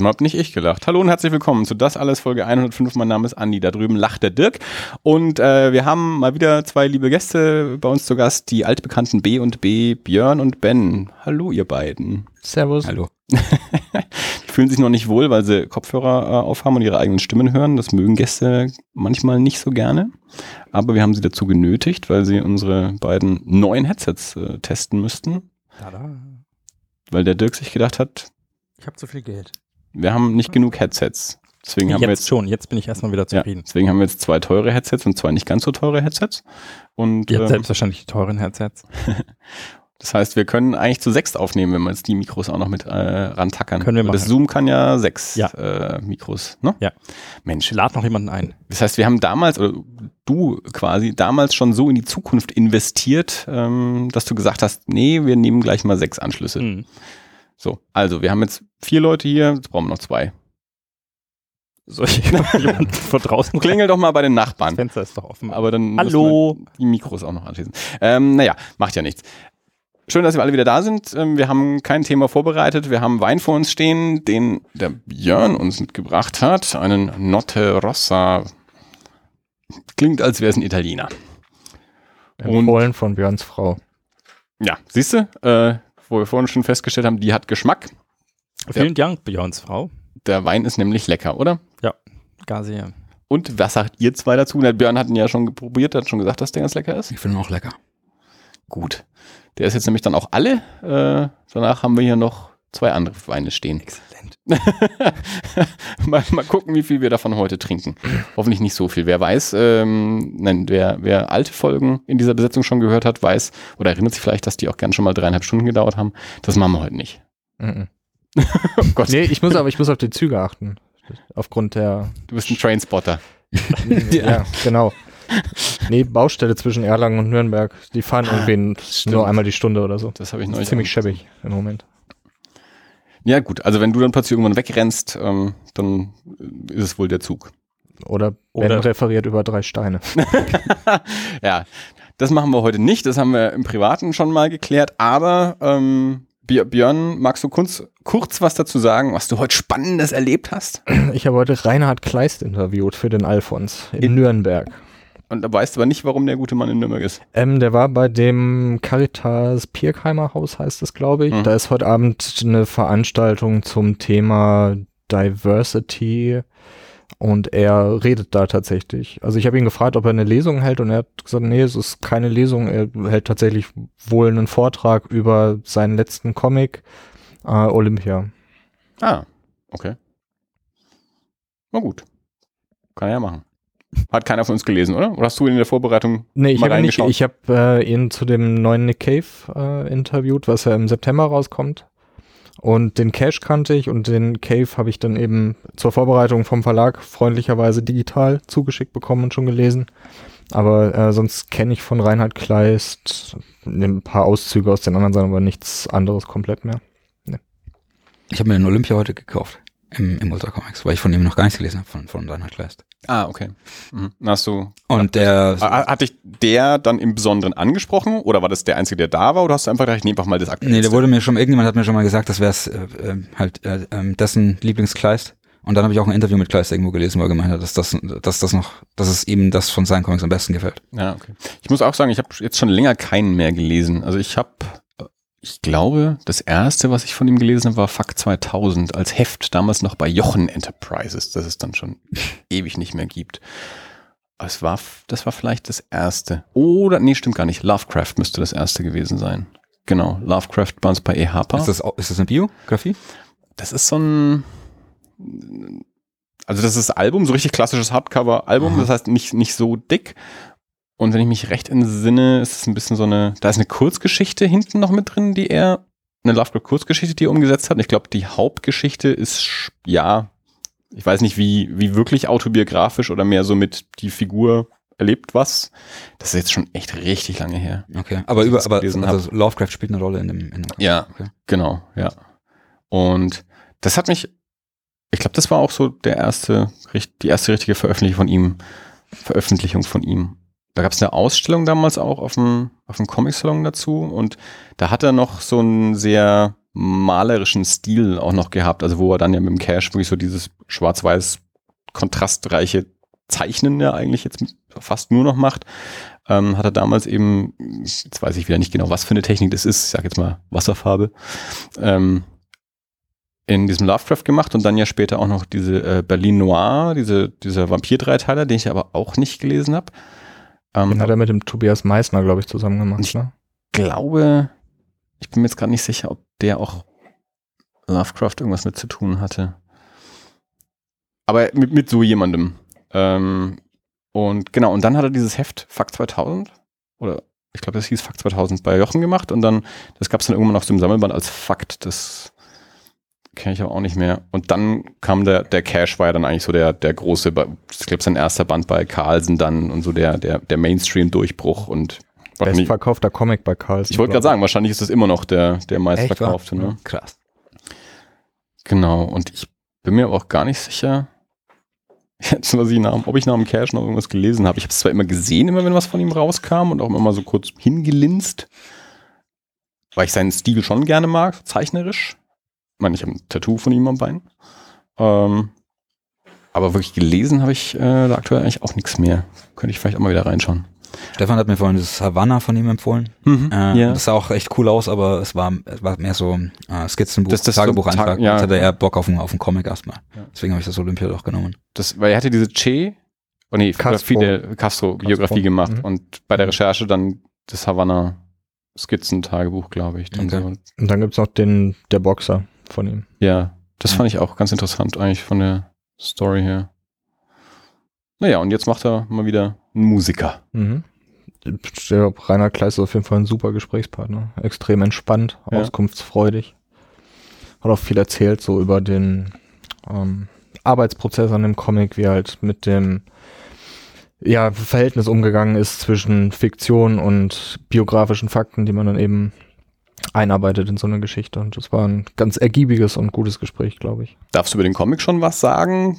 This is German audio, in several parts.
Diesmal hab nicht ich gelacht. Hallo und herzlich willkommen zu Das Alles Folge 105. Mein Name ist Andi. Da drüben lacht der Dirk. Und äh, wir haben mal wieder zwei liebe Gäste bei uns zu Gast. Die altbekannten B und B, Björn und Ben. Hallo ihr beiden. Servus. Hallo. die fühlen sich noch nicht wohl, weil sie Kopfhörer äh, aufhaben und ihre eigenen Stimmen hören. Das mögen Gäste manchmal nicht so gerne. Aber wir haben sie dazu genötigt, weil sie unsere beiden neuen Headsets äh, testen müssten. Tada. Weil der Dirk sich gedacht hat, Ich habe zu viel Geld. Wir haben nicht genug Headsets. Deswegen haben wir Jetzt jetzt schon, jetzt bin ich erstmal wieder ja, zufrieden. deswegen haben wir jetzt zwei teure Headsets und zwei nicht ganz so teure Headsets. Und Ihr habt ähm, selbstverständlich die teuren Headsets. das heißt, wir können eigentlich zu sechs aufnehmen, wenn wir jetzt die Mikros auch noch mit äh, rantackern. Können wir Und Das machen. Zoom kann ja sechs Ja. Äh, Mikros, ne? Ja. Mensch, Lad noch jemanden ein. Das heißt, wir haben damals, oder du quasi, damals schon so in die Zukunft investiert, ähm, dass du gesagt hast, nee, wir nehmen gleich mal sechs Anschlüsse. Hm. So, also wir haben jetzt vier Leute hier, jetzt brauchen wir noch zwei. Soll ich jemanden von draußen Klingel doch mal bei den Das Nachbarn. Fenster ist doch offen. Aber dann Hallo. die Mikros auch noch anschließen. Ähm, naja, macht ja nichts. Schön, dass wir alle wieder da sind. Ähm, wir haben kein Thema vorbereitet. Wir haben Wein vor uns stehen, den der Björn uns mitgebracht hat. Einen Notte Rossa. Klingt, als wäre es ein Italiener. Empfohlen von Björns Frau. Ja, siehst du, äh, wo wir vorhin schon festgestellt haben, die hat Geschmack. Vielen Dank, Björns Frau. Der Wein ist nämlich lecker, oder? Gar sehr. Und was sagt ihr zwei dazu? Der Björn hat ihn ja schon probiert, hat schon gesagt, dass der ganz lecker ist. Ich finde ihn auch lecker. Gut. Der ist jetzt nämlich dann auch alle. Äh, danach haben wir hier noch zwei andere Weine stehen. Exzellent. mal, mal gucken, wie viel wir davon heute trinken. Hoffentlich nicht so viel. Wer weiß, ähm, nein, wer, wer alte Folgen in dieser Besetzung schon gehört hat, weiß oder erinnert sich vielleicht, dass die auch gern schon mal dreieinhalb Stunden gedauert haben. Das machen wir heute nicht. Mhm. Oh Gott, Nee, ich muss aber ich muss auf die Züge achten. Aufgrund der du bist ein Trainspotter. ja. genau. Nee, Baustelle zwischen Erlangen und Nürnberg. Die fahren irgendwie nur einmal die Stunde oder so. Das habe ich neulich. ist ziemlich schäbig im Moment. Ja, gut. Also wenn du dann plötzlich irgendwann wegrennst, ähm, dann ist es wohl der Zug. Oder Ben Oder- referiert über drei Steine. ja, das machen wir heute nicht. Das haben wir im Privaten schon mal geklärt. Aber ähm, Bj- Björn, magst du kurz, kurz was dazu sagen, was du heute Spannendes erlebt hast? Ich habe heute Reinhard Kleist interviewt für den Alfons in, In- Nürnberg. Und da weißt du aber nicht, warum der gute Mann in Nürnberg ist. Ähm, der war bei dem Caritas Pirkheimer Haus, heißt es, glaube ich. Mhm. Da ist heute Abend eine Veranstaltung zum Thema Diversity und er redet da tatsächlich. Also ich habe ihn gefragt, ob er eine Lesung hält und er hat gesagt, nee, es ist keine Lesung. Er hält tatsächlich wohl einen Vortrag über seinen letzten Comic, äh, Olympia. Ah, okay. Na gut. Kann er ja machen. Hat keiner von uns gelesen, oder? Oder hast du ihn in der Vorbereitung Nee, ich mal habe ihn nicht, ich habe äh, ihn zu dem neuen Nick Cave äh, interviewt, was ja im September rauskommt. Und den Cash kannte ich und den Cave habe ich dann eben zur Vorbereitung vom Verlag freundlicherweise digital zugeschickt bekommen und schon gelesen. Aber äh, sonst kenne ich von Reinhard Kleist ein paar Auszüge aus den anderen Sachen, aber nichts anderes komplett mehr. Ich habe mir den Olympia heute gekauft. Im, im Ultra Comics, weil ich von ihm noch gar nichts gelesen habe, von, von Reinhard Kleist. Ah, okay. Mhm. Hast du, Und der, hat dich der dann im Besonderen angesprochen oder war das der Einzige, der da war oder hast du einfach gedacht, ich nehme einfach mal das aktuellste? nee, der wurde mir schon, irgendjemand hat mir schon mal gesagt, das wäre äh, äh, halt äh, ähm, dessen Lieblingskleist. Und dann habe ich auch ein Interview mit Kleist irgendwo gelesen, wo er gemeint hat, dass das, dass das noch, dass es ihm das von seinen Comics am besten gefällt. Ja, okay. Ich muss auch sagen, ich habe jetzt schon länger keinen mehr gelesen. Also ich habe, ich glaube, das erste, was ich von ihm gelesen habe, war Fuck 2000 als Heft, damals noch bei Jochen Enterprises, das es dann schon ewig nicht mehr gibt. Es war, das war vielleicht das erste. Oder, nee, stimmt gar nicht. Lovecraft müsste das erste gewesen sein. Genau, Lovecraft bei uns bei E. Harper. Ist das, ist das eine Biografie? Das ist so ein, also das ist das Album, so richtig klassisches Hardcover-Album, das heißt nicht, nicht so dick. Und wenn ich mich recht entsinne, ist es ein bisschen so eine, da ist eine Kurzgeschichte hinten noch mit drin, die er, eine Lovecraft-Kurzgeschichte, die er umgesetzt hat. Und ich glaube, die Hauptgeschichte ist, ja, ich weiß nicht, wie, wie wirklich autobiografisch oder mehr so mit die Figur erlebt was. Das ist jetzt schon echt richtig lange her. Okay. Aber über, aber also Lovecraft spielt eine Rolle in dem, in dem Ja, Okay. genau, ja. Und das hat mich, ich glaube, das war auch so der erste, die erste richtige Veröffentlichung von ihm, Veröffentlichung von ihm. Da gab es eine Ausstellung damals auch auf dem, auf dem Comic-Salon dazu und da hat er noch so einen sehr malerischen Stil auch noch gehabt, also wo er dann ja mit dem Cash wirklich so dieses schwarz-weiß kontrastreiche Zeichnen ja eigentlich jetzt fast nur noch macht, ähm, hat er damals eben, jetzt weiß ich wieder nicht genau, was für eine Technik das ist, ich sag jetzt mal Wasserfarbe, ähm, in diesem Lovecraft gemacht und dann ja später auch noch diese äh, Berlin Noir, diese, dieser Vampir-Dreiteiler, den ich aber auch nicht gelesen habe. Ähm, Den hat er mit dem Tobias Meissner, glaube ich, zusammen gemacht. Ich- Ne? glaube, ich bin mir jetzt gerade nicht sicher, ob der auch Lovecraft irgendwas mit zu tun hatte. Aber mit, mit so jemandem. Ähm, und genau, und dann hat er dieses Heft Fuck 2000 oder ich glaube, das hieß Fuck 2000 bei Jochen gemacht und dann, das gab es dann irgendwann auf dem Sammelband als Fakt, das kenne ich aber auch nicht mehr. Und dann kam der, der Cash war ja dann eigentlich so der, der große, ich glaube, sein erster Band bei Carlsen dann und so der, der, der Mainstream-Durchbruch und Bestverkaufter Comic bei Carlsen. ich wollte gerade sagen, wahrscheinlich ist das immer noch der, der meistverkaufte. Ne? Krass. Genau, und ich bin mir aber auch gar nicht sicher, jetzt, was ich nach, ob ich nach dem Cash noch irgendwas gelesen habe. Ich habe es zwar immer gesehen, immer wenn was von ihm rauskam und auch immer mal so kurz hingelinst, weil ich seinen Stil schon gerne mag, zeichnerisch. Ich meine, ich habe ein Tattoo von ihm am Bein. Ähm, aber wirklich gelesen habe ich äh, da aktuell eigentlich auch nichts mehr. Könnte ich vielleicht auch mal wieder reinschauen. Stefan hat mir vorhin das Havanna von ihm empfohlen. Mhm, Äh, ja. Das sah auch echt cool aus, aber es war, es war mehr so äh, Skizzenbuch, Das- das so Tagebucheintrag. Tag- ja. Jetzt hat er eher Bock auf einen, auf einen Comic erstmal. Ja. Deswegen habe ich das Olympia doch genommen. das, weil er hatte diese Che, oh nee, Castro. Fidel Castro Biografie gemacht Mhm. und bei der Recherche dann das Havanna Skizzen-Tagebuch, glaube ich. Dann Okay. so. Und dann gibt's noch den, der Boxer von ihm. Ja, das fand ich auch ganz interessant eigentlich von der Story her. Naja, und jetzt macht er mal wieder einen Musiker. Mhm. Der Rainer Kleist ist auf jeden Fall ein super Gesprächspartner. Extrem entspannt, Ja. auskunftsfreudig. Hat auch viel erzählt, so über den ähm, Arbeitsprozess an dem Comic, wie halt mit dem ja, Verhältnis umgegangen ist zwischen Fiktion und biografischen Fakten, die man dann eben einarbeitet in so eine Geschichte. Und das war ein ganz ergiebiges und gutes Gespräch, glaube ich. Darfst du über den Comic schon was sagen?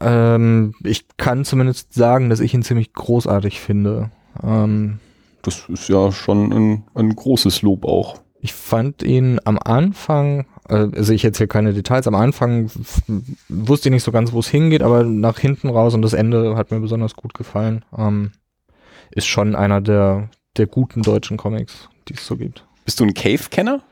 Ähm, ich kann zumindest sagen, dass ich ihn ziemlich großartig finde. Ähm, Das ist ja schon ein, ein großes Lob auch. Ich fand ihn am Anfang, äh, also ich jetzt hier keine Details, am Anfang wusste ich nicht so ganz, wo es hingeht, aber nach hinten raus und das Ende hat mir besonders gut gefallen. Ähm, ist schon einer der, der guten deutschen Comics, die es so gibt. Bist du ein Cave-Kenner?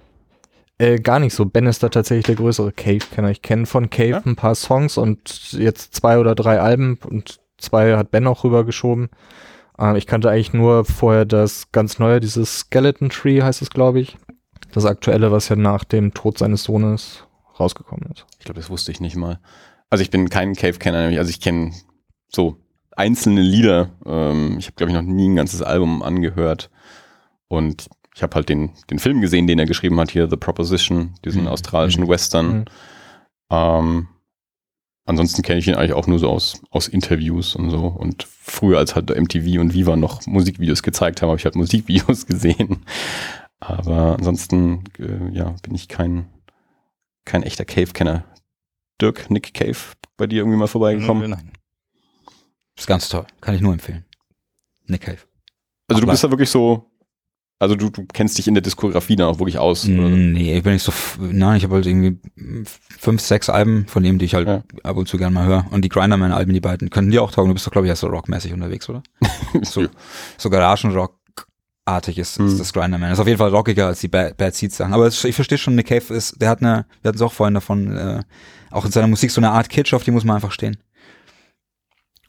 Äh, gar nicht so. Ben ist da tatsächlich der größere Cave-Kenner. Ich kenne von Cave Ja? ein paar Songs und jetzt zwei oder drei Alben und zwei hat Ben auch rübergeschoben. Ähm, ich kannte eigentlich nur vorher das ganz neue, dieses Skeleton Tree heißt es, glaube ich. Das aktuelle, was ja nach dem Tod seines Sohnes rausgekommen ist. Ich glaube, das wusste ich nicht mal. Also ich bin kein Cave-Kenner, nämlich. also ich kenne so einzelne Lieder. Ähm, ich habe, glaube ich, noch nie ein ganzes Album angehört. Und ich habe halt den, den Film gesehen, den er geschrieben hat, hier The Proposition, diesen Mhm. australischen Mhm. Western. Mhm. Ähm, ansonsten kenne ich ihn eigentlich auch nur so aus, aus Interviews und so. Und früher, als halt MTV und Viva noch Musikvideos gezeigt haben, habe ich halt Musikvideos gesehen. Aber ansonsten, äh, ja, bin ich kein, kein echter Cave-Kenner. Dirk, Nick Cave, bei dir irgendwie mal vorbeigekommen? Nein. Ist ganz toll. Kann ich nur empfehlen. Nick Cave. Also du Ach, bist da wirklich so, also du, du kennst dich in der Diskografie dann auch wirklich aus. oder? Nee, ich bin nicht so, nein, ich habe halt irgendwie fünf, sechs Alben von dem, die ich halt Ja. ab und zu gerne mal höre. Und die Grinderman-Alben, die beiden, könnten dir auch taugen. Du bist doch, glaube ich, ja so rockmäßig unterwegs, oder? So, so Garagenrock-artig ist, Hm. ist das Grinderman. Ist auf jeden Fall rockiger als die Bad, Bad Seeds Sachen. Aber ich verstehe schon, Nick Cave ist, der hat eine, wir hatten es auch vorhin davon, äh, auch in seiner Musik so eine Art Kitsch, auf die muss man einfach stehen.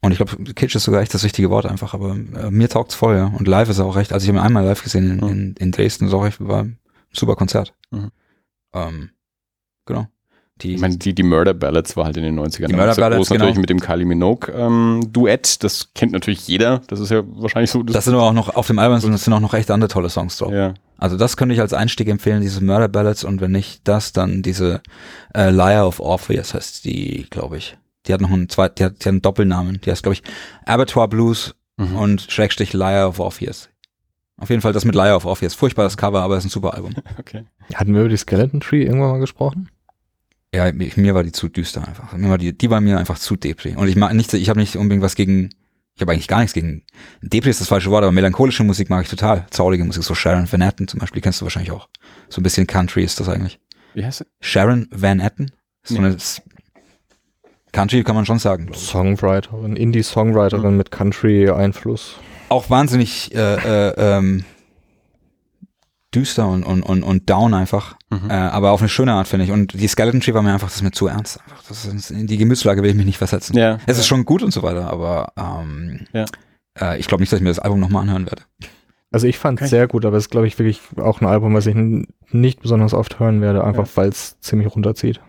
Und ich glaube, Kitsch ist sogar echt das richtige Wort einfach, aber äh, mir taugt's voll, ja. Und live ist auch recht. Also ich habe ihn einmal live gesehen in, Mhm. in, in Dresden, ist auch echt, war ein super Konzert. Mhm. Ähm, genau. Die, Ich meine, die, die Murder Ballads war halt in den 90ern. Die Murder so Ballads, groß natürlich genau. mit dem Kylie Minogue ähm, Duett. Das kennt natürlich jeder. Das ist ja wahrscheinlich so. das sind aber auch noch, auf dem Album sind, das sind auch noch echt andere tolle Songs drauf. ja. Also das könnte ich als Einstieg empfehlen, diese Murder Ballads und wenn nicht das, dann diese äh, Liar of Orpheus heißt die, glaube ich. Die hat noch einen zweiten, die hat, die hat einen Doppelnamen. Die heißt, glaube ich, Abattoir Blues Mhm. und Schrägstrich Liar of Orpheus. Auf jeden Fall das mit Liar of Orpheus. Furchtbares Cover, aber es ist ein super Album. Okay. Hatten wir über die Skeleton Tree irgendwann mal gesprochen? Ja, mir mir war die zu düster einfach. Mir war die, die war mir einfach zu depri. Und ich mag nicht, ich habe nicht unbedingt was gegen ich habe eigentlich gar nichts gegen, Depri ist das falsche Wort, aber melancholische Musik mag ich total. Zaulige Musik, so Sharon Van Etten zum Beispiel, kennst du wahrscheinlich auch. So ein bisschen Country ist das eigentlich. Wie heißt es? Sharon Van Etten? So Nee. eine Country kann man schon sagen. Songwriterin, Indie-Songwriterin mit Country-Einfluss. Auch wahnsinnig äh, äh, ähm, düster und, und, und, und down einfach. Mhm. Äh, aber auf eine schöne Art, finde ich. Und die Skeleton Tree war mir einfach, das ist mir zu ernst. Einfach, das ist, in die Gemütslage will ich mich nicht versetzen. Ja. Es ist schon gut und so weiter, aber ähm, Ja. äh, ich glaube nicht, dass ich mir das Album nochmal anhören werde. Also ich fand es Okay. sehr gut, aber es ist, glaube ich, wirklich auch ein Album, was ich nicht besonders oft hören werde, einfach weil es ziemlich runterzieht.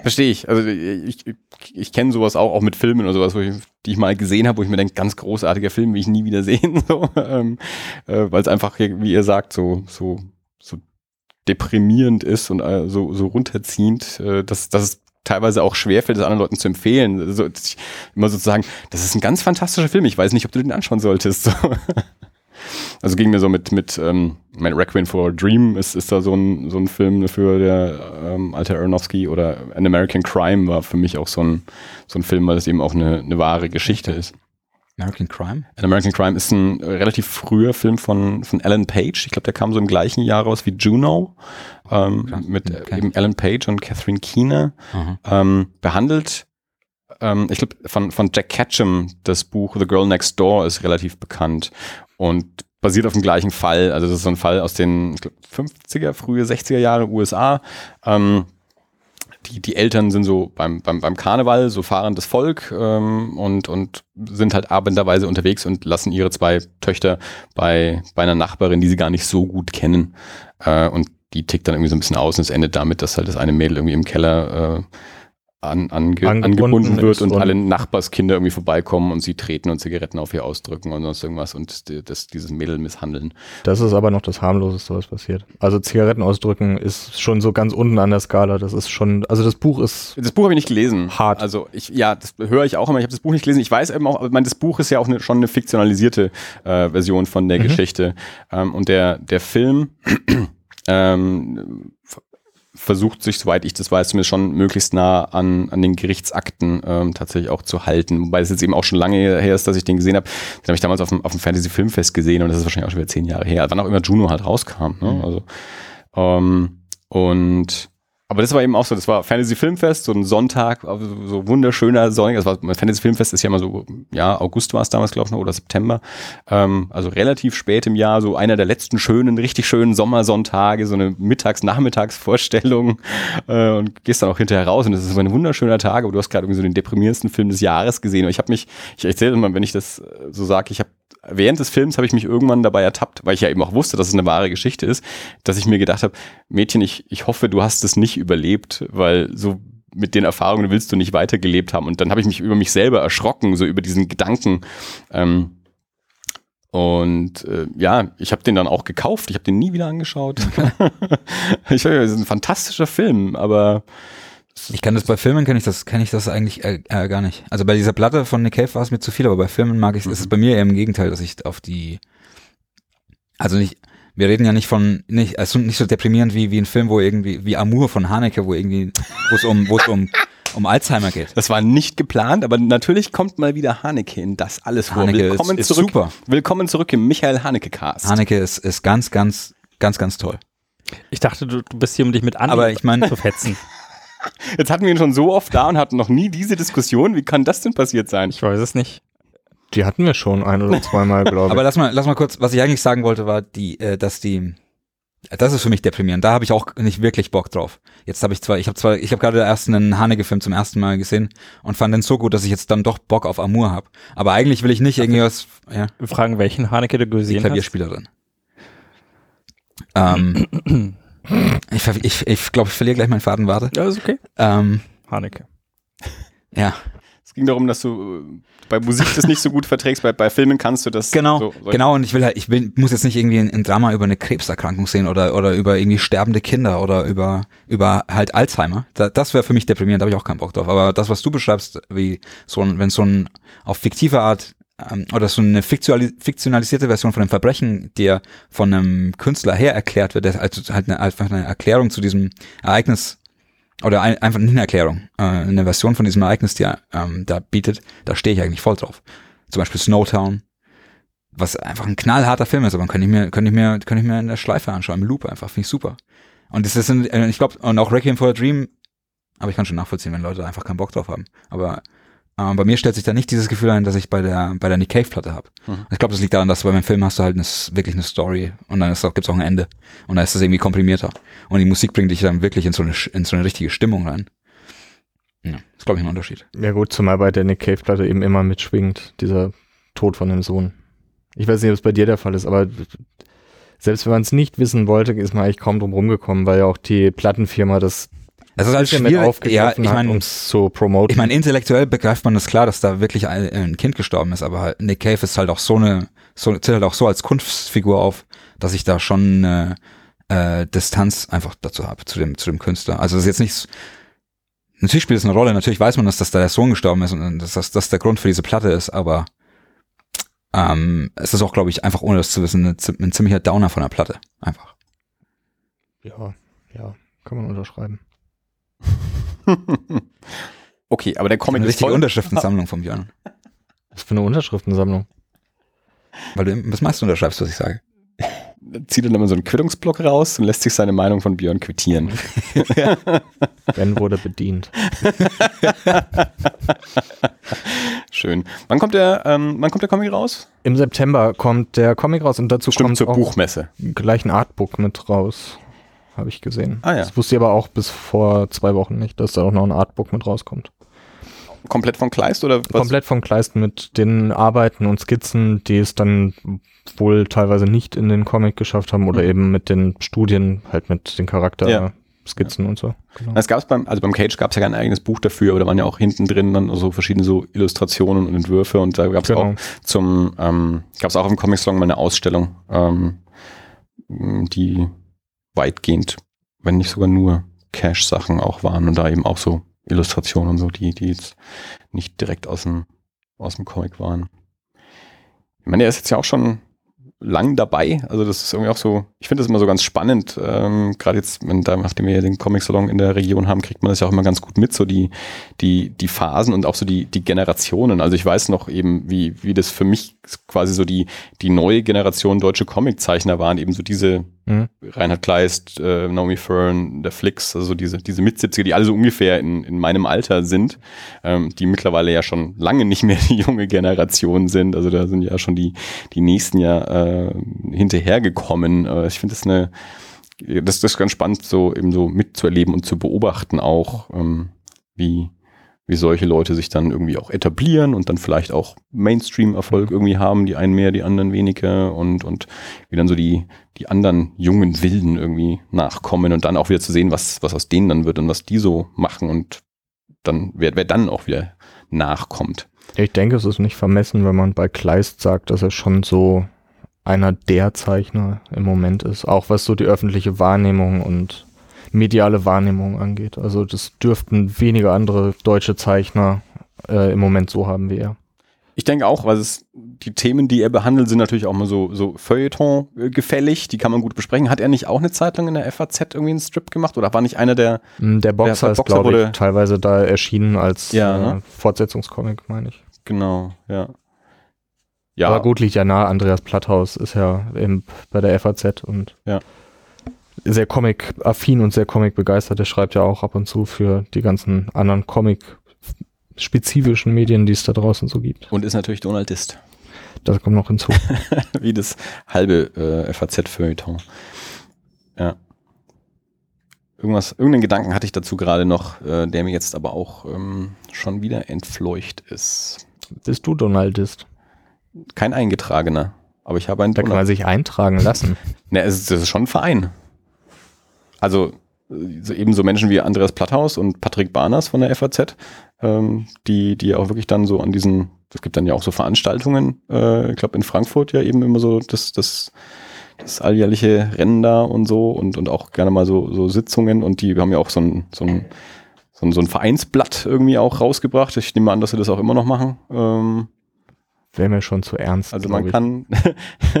Verstehe ich. Also ich, ich, ich kenne sowas auch, auch mit Filmen oder sowas, wo ich, die ich mal gesehen habe, wo ich mir denke, ganz großartiger Film, will ich nie wieder sehen. So, ähm, äh, Weil es einfach, wie ihr sagt, so, so, so deprimierend ist und äh, so, so runterziehend, äh, dass, dass es teilweise auch schwerfällt, es anderen Leuten zu empfehlen. Also, immer sozusagen, das ist ein ganz fantastischer Film, ich weiß nicht, ob du den anschauen solltest. So. Also ging mir so mit, mit ähm, mein Requiem for a Dream ist, ist da so ein, so ein Film dafür, der ähm, alte Aronofsky oder An American Crime war für mich auch so ein, so ein Film, weil es eben auch eine, eine wahre Geschichte ist. American Crime? An American Crime ist ein relativ früher Film von, von Alan Page. Ich glaube, der kam so im gleichen Jahr raus wie Juno. Ähm, mit äh, Okay. eben Alan Page und Catherine Keener ähm, behandelt. Ähm, ich glaube, von, von Jack Ketchum, das Buch The Girl Next Door ist relativ bekannt und basiert auf dem gleichen Fall. Also das ist so ein Fall aus den glaub, 50er, frühe 60er Jahre USA. Ähm, die, die Eltern sind so beim, beim, beim Karneval, so fahrendes Volk ähm, und, und sind halt abenderweise unterwegs und lassen ihre zwei Töchter bei, bei einer Nachbarin, die sie gar nicht so gut kennen. Äh, und die tickt dann irgendwie so ein bisschen aus und es endet damit, dass halt das eine Mädel irgendwie im Keller äh, an, ange, Angebunden angebunden wird und und- alle Nachbarskinder irgendwie vorbeikommen und sie treten und Zigaretten auf ihr ausdrücken und sonst irgendwas und die- das, dieses Mädel misshandeln. Das ist aber noch das harmloseste, was passiert. Also Zigaretten ausdrücken ist schon so ganz unten an der Skala. Das ist schon, also das Buch ist Das Buch habe ich nicht gelesen. Hart. Also ich, ja, das höre ich auch immer. Ich habe das Buch nicht gelesen. Ich weiß eben auch, ich meine, das Buch ist ja auch eine, schon eine fiktionalisierte äh, Version von der Mhm. Geschichte. Ähm, und der, der Film ähm, versucht sich, soweit ich das weiß, zumindest schon möglichst nah an, an den Gerichtsakten ähm, tatsächlich auch zu halten. Wobei es jetzt eben auch schon lange her ist, dass ich den gesehen habe. Den habe ich damals auf dem, auf dem Fantasy-Filmfest gesehen und das ist wahrscheinlich auch schon wieder zehn Jahre her. Wann auch immer Juno halt rauskam. Ne? Mhm. Also, ähm, und aber das war eben auch so, das war Fantasy Filmfest, so ein Sonntag, also so wunderschöner Sonntag. Das war Fantasy Filmfest ist ja immer so, ja, August war es damals, glaube ich, noch, oder September. Ähm, also relativ spät im Jahr, so einer der letzten schönen, richtig schönen Sommersonntage, so eine Mittags-Nachmittagsvorstellung äh, und gehst dann auch hinterher raus und das ist so ein wunderschöner Tag, aber du hast gerade irgendwie so den deprimierendsten Film des Jahres gesehen. Und ich habe mich, ich erzähle immer, wenn ich das äh, so sage, ich habe während des Films habe ich mich irgendwann dabei ertappt, weil ich ja eben auch wusste, dass es eine wahre Geschichte ist, dass ich mir gedacht habe, Mädchen, ich, ich hoffe, du hast es nicht überlebt, weil so mit den Erfahrungen willst du nicht weitergelebt haben. Und dann habe ich mich über mich selber erschrocken, so über diesen Gedanken. Ähm, und äh, ja, ich habe den dann auch gekauft. Ich habe den nie wieder angeschaut. ich es ist ein fantastischer Film, aber Ich kann das bei Filmen kann ich das kann ich das eigentlich äh, äh, gar nicht. Also bei dieser Platte von Nick Cave war es mir zu viel, aber bei Filmen mag ich es. ist es bei mir eher im Gegenteil, dass ich auf die also nicht wir reden ja nicht von nicht also nicht so deprimierend wie wie ein Film, wo irgendwie wie Amour von Haneke, wo irgendwie wo es um wo es um um Alzheimer geht. das war nicht geplant. Aber natürlich kommt mal wieder Haneke in das alles vor. Haneke Willkommen ist, ist zurück. super. Willkommen zurück im Michael Haneke Cast. Haneke ist ist ganz ganz ganz ganz toll. Ich dachte, du, du bist hier, um dich mit Andi Aber ich meine zu fetzen. Jetzt hatten wir ihn schon so oft da und hatten noch nie diese Diskussion. Wie kann das denn passiert sein? Ich weiß es nicht. Die hatten wir schon ein oder zweimal, glaube Aber ich. lass mal, lass mal kurz, was ich eigentlich sagen wollte, war die, äh, dass die, das ist für mich deprimierend. Da habe ich auch nicht wirklich Bock drauf. Jetzt habe ich zwar, ich habe zwar, ich habe gerade erst einen Haneke-Film zum ersten Mal gesehen und fand den so gut, dass ich jetzt dann doch Bock auf Amour habe. Aber eigentlich will ich nicht irgendwie was, ja, Wir fragen, welchen Haneke du die gesehen hast. Klavierspielerin. Ähm, ich ich, ich glaube, ich verliere gleich meinen Faden, warte. Ja, ist okay. Ähm, Haneke. ja, Es ging darum, dass du äh, bei Musik das nicht so gut verträgst, bei, bei Filmen kannst du das. Genau, so, genau. Und ich will halt, ich will, muss jetzt nicht irgendwie ein, ein Drama über eine Krebserkrankung sehen oder oder über irgendwie sterbende Kinder oder über über halt Alzheimer. Da, das wäre für mich deprimierend, da habe ich auch keinen Bock drauf. Aber das, was du beschreibst, wie so ein, wenn so ein auf fiktive Art ähm, oder so eine fiktionali fiktionalisierte Version von einem Verbrechen, der von einem Künstler her erklärt wird, also halt eine, einfach eine Erklärung zu diesem Ereignis oder ein, einfach eine Erklärung, äh, eine Version von diesem Ereignis, die er ähm, da bietet, da stehe ich eigentlich voll drauf. Zum Beispiel Snowtown, was einfach ein knallharter Film ist, aber kann ich mir, kann ich mir, kann ich mir in der Schleife anschauen, im Loop einfach, finde ich super. Und das ist, äh, ich glaube, und auch Requiem for a Dream, aber ich kann schon nachvollziehen, wenn Leute einfach keinen Bock drauf haben. Aber ähm, bei mir stellt sich da nicht dieses Gefühl ein, dass ich bei der bei der Nick Cave Platte habe. Mhm. Ich glaube, das liegt daran, dass du bei meinem Film hast du halt eine, wirklich eine Story und dann ist auch, gibt's auch ein Ende und dann ist das irgendwie komprimierter und die Musik bringt dich dann wirklich in so eine in so eine richtige Stimmung rein. Ja, ist glaube ich ein Unterschied. Ja gut, zumal bei der Nick Cave Platte eben immer mitschwingt, dieser Tod von dem Sohn. Ich weiß nicht, ob es bei dir der Fall ist, aber selbst wenn man es nicht wissen wollte, ist man eigentlich kaum drum rumgekommen, weil ja auch die Plattenfirma das Es ist halt schwierig. Ja, aufgegriffen ich hat, meine, um es zu promoten. ich meine, intellektuell begreift man das klar, dass da wirklich ein, ein Kind gestorben ist, aber halt Nick Cave ist halt auch so eine, so, tritt halt auch so als Kunstfigur auf, dass ich da schon eine äh, Distanz einfach dazu habe, zu dem, zu dem Künstler. Also das ist jetzt nichts, natürlich spielt es eine Rolle, natürlich weiß man, dass, dass da der Sohn gestorben ist und dass das dass der Grund für diese Platte ist, aber ähm, es ist auch, glaube ich, einfach ohne das zu wissen, ein ziemlicher Downer von der Platte. Einfach. ja, ja, kann man unterschreiben. okay, aber der Comic Eine ist voll. Unterschriftensammlung vom Björn. Was für eine Unterschriftensammlung. Weil du das meiste unterschreibst, was ich sage. Zieht dann immer so einen Quittungsblock raus und lässt sich seine Meinung von Björn quittieren. Ben wurde bedient. Schön. Wann kommt der, ähm, wann kommt der Comic raus? Im September kommt der Comic raus und dazu Stimmt, kommt zur auch Buchmesse. gleich ein Artbook mit raus. Habe ich gesehen. Ah ja. Das wusste ich aber auch bis vor zwei Wochen nicht, dass da auch noch ein Artbook mit rauskommt. Komplett von Kleist oder was? Komplett vom Kleist mit den Arbeiten und Skizzen, die es dann wohl teilweise nicht in den Comic geschafft haben oder Mhm. eben mit den Studien, halt mit den Ja. Charakterskizzen und so. Genau. Es gab beim, also beim Cage gab es ja kein eigenes Buch dafür, aber da waren ja auch hinten drin dann so verschiedene so Illustrationen und Entwürfe und da gab es Genau. auch zum, ähm, gab es auch im Comic Salon mal eine Ausstellung, ähm, die weitgehend, wenn nicht sogar nur Cash-Sachen auch waren und da eben auch so Illustrationen und so, die, die jetzt nicht direkt aus dem, aus dem Comic waren. Ich meine, er ist jetzt ja auch schon lang dabei. Also das ist irgendwie auch so, ich finde das immer so ganz spannend. Ähm, Gerade jetzt, wenn nachdem wir ja den Comic-Salon in der Region haben, kriegt man das ja auch immer ganz gut mit, so die, die, die Phasen und auch so die, die Generationen. Also ich weiß noch eben, wie, wie das für mich quasi so die, die neue Generation deutsche Comiczeichner waren, eben so diese Mhm. Reinhard Kleist, äh, Naomi Fern, der Flix, also diese, diese Mit-70er, die alle so ungefähr in, in meinem Alter sind, ähm, die mittlerweile ja schon lange nicht mehr die junge Generation sind. Also da sind ja schon die, die nächsten ja äh, hinterhergekommen. Äh, ich finde das eine, das, das ist ganz spannend, so eben so mitzuerleben und zu beobachten auch, ähm, wie, wie solche Leute sich dann irgendwie auch etablieren und dann vielleicht auch Mainstream-Erfolg irgendwie haben, die einen mehr, die anderen weniger und, und wie dann so die, die anderen jungen Wilden irgendwie nachkommen und dann auch wieder zu sehen, was, was aus denen dann wird und was die so machen und dann, wer, wer dann auch wieder nachkommt. Ich denke, es ist nicht vermessen, wenn man bei Kleist sagt, dass er schon so einer der Zeichner im Moment ist, auch was so die öffentliche Wahrnehmung und mediale Wahrnehmung angeht. Also das dürften wenige andere deutsche Zeichner äh, im Moment so haben wie er. Ich denke auch, weil es die Themen, die er behandelt, sind natürlich auch mal so, so Feuilleton äh, gefällig, die kann man gut besprechen. Hat er nicht auch eine Zeit lang in der FAZ irgendwie einen Strip gemacht oder war nicht einer der, Mm, Der Boxer Der ist, Boxer glaube wurde- ich, teilweise da erschienen als Ja, äh, ne? Fortsetzungscomic, meine ich. genau, ja. Ja, Aber gut, liegt ja nahe. Andreas Platthaus ist ja eben bei der FAZ und Ja. Sehr Comic-affin und sehr Comic-begeistert. Der schreibt ja auch ab und zu für die ganzen anderen Comic-spezifischen Medien, die es da draußen so gibt. und ist natürlich Donaldist. Das kommt noch hinzu. Wie das halbe äh, FAZ-Feuilleton. Ja. Irgendwas, irgendeinen Gedanken hatte ich dazu gerade noch, äh, der mir jetzt aber auch ähm, schon wieder entfleucht ist. Bist du Donaldist? Kein eingetragener, aber ich habe einen Da kann man sich eintragen lassen. Ne, es ist, das ist schon ein Verein. Also äh, so eben so Menschen wie Andreas Platthaus und Patrick Barners von der FAZ, ähm, die, die auch wirklich dann so an diesen, es gibt dann ja auch so Veranstaltungen, äh, ich glaube in Frankfurt ja eben immer so das, das, das alljährliche Rennen da und so und, und auch gerne mal so, so Sitzungen und die haben ja auch so ein, so ein, so ein, so ein Vereinsblatt irgendwie auch rausgebracht. Ich nehme an, dass sie das auch immer noch machen. Ähm, wäre mir schon zu ernst. Also man ich. kann,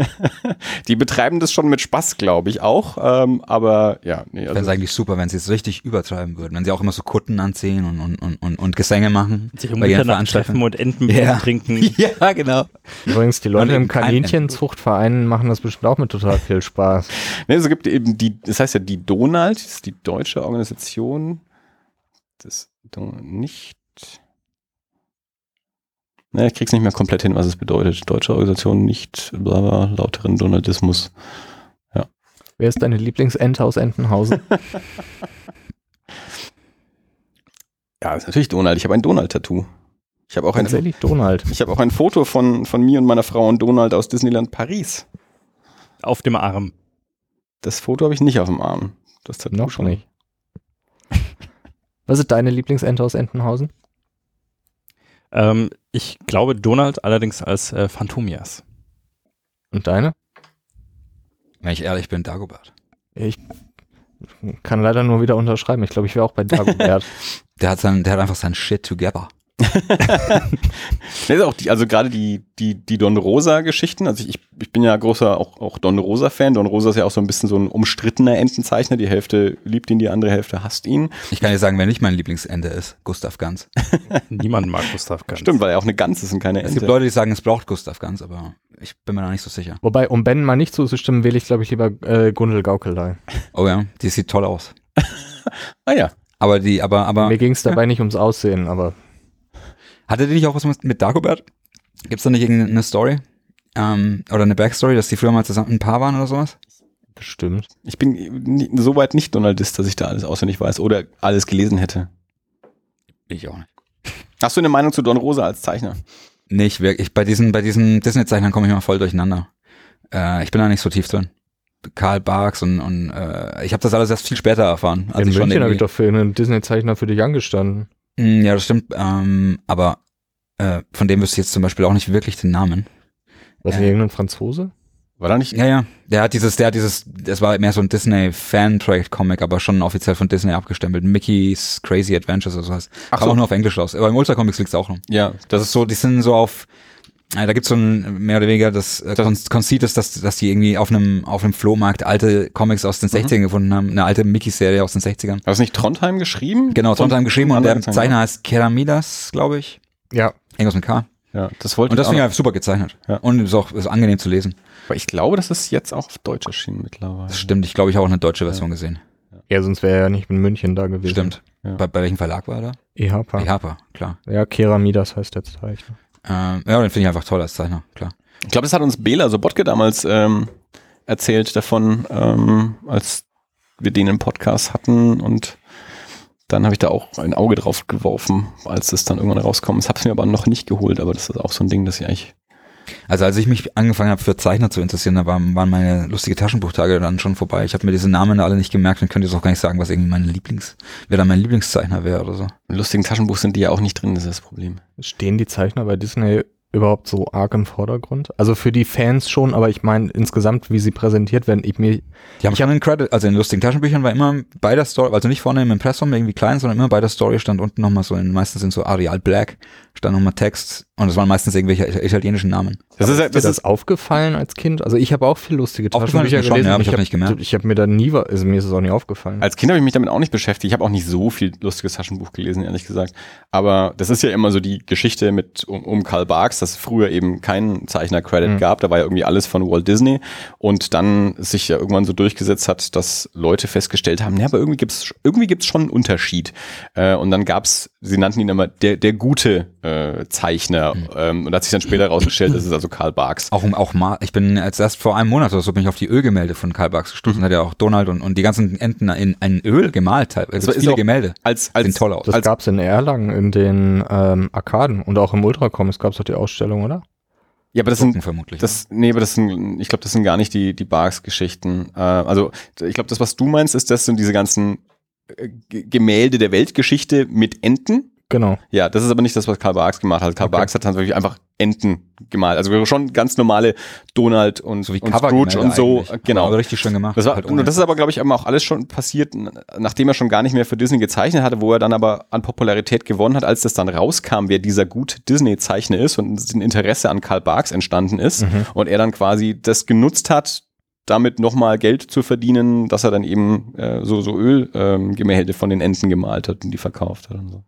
die betreiben das schon mit Spaß, glaube ich auch. Ähm, aber ja, nee, Wäre es also, eigentlich super, wenn sie es richtig übertreiben würden. Wenn sie auch immer so Kutten anziehen und, und, und, und, und Gesänge machen. Sich um bei ihren Mitternacht treffen und Entenbier Ja. trinken. Ja, genau. Übrigens, die Leute im Kaninchenzuchtverein machen das bestimmt auch mit total viel Spaß. nee, es gibt eben die, das heißt ja die Donald, das ist die deutsche Organisation, das nicht, ne, ich krieg's nicht mehr komplett hin, was es bedeutet. Deutsche Organisation nicht, bla, bla, lauteren Donaldismus. Wer ist deine Lieblingsente aus Entenhausen? Ja, ist natürlich Donald. Ich habe ein Donald-Tattoo. Ich habe auch ein, Tatsächlich Donald. ich habe auch ein Foto von, von mir und meiner Frau und Donald aus Disneyland Paris. Auf dem Arm. Das Foto habe ich nicht auf dem Arm. Das Tattoo Noch schon. nicht. Was ist deine Lieblingsente aus Entenhausen? Ähm, ich glaube Donald allerdings als äh, Phantomias. Und deine? Wenn ich ehrlich bin, Dagobert. Ich kann leider nur wieder unterschreiben. Ich glaube, ich wäre auch bei Dagobert. Der hat, sein, der hat einfach sein Shit together. Nee, ist auch die, also gerade die, die, die Don Rosa-Geschichten, also ich, ich bin ja großer auch, auch Don Rosa-Fan. Don Rosa ist ja auch so ein bisschen so ein umstrittener Entenzeichner. Die Hälfte liebt ihn, die andere Hälfte hasst ihn. Ich kann dir sagen, wer nicht mein Lieblingsende ist, Gustav Ganz. Niemand mag Gustav Ganz. Stimmt, weil er auch eine Gans ist und keine Es Ente. gibt Leute, die sagen, es braucht Gustav Ganz, aber ich bin mir da nicht so sicher. Wobei, um Ben mal nicht zuzustimmen, wähle ich, glaube ich, lieber äh, Gundel Gaukelei. Oh ja, die sieht toll aus. ah ja. Aber die, aber, aber, Mir ging es dabei nicht ums Aussehen, aber hatte die nicht auch was mit, mit Dagobert? Gibt's da nicht irgendeine Story? Ähm, oder eine Backstory, dass die früher mal zusammen ein Paar waren oder sowas? bestimmt. Ich bin soweit nicht Donaldist, dass ich da alles auswendig weiß oder alles gelesen hätte. Ich auch nicht. Hast du eine Meinung zu Don Rosa als Zeichner? Nicht wirklich. Bei diesen, bei diesen Disney-Zeichnern komme ich immer voll durcheinander. Äh, ich bin da nicht so tief drin. Karl Barks und, und äh, ich habe das alles erst viel später erfahren. Als In ich München habe ich doch für einen Disney-Zeichner für dich angestanden. Mm, Ja, das stimmt. Ähm, aber äh, von dem wüsste ich jetzt zum Beispiel auch nicht wirklich den Namen. Was Ja. nicht irgendein Franzose? War da nicht? Ja, ja. Der hat dieses, der hat dieses, das war mehr so ein Disney-Fan-Project-Comic, aber schon offiziell von Disney abgestempelt. Mickey's Crazy Adventures oder sowas. Ach Kam so. auch nur auf Englisch raus. Aber im Ultra Comics liegt's auch noch. Ja, Das ist so, die sind so auf, äh, da gibt's so ein mehr oder weniger das äh, Kon Conceit ist, dass, dass die irgendwie auf einem auf einem Flohmarkt alte Comics aus den 60ern gefunden haben, eine alte Mickey-Serie aus den 60ern. War das nicht Trondheim geschrieben? Genau, Trondheim Und- geschrieben und der Zeichner heißt Keramidas, glaube ich. Ja. Irgendwas mit K. Ja, das wollte Und das finde ich super gezeichnet. Ja. Und ist auch ist angenehm zu lesen. Aber ich glaube, das ist jetzt auch auf Deutsch erschienen mittlerweile. Das stimmt. Ich glaube, ich habe auch eine deutsche Version gesehen. Ja, sonst wäre er ja nicht in München da gewesen. Stimmt. Ja. Bei, bei welchem Verlag war er da? EHPA. Ja. Harper, klar. Ja, Keramidas heißt der Zeichner. Ähm, ja, den finde ich einfach toll als Zeichner, klar. Ich glaube, das hat uns Bela Sobotke damals ähm, erzählt davon, ähm, als wir den im Podcast hatten und dann habe ich da auch ein Auge drauf geworfen, als es dann irgendwann rauskommt. Das habe ich mir aber noch nicht geholt, aber das ist auch so ein Ding, das ich eigentlich. Also als ich mich angefangen habe für Zeichner zu interessieren, da waren, waren meine lustige Taschenbuchtage dann schon vorbei. Ich habe mir diese Namen alle nicht gemerkt und könnte jetzt auch gar nicht sagen, was irgendwie mein Lieblings, wer da mein Lieblingszeichner wäre oder so. Im lustigen Taschenbuch sind die ja auch nicht drin, das ist das Problem. Stehen die Zeichner bei Disney überhaupt so arg im Vordergrund? Also für die Fans schon, aber ich meine insgesamt, wie sie präsentiert werden, ich mir, Die haben schon einen Credit, also in lustigen Taschenbüchern war immer bei der Story, also nicht vorne im Impressum irgendwie klein, sondern immer bei der Story stand unten nochmal so, in, meistens in so Arial Black, stand nochmal Text und es waren meistens irgendwelche italienischen Namen. Das ist, dir das das ist aufgefallen als Kind? Also ich habe auch viel lustige Taschenbücher mir schon, gelesen. ja, ich hab's hab- nicht gemerkt. Ich habe mir da nie, also mir ist es auch nie aufgefallen. Als Kind habe ich mich damit auch nicht beschäftigt. Ich habe auch nicht so viel lustiges Taschenbuch gelesen, ehrlich gesagt. Aber das ist ja immer so die Geschichte mit um, um Karl Barks, dass es früher eben keinen Zeichner-Credit Mhm. gab. Da war ja irgendwie alles von Walt Disney. Und dann sich ja irgendwann so durchgesetzt hat, dass Leute festgestellt haben, ja, aber irgendwie gibt's irgendwie gibt's schon einen Unterschied. Äh, und dann gab's, sie nannten ihn immer der, der gute äh, Zeichner. Mhm. Ähm, und hat sich dann später herausgestellt, das ist also Karl Barks. Auch, auch mal, ich bin jetzt erst vor einem Monat oder so bin ich auf die Ölgemälde von Karl Barks gestoßen, hat ja auch Donald und, und die ganzen Enten in, in Öl gemalt, teilweise. Das Es ist viele auch- Gemälde. Als, als, Sehen toll aus. das als- gab's in Erlangen in den ähm, Arkaden und auch im Ultracomics gab's doch die Ausstellung, oder? ja, aber das Drucken sind, vermutlich. Das, nee, aber das sind, ich glaube, das sind gar nicht die, die Barks-Geschichten. Äh, also, ich glaube, das, was du meinst, ist, das sind diese ganzen Gemälde der Weltgeschichte mit Enten. Genau. Ja, das ist aber nicht das, was Karl Barks gemacht hat. Karl Okay. Barks hat dann wirklich einfach Enten gemalt. Also schon ganz normale Donald und, So wie und Scrooge und so. eigentlich. Genau. Aber richtig schön gemacht. Das, war, Halt und das ist aber, glaube ich, auch alles schon passiert, nachdem er schon gar nicht mehr für Disney gezeichnet hatte, wo er dann aber an Popularität gewonnen hat, als das dann rauskam, wer dieser gute Disney-Zeichner ist und ein Interesse an Karl Barks entstanden ist und er dann quasi das genutzt hat, damit nochmal Geld zu verdienen, dass er dann eben äh, so, so Ölgemälde ähm, von den Enten gemalt hat und die verkauft hat und so.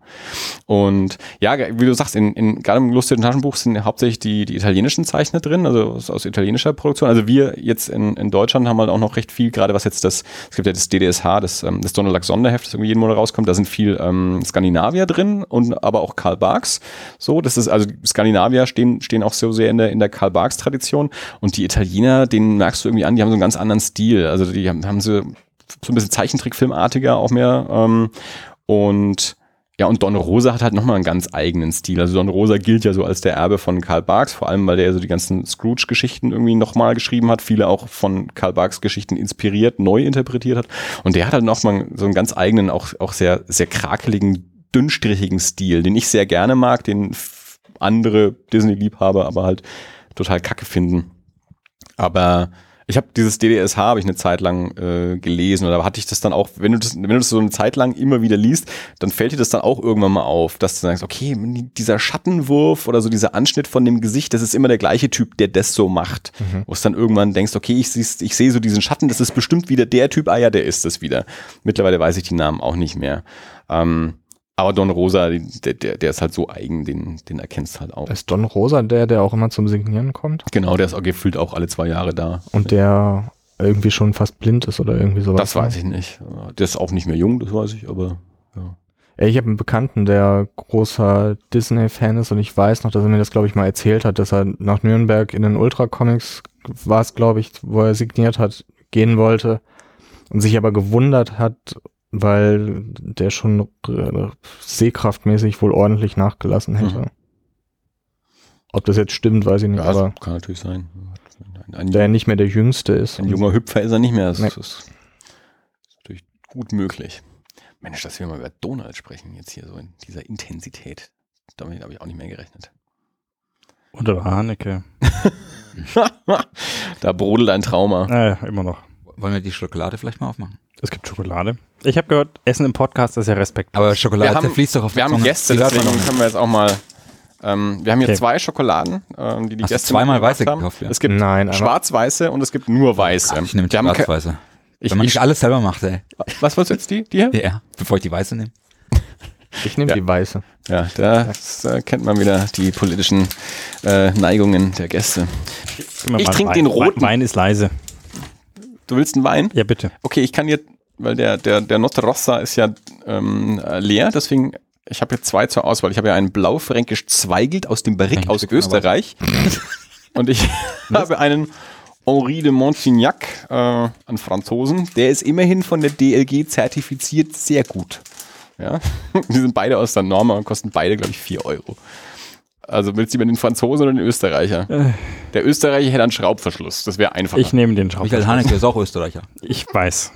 Und ja, wie du sagst, in, in gerade im lustigen Taschenbuch sind hauptsächlich die, die italienischen Zeichner drin, also aus, aus italienischer Produktion. Also wir jetzt in, in Deutschland haben halt auch noch recht viel, gerade was jetzt das, es gibt ja das DDSH, das, ähm, das Donald Duck Sonderheft, das irgendwie jeden Monat rauskommt, da sind viel ähm, Skandinavier drin und aber auch Karl Barks. So, das ist, also Skandinavier stehen, stehen auch so sehr in der, in der Karl Barks Tradition und die Italiener, denen merkst du irgendwie an, die haben so einen ganz anderen Stil. Also die haben, haben so, so ein bisschen Zeichentrickfilmartiger auch mehr ähm, und ja, und Don Rosa hat halt nochmal einen ganz eigenen Stil. Also Don Rosa gilt ja so als der Erbe von Karl Barks, vor allem weil der so die ganzen Scrooge-Geschichten irgendwie nochmal geschrieben hat, viele auch von Karl Barks Geschichten inspiriert, neu interpretiert hat. Und der hat halt nochmal so einen ganz eigenen, auch, auch sehr, sehr krakeligen, dünnstrichigen Stil, den ich sehr gerne mag, den andere Disney-Liebhaber aber halt total kacke finden. Aber ich habe dieses DDSH habe ich eine Zeit lang äh, gelesen oder hatte ich das dann auch, wenn du das, wenn du das so eine Zeit lang immer wieder liest, dann fällt dir das dann auch irgendwann mal auf, dass du sagst, okay, dieser Schattenwurf oder so dieser Anschnitt von dem Gesicht, das ist immer der gleiche Typ, der das so macht. Wo es dann irgendwann denkst, okay, ich, siehst- ich sehe so diesen Schatten, das ist bestimmt wieder der Typ, ah ja, der ist es wieder. Mittlerweile weiß ich die Namen auch nicht mehr. Ähm, aber Don Rosa, der, der, der ist halt so eigen, den, den erkennst du halt auch. Ist Don Rosa der, der auch immer zum Signieren kommt? Genau, der ist auch gefühlt auch alle zwei Jahre da. Und der irgendwie schon fast blind ist oder irgendwie sowas. Das weiß ich nicht. Der ist auch nicht mehr jung, das weiß ich, aber ja. Ich habe einen Bekannten, der großer Disney-Fan ist und ich weiß noch, dass er mir das, glaube ich, mal erzählt hat, dass er nach Nürnberg in den Ultra-Comics war es, glaube ich, wo er signiert hat, gehen wollte und sich aber gewundert hat, weil der schon äh, sehkraftmäßig wohl ordentlich nachgelassen hätte. Mhm. Ob das jetzt stimmt, weiß ich nicht, Ja, das aber kann natürlich sein. Ein, ein, der nicht mehr der Jüngste ist. ein junger Hüpfer ist er nicht mehr. Das Nee. ist, ist natürlich gut möglich. Mensch, dass wir mal über Donald sprechen, jetzt hier so in dieser Intensität. Damit habe ich auch nicht mehr gerechnet. Oder Haneke. da brodelt ein Trauma. Naja, immer noch. Wollen wir die Schokolade vielleicht mal aufmachen? Es gibt Schokolade. Ich habe gehört, Essen im Podcast ist ja Respekt. Aber Schokolade haben- fließt doch auf Wir die haben Zunge. Gäste, deswegen können wir jetzt auch mal. Ähm, wir haben hier Okay. zwei Schokoladen, ähm, die die Hast du Gäste zweimal weiße haben. gekauft, ja? Es gibt Nein, schwarz-weiße und es gibt nur weiße. Ich nehme Die schwarz-weiße. ich, Wenn man ich, nicht alles selber macht, ey. was wolltest du jetzt die? Die hier? Ja, bevor ich die weiße nehme. ich nehme Ja. die weiße. Ja, da äh, kennt man wieder die politischen äh, Neigungen der Gäste. Ich mal trink Wein. den roten. Wein ist leise. Du willst einen Wein? Ja, bitte. Okay, ich kann jetzt, weil der, der, der Notte Rossa ist ja ähm, äh, leer, deswegen, ich habe jetzt zwei zur Auswahl. Ich habe ja einen Blaufränkisch Zweigelt aus dem Barrique aus Österreich. Und ich habe einen Henri de Montignac, äh, Franzosen. Der ist immerhin von der DLG zertifiziert sehr gut. Ja, die sind beide aus der Norma und kosten beide, glaube ich, 4 Euro. Also willst du lieber den Franzosen oder den Österreicher? Äh. Der Österreicher hätte einen Schraubverschluss. Das wäre einfacher. Ich nehme den Michael Schraubverschluss. Haneke ist auch Österreicher. Ich weiß.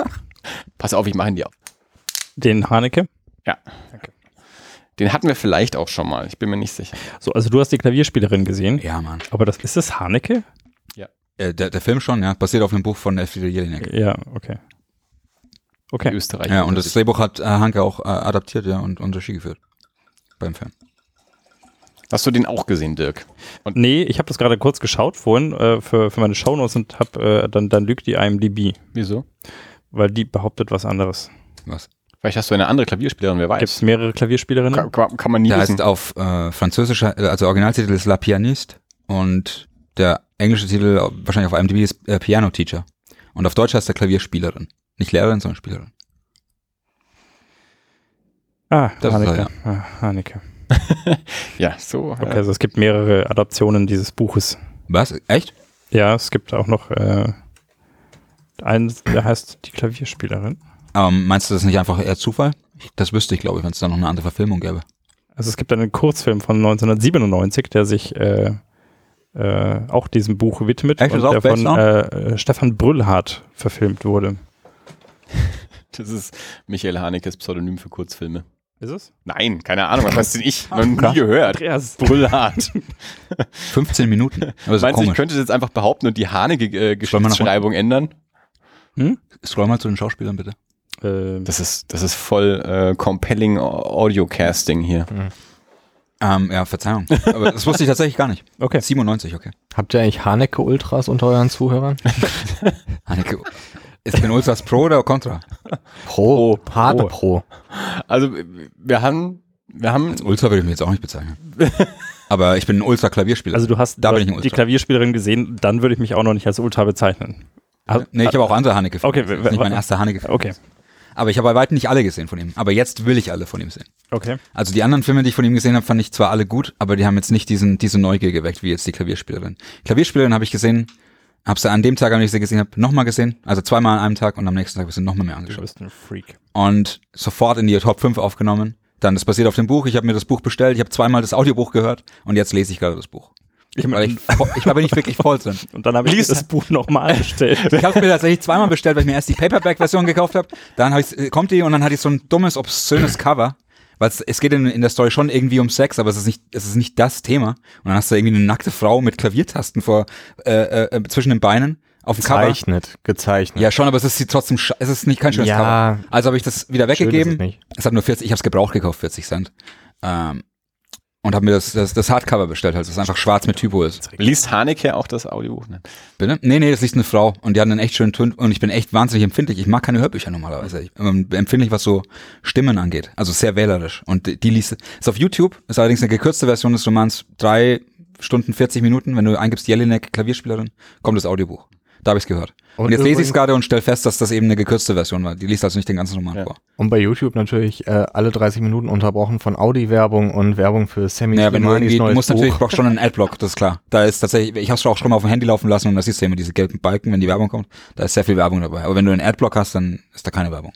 Pass auf, ich mache ihn dir auf. Den Haneke. Ja. Den hatten wir vielleicht auch schon mal. Ich bin mir nicht sicher. So, also du hast die Klavierspielerin gesehen. Ja, Mann. Aber das ist das Haneke? Äh, der, der Film schon, ja. Basiert auf einem Buch von Elfriede Jelinek. Ja, okay. Okay. Österreicher. Ja, und das Drehbuch hat äh, Hanke auch äh, adaptiert, ja, und, und Regie geführt. Beim Film. Hast du den auch gesehen, Dirk? Nee, ich habe das gerade kurz geschaut vorhin äh, für, für meine Shownotes und hab, äh, dann, dann lügt die IMDb, Wieso? weil die behauptet was anderes. Was? Vielleicht hast du eine andere Klavierspielerin, wer Gibt es weiß. mehrere Klavierspielerinnen? Kann, kann, kann man nie Der wissen. heißt auf äh, französischer, äh, also Originaltitel ist La Pianiste und der englische Titel wahrscheinlich auf IMDb ist äh, Piano Teacher. Und auf Deutsch heißt der Klavierspielerin. Nicht Lehrerin, sondern Spielerin. Ah, Das ist er, Haneke. Ah, Haneke. Ja, so. Okay, äh, also es gibt mehrere Adaptionen dieses Buches. Was? Echt? Ja, es gibt auch noch äh, einen, der heißt Die Klavierspielerin. Ähm, meinst du das nicht einfach eher Zufall? Das wüsste ich, glaube ich, wenn es da noch eine andere Verfilmung gäbe. Also es gibt einen Kurzfilm von 1997, der sich äh, äh, auch diesem Buch widmet Echt? Und auch der von on? äh, äh, Stefan Brüllhardt verfilmt wurde. das ist Michael Hanekes Pseudonym für Kurzfilme. Ist es? Nein, keine Ahnung, was weiß denn ich? Noch nie gehört. Andreas. Brüllhart. 15 Minuten. Aber so Meinst du, ich könnte das jetzt einfach behaupten und die nach Haneke-Geschichtsschreibung ändern? Scroll mal zu den Schauspielern, bitte. Ähm, Das ist, das ist voll äh, compelling Audiocasting hier. Ähm, ja, Verzeihung. Aber das wusste ich tatsächlich gar nicht. okay. 97, okay. Habt ihr eigentlich Haneke-Ultras unter euren Zuhörern? Haneke, ist Ultras Pro oder Contra? Pro. Harte Pro. Also wir haben, wir haben, Ultra würde ich mir jetzt auch nicht bezeichnen. Aber ich bin ein Ultra-Klavierspieler. Also du hast, Da du bin ich die Ultra. Klavierspielerin gesehen, dann würde ich mich auch noch nicht als Ultra bezeichnen. Also- nee, ich habe auch andere Haneke. Okay, das ist nicht mein erster Haneke. Okay. Aber ich habe bei weitem nicht alle gesehen von ihm. Aber jetzt will ich alle von ihm sehen. Okay. Also die anderen Filme, die ich von ihm gesehen habe, fand ich zwar alle gut, aber die haben jetzt nicht diesen, diese Neugier geweckt, wie jetzt die Klavierspielerin. Klavierspielerin habe ich gesehen, habe sie an dem Tag, an dem ich sie gesehen habe, nochmal gesehen. Also zweimal an einem Tag und am nächsten Tag habe ich sie nochmal mehr Du angeschaut. bist ein Freak. Und sofort in die Top 5 aufgenommen. Dann, das basiert auf dem Buch. Ich habe mir das Buch bestellt. Ich habe zweimal das Audiobuch gehört und jetzt lese ich gerade das Buch. Ich, Weil ich, ich war nicht wirklich voll drin. und dann habe ich Lies- das Buch nochmal bestellt. Ich habe mir tatsächlich zweimal bestellt, weil ich mir erst die Paperback-Version gekauft habe. Dann hab ich, äh, kommt die und dann hatte ich so ein dummes, obszönes Cover. Weil es, geht in, in der Story schon irgendwie um Sex, aber es ist nicht, es ist nicht das Thema. Und dann hast du irgendwie eine nackte Frau mit Klaviertasten vor äh, äh, zwischen den Beinen auf dem Cover. Gezeichnet. Gezeichnet. Ja, schon, aber es ist trotzdem, scha- es ist nicht kein schönes Ja. Cover. Also habe ich das wieder Schön ist weggegeben. es nicht. Es hat nur 40, ich habe es gebraucht gekauft, 40 Cent. Ähm, und habe mir das, das, das Hardcover bestellt, halt, das einfach schwarz mit Typo ist. liest Haneke auch das Audiobuch? Ne? Bitte? Nee, nee, das liest eine Frau und die hat einen echt schönen Ton und ich bin echt wahnsinnig empfindlich. Ich mag keine Hörbücher normalerweise. Ich bin empfindlich, was so Stimmen angeht. Also sehr wählerisch. Und die- die liest, ist auf YouTube, ist allerdings eine gekürzte Version des Romans, drei Stunden 40 Minuten. Wenn du eingibst Jelinek Klavierspielerin, kommt das Audiobuch. Da habe ich gehört. Und, Und jetzt lese ich es gerade und stelle fest, dass das eben eine gekürzte Version war. Die liest also nicht den ganzen Roman Ja. vor. Und bei YouTube natürlich äh, alle 30 Minuten unterbrochen von Audi-Werbung und Werbung für Sammy Naja, wenn du irgendwie, du musst Buch. natürlich, brauchst schon einen Adblock, das ist klar. Da ist tatsächlich, ich hab's auch schon mal auf dem Handy laufen lassen und da siehst du immer diese gelben Balken, wenn die Werbung kommt. Da ist sehr viel Werbung dabei. Aber wenn du einen Adblock hast, dann ist da keine Werbung.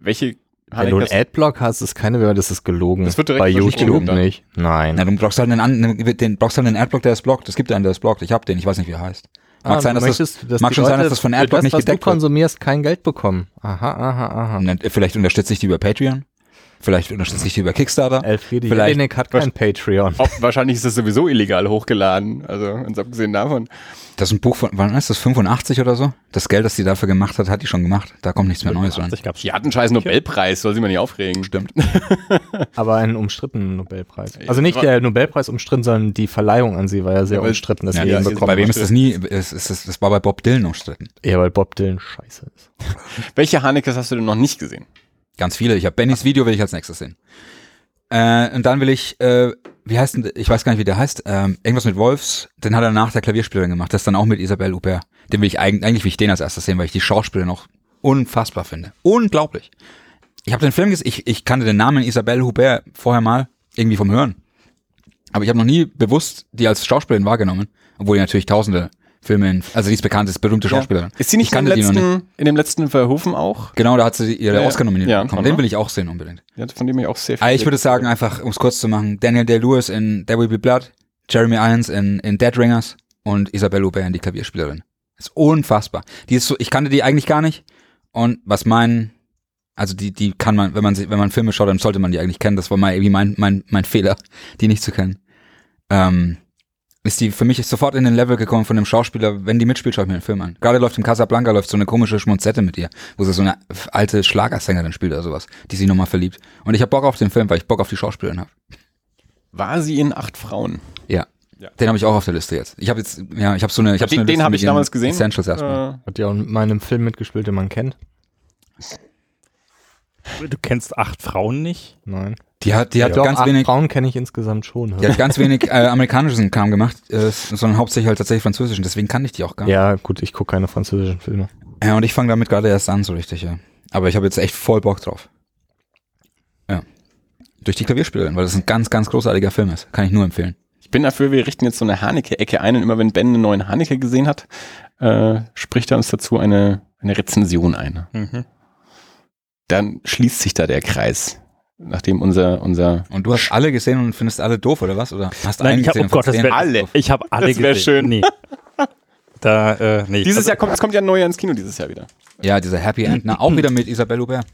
Welche Wenn du einen Adblock hast, ist keine Werbung, das ist gelogen. Das wird direkt bei YouTube gelogen dann. nicht. Nein. Na, du brauchst halt einen, den, brauchst halt einen Adblock, der ist blockt. Es gibt einen, der ist blockt. Ich hab den, ich weiß nicht, wie er heißt. Mag Ah, sein, du dass das, möchtest, dass mag schon sein, Leute dass das von das, nicht was du gedeckt wird. konsumierst, kein Geld bekommen. Aha, aha, aha. Vielleicht unterstütze ich die über Patreon. Vielleicht unterstütze ich die über Kickstarter. Elfriede Vielleicht- Jelinek hat kein Patreon. Ob, wahrscheinlich ist das sowieso illegal hochgeladen. Also ganz abgesehen davon. Das ist ein Buch von, wann ist das? 85 oder so? Das Geld, das die dafür gemacht hat, hat die schon gemacht. Da kommt nichts mehr Neues rein. Gab's Die hat einen scheiß Nobelpreis, soll sie mal nicht aufregen. Stimmt. Aber einen umstrittenen Nobelpreis. Also nicht der Nobelpreis umstritten, sondern die Verleihung an sie war ja sehr Ja, umstritten, dass Ja, sie ihn bekommen bei wem ist das nie? Es, es, es, das war bei Bob Dylan umstritten. Ja, weil Bob Dylan scheiße ist. Welche Hanekes hast du denn noch nicht gesehen? Ganz viele. Ich habe Bennys Video will ich als nächstes sehen. Äh, und dann will ich, äh, wie heißt denn, ich weiß gar nicht, wie der heißt, ähm, irgendwas mit Wolfs, den hat er nach der Klavierspielerin gemacht, das dann auch mit Isabelle Huppert. Den will ich eigentlich, eigentlich will ich den als erstes sehen, weil ich die Schauspielerin auch unfassbar finde. Unglaublich. Ich habe den Film gesehen, ich, ich kannte den Namen Isabelle Huppert vorher mal, irgendwie vom Hören. Aber ich habe noch nie bewusst die als Schauspielerin wahrgenommen, obwohl die natürlich tausende Filme, in, also die ist bekannt, ist berühmte Schauspielerin. Ist sie nicht Ich in letzten, in dem letzten Verhofen auch? Genau, da hat sie ihre Ja, ja. Oscar-Nominierung Ja, bekommen. Den will ich auch sehen unbedingt. Ja, von dem ich auch sehr viel. Ah, ich würde sagen, einfach, um es kurz zu machen, Daniel Day-Lewis in There Will Be Blood, Jeremy Irons in, in Dead Ringers und Isabelle Huppert in die Klavierspielerin. ist unfassbar. Die ist so, ich kannte die eigentlich gar nicht. Und was mein, also die, die kann man, wenn man sie, wenn man Filme schaut, dann sollte man die eigentlich kennen. Das war mal irgendwie mein, mein, mein Fehler, die nicht zu kennen. Ähm, ist die für mich sofort in den Level gekommen von dem Schauspieler, wenn die mitspielt, schaue ich mir den Film an. Gerade läuft im Casablanca läuft so eine komische Schmonzette mit ihr, wo sie so eine alte Schlagersängerin spielt oder sowas, die sich nochmal verliebt. Und ich habe Bock auf den Film, weil ich Bock auf die Schauspielerin habe. War sie in Acht Frauen? Ja. Ja. Den habe ich auch auf der Liste jetzt. Ich habe jetzt, ja, ich habe so eine, ich habe so den eine den habe ich damals gesehen. Essentials erstmal. Äh, Hat ja auch in meinem Film mitgespielt, den man kennt. Du kennst acht Frauen nicht? Nein. Die hat, die hat Doch, ganz acht wenig, Frauen kenne ich insgesamt schon. die hat ganz wenig äh, amerikanischen Kram gemacht, äh, sondern hauptsächlich halt tatsächlich französischen. Deswegen kann ich die auch gar nicht. ja, gut, ich gucke keine französischen Filme. Ja, und ich fange damit gerade erst an, so richtig, ja. Aber ich habe jetzt echt voll Bock drauf. Ja. Durch die Klavierspielerin, weil das ein ganz, ganz großartiger Film ist. Kann ich nur empfehlen. ich bin dafür, wir richten jetzt so eine Haneke-Ecke ein und immer wenn Ben einen neuen Haneke gesehen hat, äh, spricht er uns dazu eine, eine Rezension ein. Mhm. Dann schließt sich da der Kreis. Nachdem unser, unser Und du hast alle gesehen und findest alle doof, oder was? Oder hast Nein, einen ich hab- gesehen oh und Gott, das wär- alle. Ich habe alle Das gesehen. schön. Nee. Da, äh, nee. Dieses Also, Jahr kommt, es kommt ja ein neuer ins Kino dieses Jahr wieder. Ja, dieser Happy End. Na, auch wieder mit Isabelle Hubert.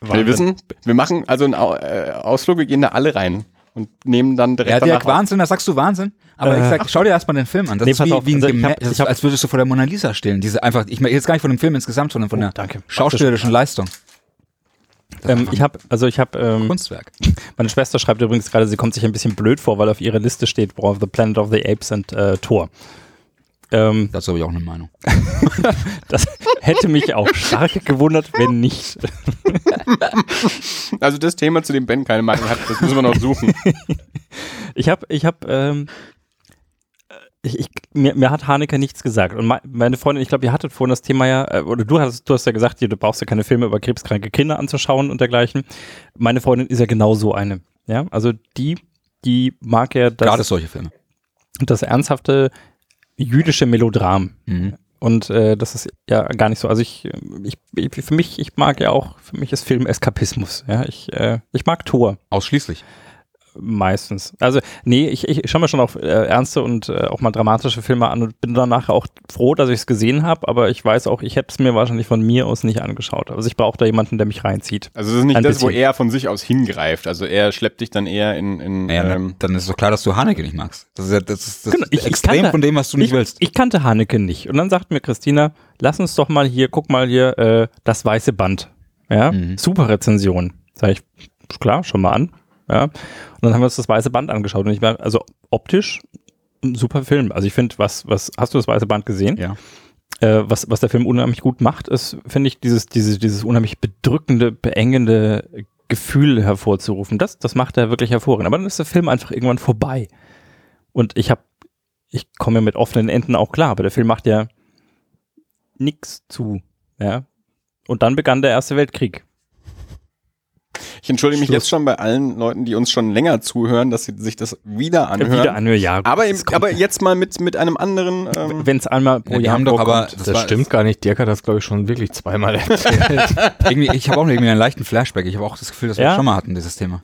Wir wissen, wir machen also einen äh, Ausflug, wir gehen da alle rein und nehmen dann direkt Ja, danach Dirk, Wahnsinn, da sagst du Wahnsinn. Aber ich Äh, sag, schau dir erstmal den Film an. Das Nee, ist wie, auf, wie ein also ich Gemä hab- das ich ist, hab- als würdest du vor der Mona Lisa stehen. Diese einfach, ich meine jetzt gar nicht von dem Film insgesamt, sondern von Oh, der danke. schauspielerischen Leistung. Ähm, ich habe, also ich habe, ähm, Kunstwerk. meine Schwester schreibt übrigens gerade, sie kommt sich ein bisschen blöd vor, weil auf ihrer Liste steht War of the Planet of the Apes und äh, Thor. Ähm, Dazu habe ich auch eine Meinung. das hätte mich auch stark gewundert, wenn nicht. Also das Thema, zu dem Ben keine Meinung hat, das müssen wir noch suchen. Ich habe, ich habe, ähm, ich, ich, mir, mir hat Haneke nichts gesagt. Und mei- meine Freundin, ich glaube, ihr hattet vorhin das Thema ja, äh, oder du hast, du hast ja gesagt, du brauchst ja keine Filme über krebskranke Kinder anzuschauen und dergleichen. Meine Freundin ist ja genau so eine. Ja, also die, die mag ja Gerade das, solche Filme. das ernsthafte jüdische Melodram. Mhm. Und äh, das ist ja gar nicht so. Also ich, ich, ich, für mich, ich mag ja auch, für mich ist Film Eskapismus. Ja, ich, äh, ich mag Tor. Ausschließlich. Meistens. Also, nee, ich, ich schaue mir schon auch äh, ernste und äh, auch mal dramatische Filme an und bin danach auch froh, dass ich es gesehen habe, aber ich weiß auch, ich hätte es mir wahrscheinlich von mir aus nicht angeschaut. Also ich brauche da jemanden, der mich reinzieht. Also das ist nicht Ein das, wo bisschen. er von sich aus hingreift. Also er schleppt dich dann eher in, in Naja, ähm, dann ist doch klar, dass du Haneke nicht magst. Das ist, ja, das ist, das Genau, ich extrem kannte- von dem, was du nicht ich, willst. Ich kannte Haneke nicht. Und dann sagt mir Christina, lass uns doch mal hier, guck mal hier, äh, das weiße Band. Ja, Mhm. super Rezension. Sag ich, klar, schon mal an. Ja. Und dann haben wir uns das weiße Band angeschaut. Und ich war, also optisch, ein super Film. Also ich finde, was, was, hast du das weiße Band gesehen? Ja. Äh, was, was der Film unheimlich gut macht, ist, finde ich, dieses, dieses, dieses unheimlich bedrückende, beengende Gefühl hervorzurufen. Das, das macht er wirklich hervorragend. Aber dann ist der Film einfach irgendwann vorbei. Und ich habe, ich komme ja mit offenen Enden auch klar, aber der Film macht ja nichts zu. Ja. Und dann begann der Erste Weltkrieg. Ich entschuldige mich Schluss. jetzt schon bei allen Leuten, die uns schon länger zuhören, dass sie sich das wieder anhören. Wieder anhören, ja. aber, das im, kommt- aber jetzt mal mit, mit einem anderen. Ähm, wenn es einmal pro Ja, Jahr haben doch aber, Das, das, war, stimmt gar nicht. Dirk hat das, glaube ich, schon wirklich zweimal erzählt. irgendwie, ich habe auch irgendwie einen leichten Flashback. Ich habe auch das Gefühl, dass wir Ja? das schon mal hatten, dieses Thema.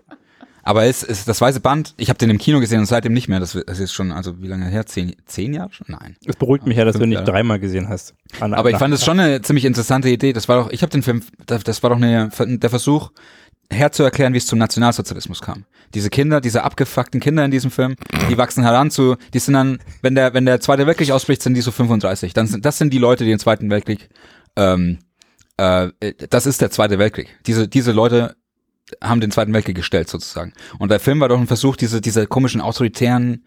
Aber es ist das weiße Band, ich habe den im Kino gesehen und seitdem nicht mehr. Das, das ist schon, also wie lange her? Zehn, zehn Jahre schon? Nein. Es beruhigt mich ja, dass du Fünf nicht Jahre. dreimal gesehen hast. An- Aber ich fand es schon eine ziemlich interessante Idee. Das war doch, ich habe den Film, das, das war doch eine, der Versuch, herzuerklären, wie es zum Nationalsozialismus kam. Diese Kinder, diese abgefuckten Kinder in diesem Film, die wachsen heran zu, die sind dann, wenn der, wenn der Zweite Weltkrieg ausbricht, sind die so 35. Dann sind, das sind die Leute, die den Zweiten Weltkrieg, ähm, äh, das ist der Zweite Weltkrieg. Diese, diese Leute haben den Zweiten Weltkrieg gestellt sozusagen. Und der Film war doch ein Versuch, diese, diese komischen autoritären,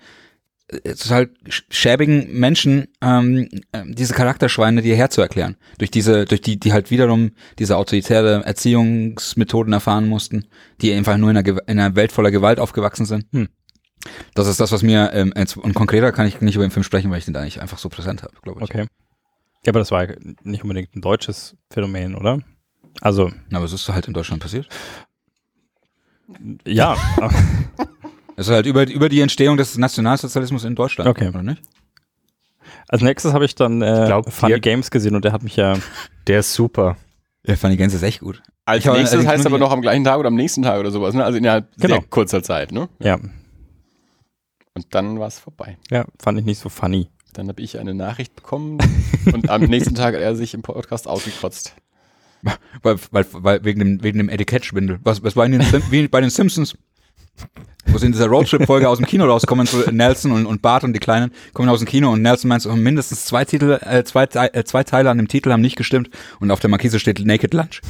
total sch- schäbigen Menschen, ähm, ähm, diese Charakterschweine dir herzuerklären. Durch diese, durch die, die halt wiederum diese autoritäre Erziehungsmethoden erfahren mussten, die einfach nur in einer, in einer Welt voller Gewalt aufgewachsen sind. Hm. Das ist das, was mir, ähm, und konkreter kann ich nicht über den Film sprechen, weil ich den da nicht einfach so präsent habe, glaube ich. Okay. Ja, aber das war nicht unbedingt ein deutsches Phänomen, oder? Also, Aber es ist halt in Deutschland passiert. ja. Es ist halt über, über die Entstehung des Nationalsozialismus in Deutschland. Okay. Oder nicht? Als nächstes habe ich dann äh, glaub, Funny Dirk- Games gesehen und der hat mich ja. Der ist super. Ja, Funny Games ist echt gut. als Ich nächstes allerdings heißt aber noch am gleichen Tag oder am nächsten Tag oder sowas, ne? Also innerhalb Genau. sehr kurzer Zeit, ne? Ja, Und dann war es vorbei. ja, fand ich nicht so funny. Dann habe ich eine Nachricht bekommen und am nächsten Tag hat er sich im Podcast ausgekotzt. Weil, weil, weil wegen dem, wegen dem Etikettschwindel. Was, was war in den, Sim- wie bei den Simpsons? Wo sie in dieser Roadtrip-Folge aus dem Kino rauskommen, so Nelson und, und Bart und die Kleinen kommen aus dem Kino und Nelson meint so, mindestens zwei Titel, äh, zwei, äh, zwei Teile an dem Titel haben nicht gestimmt und auf der Markise steht Naked Lunch.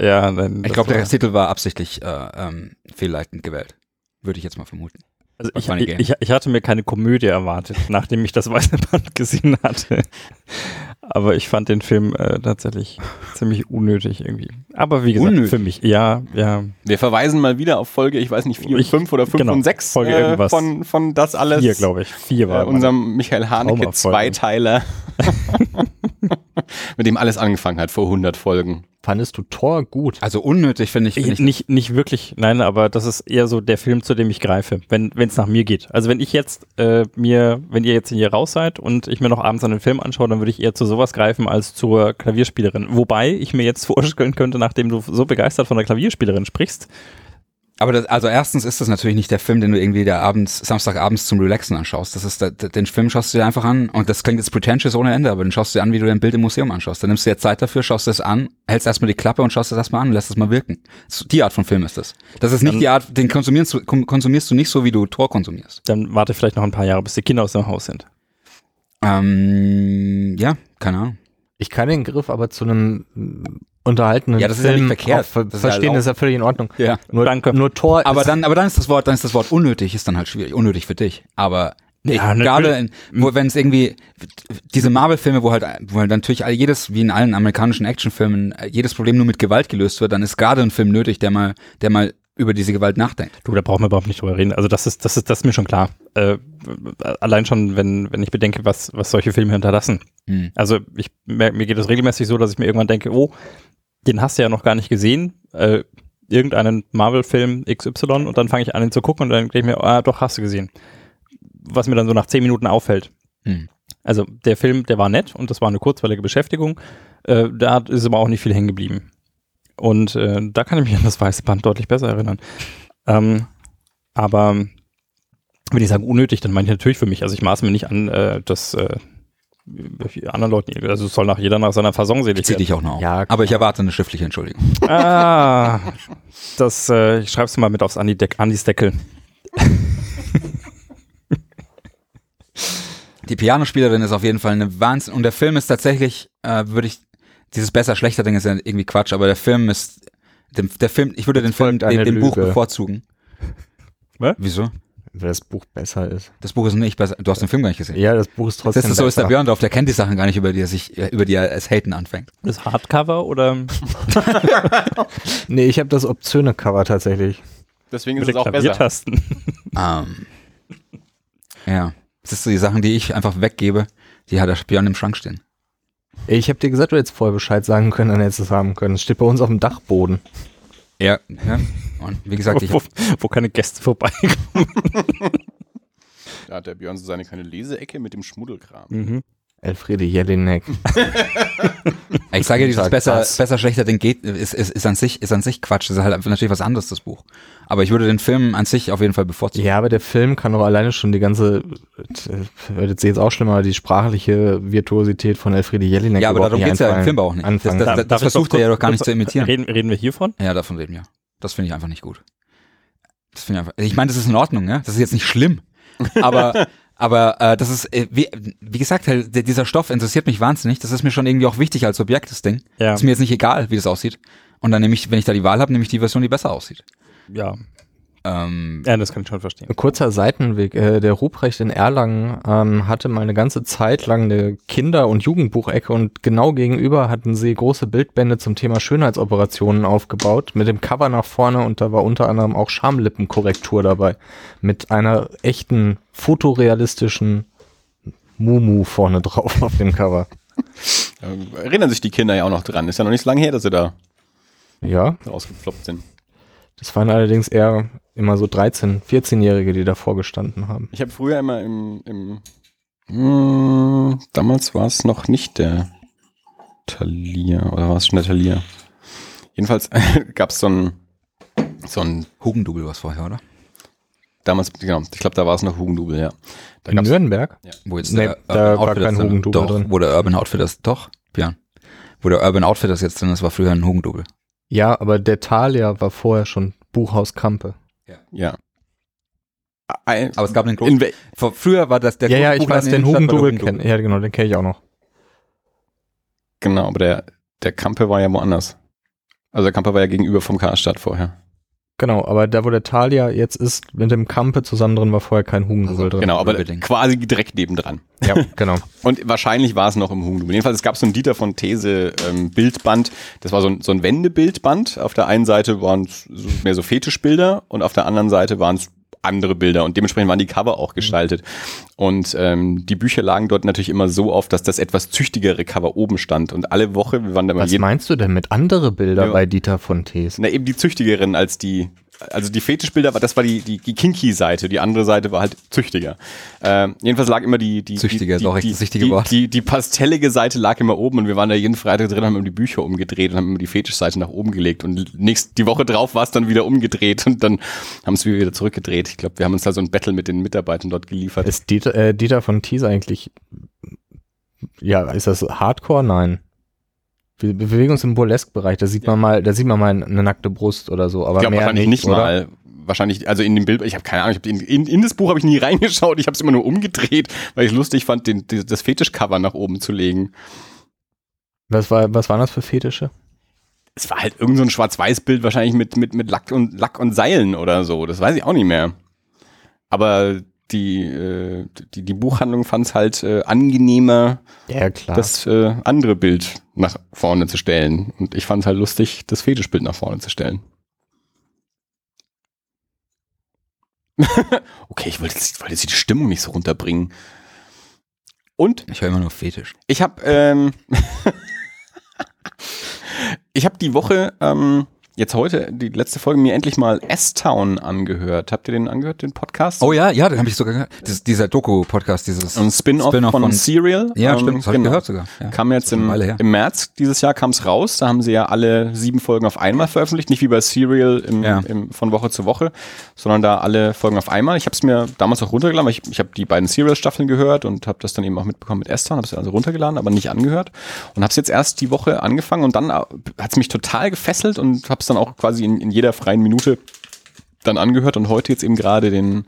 Ja, dann, Ich glaube, der war- Titel war absichtlich äh, ähm, fehlleitend gewählt. Würde ich jetzt mal vermuten. Also ich, ich, ich, hatte mir keine Komödie erwartet, nachdem ich das weiße Band gesehen hatte. Aber ich fand den Film äh, tatsächlich ziemlich unnötig irgendwie. Aber wie gesagt, Unnötig? für mich, ja, ja. Wir verweisen mal wieder auf Folge, ich weiß nicht, vier und Ich- fünf oder fünf genau, und sechs Folge äh, irgendwas. von, von das alles. Vier, glaube ich. Vier war äh, unserem Michael Haneke. Zweiteiler. Mit dem alles angefangen hat vor 100 Folgen. Fandest du Thor gut? Also unnötig finde ich, find ich nicht, nicht wirklich, nein, aber das ist eher so der Film, zu dem ich greife, wenn es nach mir geht. Also wenn ich jetzt äh, mir, wenn ihr jetzt hier raus seid und ich mir noch abends einen Film anschaue, dann würde ich eher zu sowas greifen als zur Klavierspielerin. Wobei ich mir jetzt vorstellen könnte, nachdem du so begeistert von der Klavierspielerin sprichst, Aber das, also erstens ist das natürlich nicht der Film, den du irgendwie der abends, Samstagabends zum Relaxen anschaust. Das ist der, den Film schaust du dir einfach an und das klingt jetzt pretentious ohne Ende, aber den schaust du dir an, wie du dein Bild im Museum anschaust. Dann nimmst du dir Zeit dafür, schaust es an, hältst erstmal die Klappe und schaust es erstmal an und lässt es mal wirken. Die Art von Film ist das. Das ist nicht Dann- die Art, den konsumierst du, kon- konsumierst du nicht so, wie du Tor konsumierst. Dann warte vielleicht noch ein paar Jahre, bis die Kinder aus dem Haus sind. Ähm, ja, keine Ahnung. Ich kann den Griff aber zu einem mm, unterhaltenden Ja, das ist ja Film nicht verkehrt. ver Das ja verstehen, ist ja völlig in Ordnung. Ja. Nur, Danke. nur Tor Aber dann, aber dann ist das Wort, dann ist das Wort unnötig, ist dann halt schwierig. Unnötig für dich. Aber Ja, ich, natürlich. gerade wo, wenn es irgendwie, diese Marvel-Filme, wo halt, wo halt natürlich all- jedes, wie in allen amerikanischen Actionfilmen, jedes Problem nur mit Gewalt gelöst wird, dann ist gerade ein Film nötig, der mal, der mal über diese Gewalt nachdenkt. Du, da brauchen wir überhaupt nicht drüber reden. Also das ist, das ist, das ist mir schon klar. Äh, allein schon, wenn, wenn ich bedenke, was, was solche Filme hinterlassen. Hm. Also ich, mir, mir geht es regelmäßig so, dass ich mir irgendwann denke, oh, den hast du ja noch gar nicht gesehen. Äh, irgendeinen Marvel-Film XY und dann fange ich an, ihn zu gucken und dann denke ich mir, ah, doch, hast du gesehen. Was mir dann so nach zehn Minuten auffällt. Hm. Also der Film, der war nett und das war eine kurzweilige Beschäftigung. Äh, da ist aber auch nicht viel hängen geblieben. Und äh, da kann ich mich an das weiße Band deutlich besser erinnern. Ähm, aber wenn ich sage unnötig, dann meine ich natürlich für mich. Also ich maße mir nicht an, äh, dass äh, anderen Leuten, also es soll nach jeder nach seiner Fasson selig Ich zieh dich auch noch auf. Ja, Aber ich erwarte eine schriftliche Entschuldigung. Ah, das, äh, ich schreib's mal mit aufs Andi Deck, Andis Deckel. Die Pianospielerin ist auf jeden Fall eine Wahnsinn. Und der Film ist tatsächlich, äh, würde ich, dieses besser-schlechter-Ding ist ja irgendwie Quatsch, aber der Film ist, dem, der Film, ich würde den Film dem, dem Buch bevorzugen. Was? Wieso? weil das Buch besser ist. Das Buch ist nicht besser. Du hast den Film gar nicht gesehen. Ja, das Buch ist trotzdem das ist so, ist der besser. Björn drauf, der kennt die Sachen gar nicht, über die er sich, äh, über die er es haten anfängt. Das Hardcover oder Nee, ich habe das obszöne Cover tatsächlich. Deswegen ist mit es auch besser. Klaviertasten? Ähm, ja. Das ist so die Sachen, die ich einfach weggebe, die hat der Björn im Schrank stehen. Ich habe dir gesagt, du hättest vorher Bescheid sagen können, dann hättest du es haben können. Es steht bei uns auf dem Dachboden. Ja, ja. Und wie gesagt, ich wo, wo keine Gäste vorbeikommen. Da hat der Björn so seine kleine Leseecke mit dem Schmuddelkram. Mhm. Elfriede Jelinek. Ich sage ja, dieses Sag besser, was. besser, schlechter Ding geht, ist, ist, ist an sich, ist an sich Quatsch. Das ist halt natürlich was anderes, das Buch. Aber ich würde den Film an sich auf jeden Fall bevorzugen. Ja, aber der Film kann doch alleine schon die ganze, äh, wird jetzt auch schlimmer, die sprachliche Virtuosität von Elfriede Jelinek. Ja, aber darum nicht geht's ja im Film auch nicht. Das, Anfangen. das, Da- das, das doch versucht er ja doch gar nicht zu imitieren. Reden, reden wir hiervon? Ja, davon reden wir. Das finde ich einfach nicht gut. Das finde ich einfach. Ich meine, das ist in Ordnung, ne? Das ist jetzt nicht schlimm. Aber, aber äh, das ist, äh, wie, wie gesagt, halt, dieser Stoff interessiert mich wahnsinnig. Das ist mir schon irgendwie auch wichtig als Objekt, das Ding. Ja. Ist mir jetzt nicht egal, wie das aussieht. Und dann nehme ich, wenn ich da die Wahl habe, nehme ich die Version, die besser aussieht. Ja. Ähm, ja, das kann ich schon verstehen. Ein kurzer Seitenweg. Äh, der Ruprecht in Erlangen ähm, hatte mal eine ganze Zeit lang eine Kinder- und Jugendbuchecke und genau gegenüber hatten sie große Bildbände zum Thema Schönheitsoperationen aufgebaut mit dem Cover nach vorne und da war unter anderem auch Schamlippenkorrektur dabei mit einer echten fotorealistischen Mumu vorne drauf auf dem Cover. Ähm, erinnern sich die Kinder ja auch noch dran. Ist ja noch nicht so lange her, dass sie da Ja, rausgefloppt sind. Das waren allerdings eher immer so 13-, 14-Jährige, die davor gestanden haben. Ich habe früher immer im, im hm, damals war es noch nicht der Talier oder war es schon der Talier? Jedenfalls gab es so ein so ein Hugendubel was vorher, oder? damals genau, ich glaube, da war es noch Hugendubel, ja. Da In Nürnberg? Wo jetzt Nee, der da Urban war Outfitters kein Hugendubel doch, drin. Wo der Urban Outfitters, doch, Björn. Wo der Urban Outfitters jetzt drin ist, war früher ein Hugendubel. Ja, aber der Thalia war vorher schon Buchhaus Kampe. ja. Ein, Aber es gab einen Vor- Früher war das der ja, ja, ich weiß, den Hugendubel kennen. Ja, genau, den kenne ich auch noch. genau, aber der der Kampe war ja woanders. Also der Kampe war ja gegenüber vom Karstadt vorher. Genau, aber da, wo der Thalia jetzt ist, mit dem Kampe zusammen drin, war vorher kein Hugendubel Also, drin. Genau, aber Unbedingt. quasi direkt nebendran. Ja, genau. Und wahrscheinlich war es noch im Hugendubel. Jedenfalls, es gab so ein Dieter von These ähm, Bildband. Das war so ein, so ein Wendebildband. Auf der einen Seite waren es so, mehr so Fetischbilder und auf der anderen Seite waren es andere Bilder und dementsprechend waren die Cover auch gestaltet. Und ähm, die Bücher lagen dort natürlich immer so auf, dass das etwas züchtigere Cover oben stand. Und alle Woche, wir waren da mal Was meinst du denn mit andere Bilder Ja. bei Dieter von Tees? na eben die züchtigeren als die also die Fetischbilder, das war die, die, die Kinky-Seite, die andere Seite war halt züchtiger. Ähm, jedenfalls lag immer die, die, Züchtiger die, ist auch die, echt die, das richtige die, Wort. Die, die pastellige Seite lag immer oben und wir waren da jeden Freitag drin, haben immer die Bücher umgedreht und haben immer die Fetischseite nach oben gelegt und nächst, die Woche drauf war es dann wieder umgedreht und dann haben es wieder zurückgedreht. Ich glaube, wir haben uns da so ein Battle mit den Mitarbeitern dort geliefert. Ist Dieter, äh, Dieter von Thies eigentlich, ja, ist das Hardcore? Nein. Wir bewegen uns im Burlesque-Bereich, da sieht man mal, da sieht man mal eine nackte Brust oder so, aber ich glaube mehr wahrscheinlich nicht, nicht, mal. Wahrscheinlich, also in dem Bild, ich habe keine Ahnung, in, in, in das Buch habe ich nie reingeschaut, ich habe es immer nur umgedreht, weil ich lustig fand, den, die- das Fetischcover nach oben zu legen. Was war, was waren das für Fetische? Es war halt irgend so ein Schwarz-Weiß-Bild, wahrscheinlich mit, mit, mit Lack und Lack und Seilen oder so. Das weiß ich auch nicht mehr. Aber die, äh, die, die Buchhandlung fand es halt äh, angenehmer, Ja, klar. das äh, andere Bild nach vorne zu stellen. Und ich fand es halt lustig, das Fetischbild nach vorne zu stellen. okay, ich wollte jetzt, ich wollte jetzt die Stimmung nicht so runterbringen. Und Ich höre immer nur Fetisch. ich habe ähm, ich habe die Woche ähm, jetzt heute die letzte Folge mir endlich mal S-Town angehört. Habt ihr den angehört, den Podcast? Oh ja, ja, den habe ich sogar gehört. Das, dieser Doku-Podcast, dieses ein Spin-off Spin-off von, von- Serial. Ja, Ähm, stimmt, das habe ich genau. gehört sogar. Ja. Kam jetzt im, im März dieses Jahr kam es raus. Da haben sie ja alle sieben Folgen auf einmal veröffentlicht, nicht wie bei Serial im, Ja. im, von Woche zu Woche, sondern da alle Folgen auf einmal. Ich habe es mir damals auch runtergeladen, weil ich, ich habe die beiden Serial-Staffeln gehört und habe das dann eben auch mitbekommen mit Esther, habe es also runtergeladen, aber nicht angehört und habe es jetzt erst die Woche angefangen und dann hat es mich total gefesselt und habe es dann auch quasi in, in jeder freien Minute dann angehört und heute jetzt eben gerade den,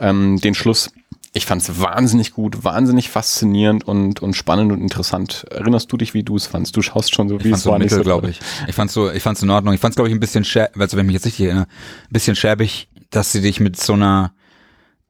ähm, den Schluss. Ich fand es wahnsinnig gut, wahnsinnig faszinierend und, und spannend und interessant. Erinnerst du dich, wie du es fandst? Du schaust schon so, wie es so war. mittel, so glaube ich. Ich fand's so, ich fand's in Ordnung. Ich fand's, glaube ich, ein bisschen also wenn ich mich jetzt richtig erinnere, ein bisschen schäbig, dass sie dich mit so einer,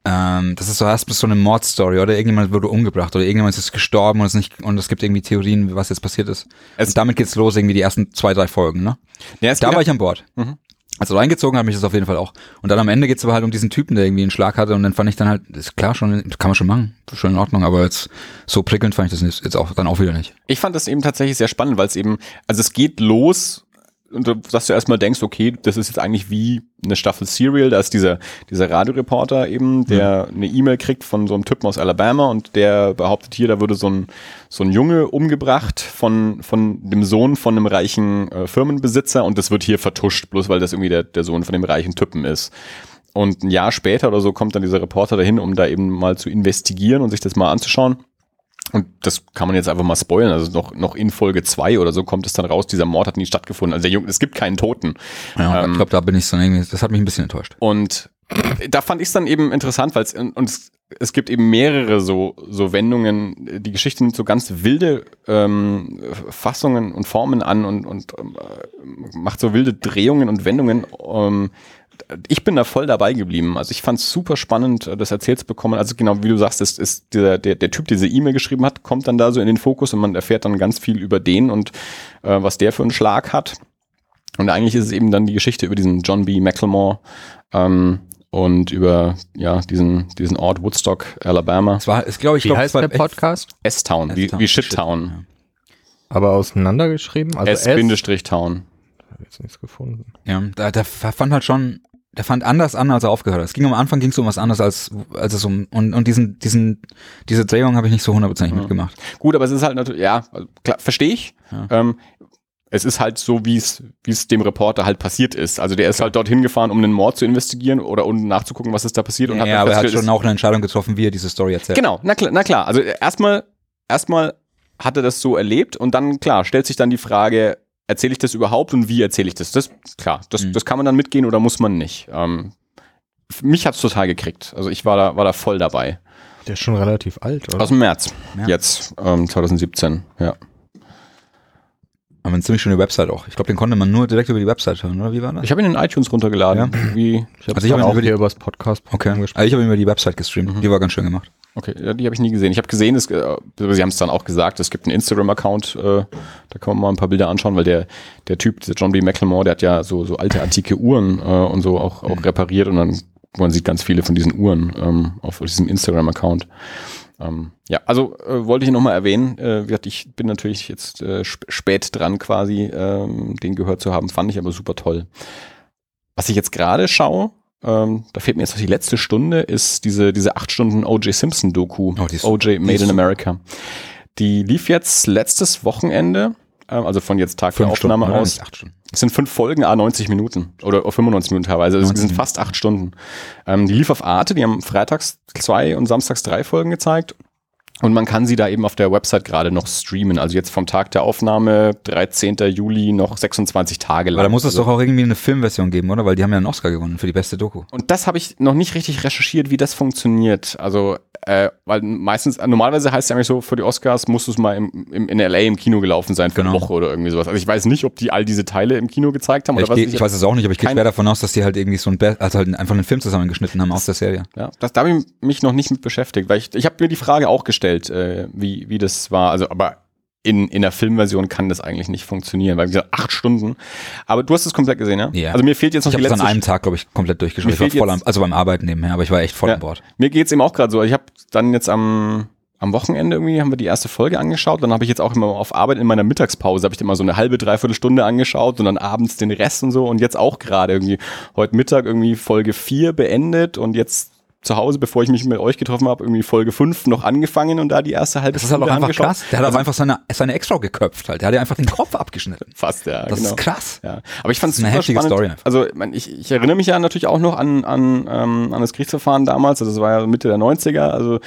ähm, das ist so erst bis so eine Mordstory oder irgendjemand wurde umgebracht oder irgendjemand ist gestorben und es nicht, und es gibt irgendwie Theorien, was jetzt passiert ist. Es- und damit geht's los, irgendwie die ersten zwei, drei Folgen, ne? Ja, Da war ich an Bord. Mhm. Also reingezogen hat mich das auf jeden Fall auch. Und dann am Ende geht's aber halt um diesen Typen, der irgendwie einen Schlag hatte und dann fand ich dann halt, ist klar schon, kann man schon machen, schon in Ordnung, aber jetzt so prickelnd fand ich das jetzt auch dann auch wieder nicht. Ich fand das eben tatsächlich sehr spannend, weil es eben, also es geht los und du- dass du erstmal denkst, okay, das ist jetzt eigentlich wie eine Staffel Serial, da ist dieser, dieser Radioreporter eben, der eine E-Mail kriegt von so einem Typen aus Alabama und der behauptet hier, da würde so ein, so ein Junge umgebracht von, von dem Sohn von einem reichen äh, Firmenbesitzer und das wird hier vertuscht, bloß weil das irgendwie der, der Sohn von dem reichen Typen ist. Und ein Jahr später oder so kommt dann dieser Reporter dahin, um da eben mal zu investigieren und sich das mal anzuschauen. Und das kann man jetzt einfach mal spoilern. Also noch, noch in Folge zwei oder so kommt es dann raus, dieser Mord hat nie stattgefunden. Also der Junge, es gibt keinen Toten. Ja, Ähm, ich glaube, da bin ich so irgendwie, das hat mich ein bisschen enttäuscht. Und da fand ich es dann eben interessant, weil es und es, es gibt eben mehrere so so Wendungen. Die Geschichte nimmt so ganz wilde ähm, Fassungen und Formen an und und äh, macht so wilde Drehungen und Wendungen. Ähm, ich bin da voll dabei geblieben. Also ich fand es super spannend, äh, das erzählt zu bekommen. Also genau wie du sagst, ist, ist dieser, der, der Typ, der diese E-Mail geschrieben hat, kommt dann da so in den Fokus und man erfährt dann ganz viel über den und äh, was der für einen Schlag hat. Und eigentlich ist es eben dann die Geschichte über diesen John B. McLemore ähm, und über ja diesen diesen Ort Woodstock, Alabama, Es war, es glaube ich, Wie glaub, heißt es war der Podcast? S-Town, wie, wie Shit-Town, Aber auseinandergeschrieben? Also S-Town. Jetzt nichts gefunden. Ja, da, der fand halt schon, der fand anders an, als er aufgehört hat. Es ging am Anfang ging es um was anderes als als es um und und diesen diesen diese Drehung habe ich nicht so hundertprozentig Mhm. mitgemacht. Gut, aber es ist halt natürlich, ja, also klar, verstehe ich. Ja. Ähm, es ist halt so, wie es wie es dem Reporter halt passiert ist. Also der ist halt dorthin gefahren, um einen Mord zu investigieren oder um nachzugucken, was ist da passiert. Und Ja, hat ja aber er hat schon auch eine Entscheidung getroffen, wie er diese Story erzählt. Genau, na klar, na klar. Also erstmal, erstmal hat er das so erlebt und dann, klar, stellt sich dann die Frage, erzähle ich das überhaupt und wie erzähle ich das? Das, klar, das, Mhm. das kann man dann mitgehen oder muss man nicht. Ähm, mich hat's total gekriegt. Also ich war da, war da voll dabei. Der ist schon relativ alt, oder? Aus dem März, Ja. jetzt, ähm, 2017, ja. Aber eine ziemlich schöne Website auch. Ich glaube, den konnte man nur direkt über die Website hören, oder wie war das? Ich habe ihn in iTunes runtergeladen. Wie, ich habe also ich hab ihn auch über die- hier übers Podcast Okay. angesprochen. Also ich habe über die Website gestreamt. Mhm. Die war ganz schön gemacht. Okay, die habe ich nie gesehen. Ich habe gesehen, es, äh, sie haben es dann auch gesagt, es gibt einen Instagram-Account, äh, da kann man mal ein paar Bilder anschauen, weil der, der Typ, dieser John B. McLemore, der hat ja so, so alte antike Uhren äh, und so auch, auch repariert und dann man sieht ganz viele von diesen Uhren ähm, auf diesem Instagram-Account. Ähm, ja, also äh, wollte ich nochmal erwähnen. Äh, wie gesagt, ich bin natürlich jetzt äh, sp spät dran quasi, ähm, den gehört zu haben, fand ich aber super toll. was ich jetzt gerade schaue, ähm, da fehlt mir jetzt noch die letzte Stunde, ist diese, diese acht Stunden O.J. Simpson Doku. Oh, die ist O.J. Made in. America. Die lief jetzt letztes Wochenende, ähm, also von jetzt Tag der Fünf Stunden, Aufnahme oder? aus. Stunden. Es sind fünf Folgen, a 90 Minuten oder 95 Minuten teilweise. Also es 90 sind fast acht Stunden. Ähm, die lief auf Arte, die haben freitags zwei und samstags drei Folgen gezeigt. Und man kann sie da eben auf der Website gerade noch streamen. Also jetzt vom Tag der Aufnahme, 13. Juli, noch 26 Tage lang. Aber da muss es also, doch auch irgendwie eine Filmversion geben, oder? Weil die haben ja einen Oscar gewonnen für die beste Doku. Und das habe ich noch nicht richtig recherchiert, wie das funktioniert. Also, äh, weil meistens, normalerweise heißt es ja eigentlich so, für die Oscars musst du es mal im, im, in LA im Kino gelaufen sein für eine Genau. Woche oder irgendwie sowas. Also ich weiß nicht, ob die all diese Teile im Kino gezeigt haben Ich, oder was. geh, ich weiß es auch nicht, aber ich gehe schwer davon aus, dass die halt irgendwie so ein, Be also halt einfach einen Film zusammengeschnitten haben aus der Serie. Ja, das, da habe ich mich noch nicht mit beschäftigt, weil ich, ich habe mir die Frage auch gestellt, äh, wie, wie das war. Also, aber in, in der Filmversion kann das eigentlich nicht funktionieren, weil wie gesagt, acht Stunden. Aber du hast es komplett gesehen, ja? Ja. Also mir fehlt jetzt noch Ich die letzte an einem Tag, glaube ich, komplett durchgeschaut. Ich war voll am, also beim Arbeiten nebenher, aber ich war echt voll Ja. an Bord. Mir geht's eben auch gerade so. Ich habe dann jetzt am am Wochenende irgendwie haben wir die erste Folge angeschaut. Dann habe ich jetzt auch immer auf Arbeit in meiner Mittagspause habe ich immer so eine halbe dreiviertel Stunde angeschaut und dann abends den Rest und so und jetzt auch gerade irgendwie heute Mittag irgendwie Folge 4 beendet und jetzt zu Hause, bevor ich mich mit euch getroffen habe, irgendwie Folge 5 noch angefangen und da die erste halbe Das ist halt auch Stunde einfach angeschaut. krass. Der hat Also auch einfach seine, seine Ex-Frau geköpft halt. Der hat ihr einfach den Kopf abgeschnitten. fast ja, Das genau. ist krass. Ja, aber ich fand es super heftige spannend. Story einfach. Also ich, ich erinnere mich ja natürlich auch noch an, an, ähm, an das Gerichtsverfahren damals. Also das war ja Mitte der 90er. Also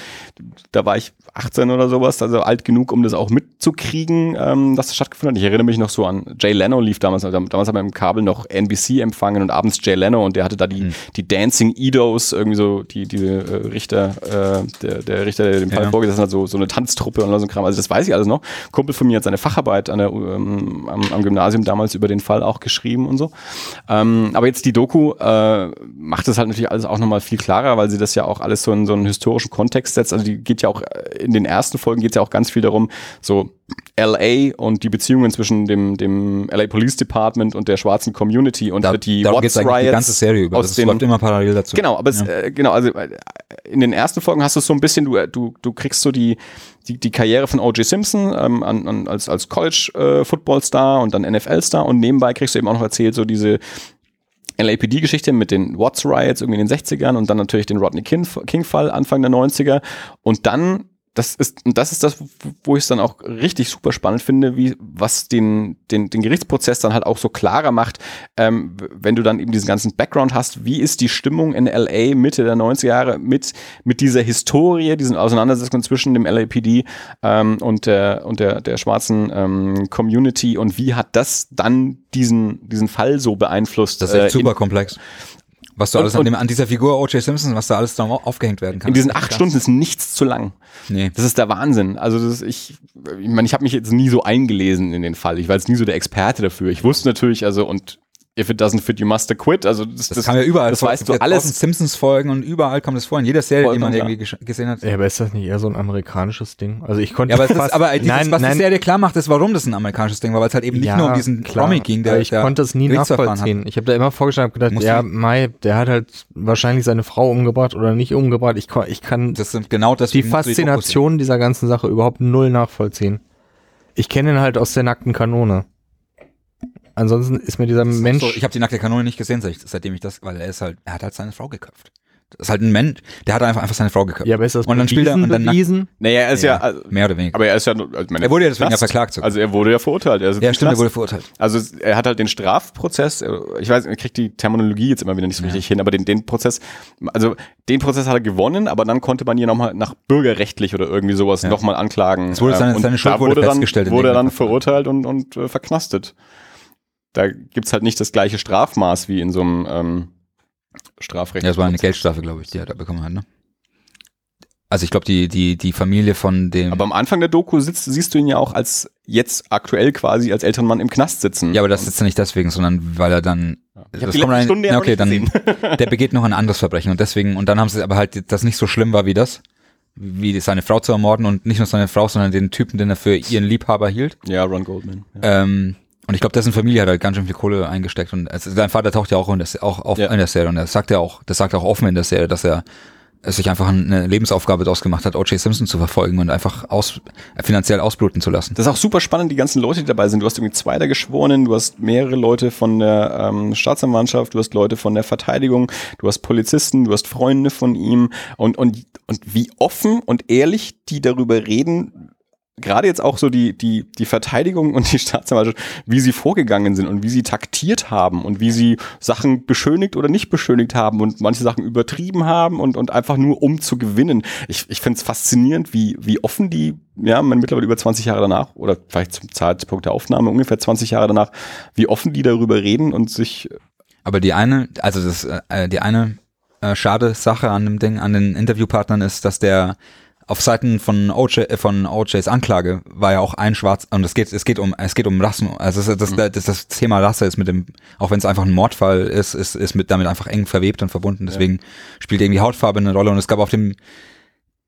da war ich 18 oder sowas, also alt genug, um das auch mitzukriegen, ähm, dass das stattgefunden hat. Ich erinnere mich noch so an Jay Leno lief damals. Also damals haben wir im Kabel noch NBC empfangen und abends Jay Leno und der hatte da die, Mhm. die Dancing Idos, irgendwie so die, die äh, Richter, äh, der, der Richter, der dem Fall Ja. vorgesessen hat, so, so eine Tanztruppe und so ein Kram. Also das weiß ich alles noch. Kumpel von mir hat seine Facharbeit an der, ähm, am, am Gymnasium damals über den Fall auch geschrieben und so. Ähm, aber jetzt die Doku äh, macht das halt natürlich alles auch nochmal viel klarer, weil sie das ja auch alles so in so einen historischen Kontext setzt. Also die geht ja auch, äh, in den ersten Folgen geht es ja auch ganz viel darum, so LA und die Beziehungen zwischen dem, dem LA Police Department und der schwarzen Community und Da, die Watts eigentlich die Riots ganze Serie über. aus Das läuft immer parallel dazu. Genau, aber es, Ja. äh, genau, also äh, in den ersten Folgen hast du es so ein bisschen, du, du, du kriegst so die, die, die Karriere von O.J. Simpson ähm, an, an, als, als College-Football-Star und dann NFL-Star und nebenbei kriegst du eben auch noch erzählt, so diese LAPD-Geschichte mit den Watts Riots irgendwie in den 60ern und dann natürlich den Rodney King- King-Fall Anfang der 90er und dann das ist, und das ist das, wo ich es dann auch richtig super spannend finde, wie, was den, den, den Gerichtsprozess dann halt auch so klarer macht, ähm, wenn du dann eben diesen ganzen Background hast, wie ist die Stimmung in LA Mitte der 90er Jahre mit, mit dieser Historie, diesen Auseinandersetzungen zwischen dem LAPD ähm, und der, und der, der schwarzen ähm, Community und wie hat das dann diesen, diesen Fall so beeinflusst? Das ist echt äh, super komplex. Was da Und- alles an, und- dem, an dieser Figur O.J. Simpson, was da alles da aufgehängt werden kann. In diesen acht. Stunden ist nichts zu lang. Nee. Das ist der Wahnsinn. Also das ist, ich, ich meine, ich habe mich jetzt nie so eingelesen in den Fall. Ich war jetzt nie so der Experte dafür. Ich wusste natürlich, also und if it doesn't fit, you must quit. Also das, Das, kam ja überall. Das vor. weißt du alles. tausend Simpsons-Folgen und überall kommt es vor. In jeder Serie, die man Vollkommen irgendwie gesehen hat. Ja, aber ist das nicht eher so ein amerikanisches Ding? Also ich konnte Ja, aber, es ist, fast, aber dieses, nein, was nein, die Serie klar macht, ist, warum das ein amerikanisches Ding war, weil es halt eben nicht ja, nur um diesen klar, Promi ging, der ich der konnte es nie nachvollziehen. Ich habe da immer vorgestellt, hab gedacht, Musst ja, Mai, der hat halt wahrscheinlich seine Frau umgebracht oder nicht umgebracht. Ich, ich kann Das sind genau das. die Faszination dieser ganzen Sache überhaupt null nachvollziehen. Ich kenne ihn halt aus der nackten Kanone. Ansonsten ist mir dieser sehen. Mensch. So, ich habe die nackte Kanone nicht gesehen, seitdem ich das, weil er ist halt, er hat halt seine Frau geköpft. Das ist halt ein Mensch, der hat einfach, einfach seine Frau geköpft. ja, aber ist das und dann spielt er und dann bewiesen? Naja, er ist ja, also, mehr oder weniger. aber er ist ja, also meine, Er wurde ja deswegen ja verklagt sogar. Also er wurde ja verurteilt. Er ist ja, im stimmt, er wurde verurteilt. Also er hat halt den Strafprozess, äh, ich weiß, ich krieg die Terminologie jetzt immer wieder nicht so richtig hin, aber den, den Prozess, also den Prozess hat er gewonnen, aber dann konnte man ihn nochmal nach bürgerrechtlich oder irgendwie sowas Ja. nochmal anklagen. Es wurde seine- Ähm, und seine Schuld wurde dann, festgestellt in Wurde er dann verurteilt und, und äh, verknastet. Da gibt's halt nicht das gleiche Strafmaß wie in so einem ähm, Strafrecht. Ja, das war eine Geldstrafe, glaube ich, die er da bekommen hat, ne? Also ich glaube, die, die, die Familie von dem. Aber am Anfang der Doku sitzt, siehst du ihn ja auch als jetzt aktuell quasi als älteren Mann im Knast sitzen. ja, aber das ist ja nicht deswegen, sondern weil er dann. Ich das die kommt Stunde ja okay, dann der begeht noch ein anderes Verbrechen und deswegen und dann haben sie aber halt das nicht so schlimm war wie das, wie seine Frau zu ermorden und nicht nur seine Frau, sondern den Typen, den er für ihren Liebhaber hielt. ja, Ron Goldman. Ja. Ähm, und ich glaube, dessen Familie hat halt ganz schön viel Kohle eingesteckt und also sein Vater taucht ja auch, in der, auch auf Ja. in der Serie und er sagt ja auch, das sagt er auch offen in der Serie, dass er es sich einfach eine Lebensaufgabe daraus gemacht hat, O.J. Simpson zu verfolgen und einfach aus, finanziell ausbluten zu lassen. Das ist auch super spannend, die ganzen Leute, die dabei sind. Du hast irgendwie zwei der Geschworenen, du hast mehrere Leute von der ähm, Staatsanwaltschaft, du hast Leute von der Verteidigung, du hast Polizisten, du hast Freunde von ihm und, und, und wie offen und ehrlich die darüber reden, gerade jetzt auch so die, die, die Verteidigung und die Staatsanwaltschaft, wie sie vorgegangen sind und wie sie taktiert haben und wie sie Sachen beschönigt oder nicht beschönigt haben und manche Sachen übertrieben haben und, und einfach nur um zu gewinnen. Ich, ich finde es faszinierend, wie, wie offen die, ja, man mittlerweile über 20 Jahre danach oder vielleicht zum Zeitpunkt der Aufnahme ungefähr 20 Jahre danach, wie offen die darüber reden und sich. Aber die eine, also das, äh, die eine äh, schade Sache an dem Ding, an den Interviewpartnern ist, dass der auf Seiten von OJ, äh, von OJs Anklage war ja auch ein Schwarz und es geht es geht um es geht um Rassen also das, das, das, das Thema Rasse ist mit dem auch wenn es einfach ein Mordfall ist ist ist mit damit einfach eng verwebt und verbunden deswegen ja. spielt irgendwie Hautfarbe eine Rolle und es gab auf dem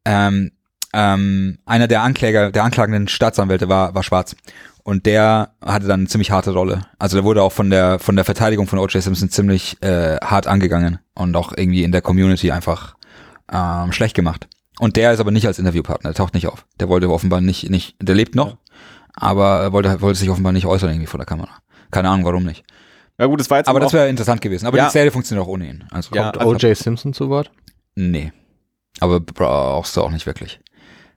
ähm, ähm, einer der Ankläger der anklagenden Staatsanwälte war war schwarz und der hatte dann eine ziemlich harte Rolle. Also der wurde auch von der von der Verteidigung von OJ Simpson ziemlich äh, hart angegangen und auch irgendwie in der Community einfach ähm, schlecht gemacht und der ist aber nicht als Interviewpartner, der taucht nicht auf. Der wollte offenbar nicht, nicht, der lebt noch, ja. aber wollte, wollte sich offenbar nicht äußern irgendwie vor der Kamera. Keine Ahnung, warum nicht. Ja gut, das war jetzt aber das wäre interessant gewesen. Aber ja. die Serie funktioniert auch ohne ihn. Also ja, kommt O.J. Simpson zu Wort? Nee. Aber brauchst du auch nicht wirklich.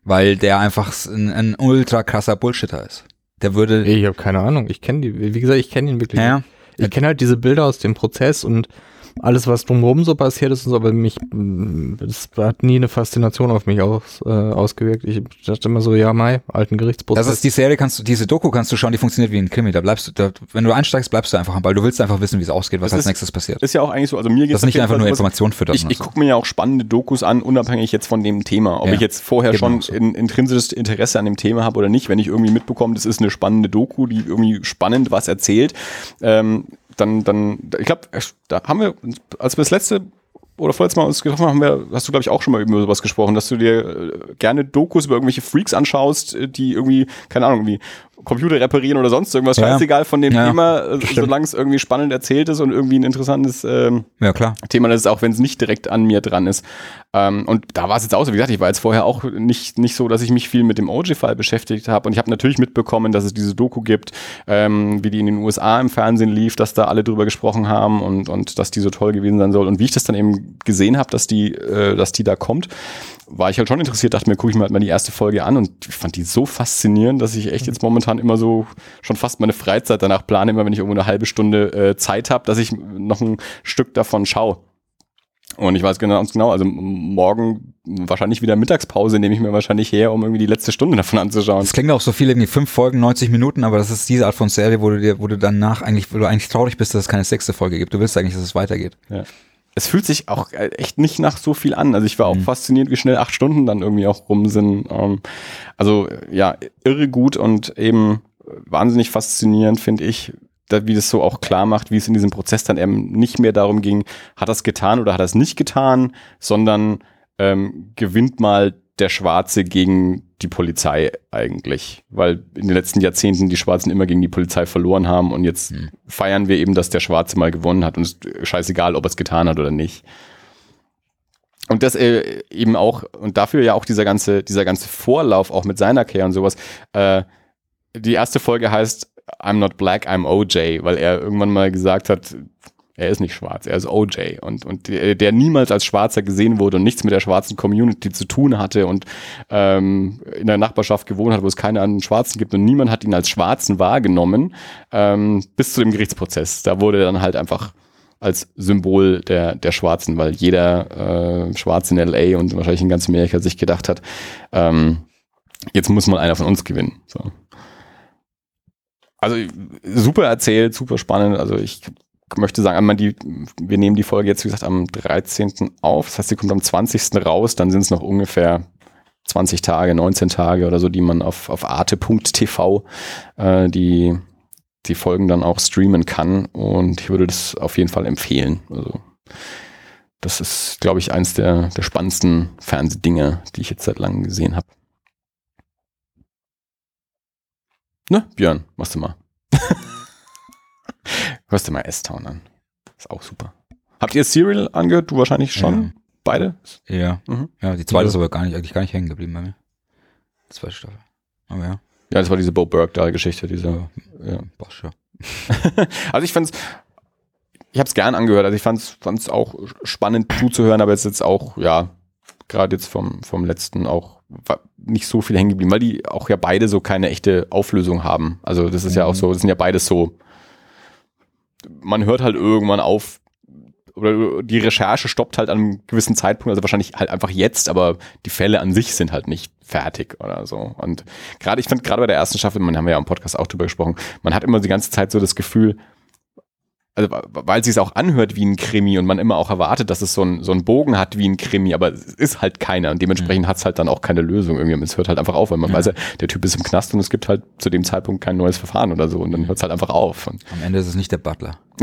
Weil der einfach ein, ein ultra krasser Bullshitter ist. Der würde. Ich habe keine Ahnung. Ich kenne die, wie gesagt, ich kenne ihn wirklich. Ja. Ich kenne halt diese Bilder aus dem Prozess und alles, was drumherum so passiert ist, aber mich, das hat nie eine Faszination auf mich aus, äh, ausgewirkt. Ich dachte immer so, ja, Mai, alten Gerichtsprozess. Das ist die Serie, kannst du, diese Doku kannst du schauen, die funktioniert wie ein Krimi. Da bleibst du, da, wenn du einsteigst, bleibst du einfach am Ball. Du willst einfach wissen, wie es ausgeht, was das als ist, nächstes passiert. Ist ja auch eigentlich so, also mir geht Das ist nicht einfach nur Information für das. Ich, ich gucke mir ja auch spannende Dokus an, unabhängig jetzt von dem Thema. Ob ja, ich jetzt vorher schon so. in, intrinsisches Interesse an dem Thema habe oder nicht, wenn ich irgendwie mitbekomme, das ist eine spannende Doku, die irgendwie spannend was erzählt, ähm, dann, dann, ich glaube, da haben wir, als wir das letzte oder vorletztes Mal uns getroffen haben, wir, hast du, glaube ich, auch schon mal über sowas gesprochen, dass du dir äh, gerne Dokus über irgendwelche Freaks anschaust, äh, die irgendwie, keine Ahnung, wie Computer reparieren oder sonst irgendwas, ja. scheißegal von dem ja, Thema, äh, solange es irgendwie spannend erzählt ist und irgendwie ein interessantes ähm, ja, klar. Thema das ist, auch wenn es nicht direkt an mir dran ist. Ähm, und da war es jetzt auch so, wie gesagt, ich war jetzt vorher auch nicht, nicht so, dass ich mich viel mit dem OG-Fall beschäftigt habe und ich habe natürlich mitbekommen, dass es diese Doku gibt, ähm, wie die in den USA im Fernsehen lief, dass da alle drüber gesprochen haben und, und dass die so toll gewesen sein soll und wie ich das dann eben gesehen habe, dass die, äh, dass die da kommt war ich halt schon interessiert, dachte mir, gucke ich mir halt mal die erste Folge an und ich fand die so faszinierend, dass ich echt jetzt momentan immer so schon fast meine Freizeit danach plane, immer wenn ich irgendwo eine halbe Stunde äh, Zeit habe, dass ich noch ein Stück davon schaue. Und ich weiß ganz genau, also morgen wahrscheinlich wieder Mittagspause nehme ich mir wahrscheinlich her, um irgendwie die letzte Stunde davon anzuschauen. Es klingt auch so viel, irgendwie fünf Folgen, 90 Minuten, aber das ist diese Art von Serie, wo du dir, wo du danach eigentlich, wo du eigentlich traurig bist, dass es keine sechste Folge gibt. Du willst eigentlich, dass es weitergeht. Ja es fühlt sich auch äh, echt nicht nach so viel an. Also ich war auch mhm. fasziniert, wie schnell acht Stunden dann irgendwie auch rum sind. Ähm, also ja, irre gut und eben wahnsinnig faszinierend, finde ich, da, wie das so auch klar macht, wie es in diesem Prozess dann eben nicht mehr darum ging, hat er es getan oder hat er es nicht getan, sondern ähm, gewinnt mal der Schwarze gegen die Polizei eigentlich, weil in den letzten Jahrzehnten die Schwarzen immer gegen die Polizei verloren haben und jetzt mhm. feiern wir eben, dass der Schwarze mal gewonnen hat und es ist scheißegal, ob er es getan hat oder nicht. Und das äh, eben auch, und dafür ja auch dieser ganze, dieser ganze Vorlauf auch mit seiner Kehr und sowas. Äh, die erste Folge heißt I'm not black, I'm OJ, weil er irgendwann mal gesagt hat, er ist nicht schwarz, er ist OJ und, und der, niemals als Schwarzer gesehen wurde und nichts mit der schwarzen Community zu tun hatte und ähm, in der Nachbarschaft gewohnt hat, wo es keine anderen Schwarzen gibt und niemand hat ihn als Schwarzen wahrgenommen, ähm, bis zu dem Gerichtsprozess. Da wurde er dann halt einfach als Symbol der, der Schwarzen, weil jeder äh, Schwarz in LA und wahrscheinlich in ganz Amerika sich gedacht hat, ähm, jetzt muss mal einer von uns gewinnen. So. Also super erzählt, super spannend. Also ich möchte sagen, die, wir nehmen die Folge jetzt, wie gesagt, am 13. auf. Das heißt, sie kommt am 20. raus. Dann sind es noch ungefähr 20 Tage, 19 Tage oder so, die man auf, auf arte.tv äh, die, die Folgen dann auch streamen kann. Und ich würde das auf jeden Fall empfehlen. Also, das ist, glaube ich, eins der, der spannendsten Fernsehdinge, die ich jetzt seit langem gesehen habe. Ne, Björn, machst du mal. Hörst du mal S-Town an. Ist auch super. Habt ihr Serial angehört? Du wahrscheinlich schon? Beide? Ja. Mhm. Ja, die zweite Ja. ist aber gar nicht, eigentlich gar nicht hängen geblieben bei mir. Die zweite Staffel. Aber ja. Ja, das war diese Bo Burke-Geschichte, diese. Ja. Bosch, ja. Also ich fand's, ich habe es gern angehört. Also ich fand's, fand's auch spannend zuzuhören, aber jetzt jetzt auch, ja, gerade jetzt vom, vom letzten auch war nicht so viel hängen geblieben, weil die auch ja beide so keine echte Auflösung haben. Also das ist ja auch so, das sind ja beides so, man hört halt irgendwann auf, oder die Recherche stoppt halt an einem gewissen Zeitpunkt, also wahrscheinlich halt einfach jetzt, aber die Fälle an sich sind halt nicht fertig oder so. Und gerade, ich finde gerade bei der ersten Staffel, man haben wir ja im Podcast auch drüber gesprochen, man hat immer die ganze Zeit so das Gefühl, also weil es sich auch anhört wie ein Krimi und man immer auch erwartet, dass es so ein, so einen Bogen hat wie ein Krimi, aber es ist halt keiner und dementsprechend hat es halt dann auch keine Lösung irgendwie. Es hört halt einfach auf, weil man Ja. weiß der Typ ist im Knast und es gibt halt zu dem Zeitpunkt kein neues Verfahren oder so und dann hört es halt einfach auf. Und, Am Ende ist es nicht der Butler.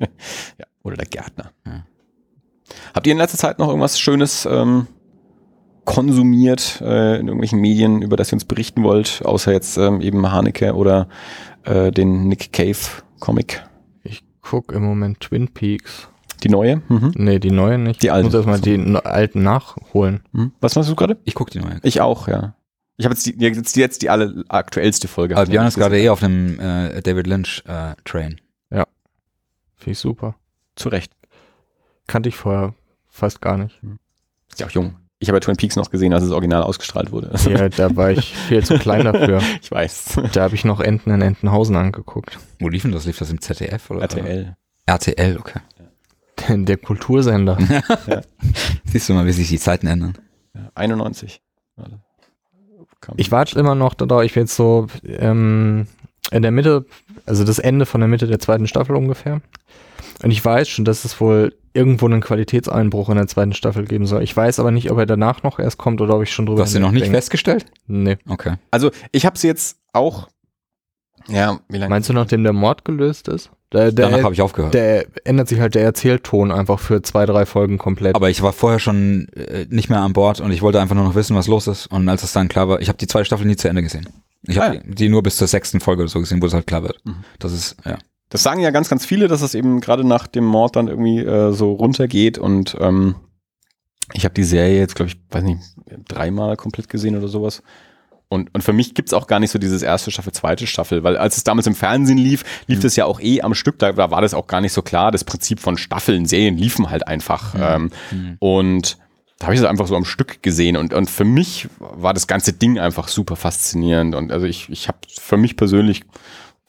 ja, oder der Gärtner. Ja. Habt ihr in letzter Zeit noch irgendwas Schönes ähm, konsumiert äh, in irgendwelchen Medien, über das ihr uns berichten wollt, außer jetzt ähm, eben Haneke oder äh, den Nick Cave Comic? Ich guck im Moment Twin Peaks. Die neue? Mhm. Nee, die neue nicht. Die alten. Ich muss erstmal die alten nachholen. Mhm. Was machst du gerade? Ich gucke die neue. Ich auch, ja. Ich habe jetzt die, jetzt, die- jetzt die alle aktuellste Folge. Aber Björn ist gerade eh auf einem äh, David Lynch äh, Train. Finde ich super. Zu Recht. Kannte ich vorher fast gar nicht. Ist ja auch jung. Ich habe ja Twin Peaks noch gesehen, als es original ausgestrahlt wurde. Ja, da war ich viel zu klein dafür. ich weiß. Da habe ich noch Enten in Entenhausen angeguckt. Wo lief denn das? Lief das im ZDF oder? RTL. RTL, okay. Der Kultursender. Siehst du mal, wie sich die Zeiten ändern. Ja, 91. Kam- Ich warte immer noch darauf, ich bin jetzt so ähm, in der Mitte, also das Ende von der Mitte der zweiten Staffel ungefähr. Und ich weiß schon, dass es wohl irgendwo einen Qualitätseinbruch in der zweiten Staffel geben soll. Ich weiß aber nicht, ob er danach noch erst kommt oder ob ich schon drüber Du hast sie noch nicht hinwegdenke. festgestellt? Nee. Okay. Also ich habe sie jetzt auch. Ja, wie lange? Meinst du, nachdem der Mord gelöst ist? Der, Danach der, habe ich aufgehört. der ändert sich halt der Erzählton einfach für zwei, drei Folgen komplett. Aber ich war vorher schon äh, nicht mehr an Bord und ich wollte einfach nur noch wissen, was los ist. Und als es dann klar war, ich habe die zweite Staffel nie zu Ende gesehen. Ich habe Ah, ja. die, die nur bis zur sechsten Folge oder so gesehen, wo es halt klar wird. Mhm. Das ist, ja. Das sagen ja ganz, ganz viele, dass es eben gerade nach dem Mord dann irgendwie äh, so runtergeht und ähm, ich habe die Serie jetzt, glaube ich, weiß nicht, dreimal komplett gesehen oder sowas. Und, und für mich gibt's auch gar nicht so dieses erste Staffel, zweite Staffel, weil als es damals im Fernsehen lief, lief das ja auch eh am Stück, da, da war das auch gar nicht so klar. Das Prinzip von Staffeln, Serien liefen halt einfach. Ähm, Mhm. und da habe ich das einfach so am Stück gesehen und, und für mich war das ganze Ding einfach super faszinierend und also ich, ich habe für mich persönlich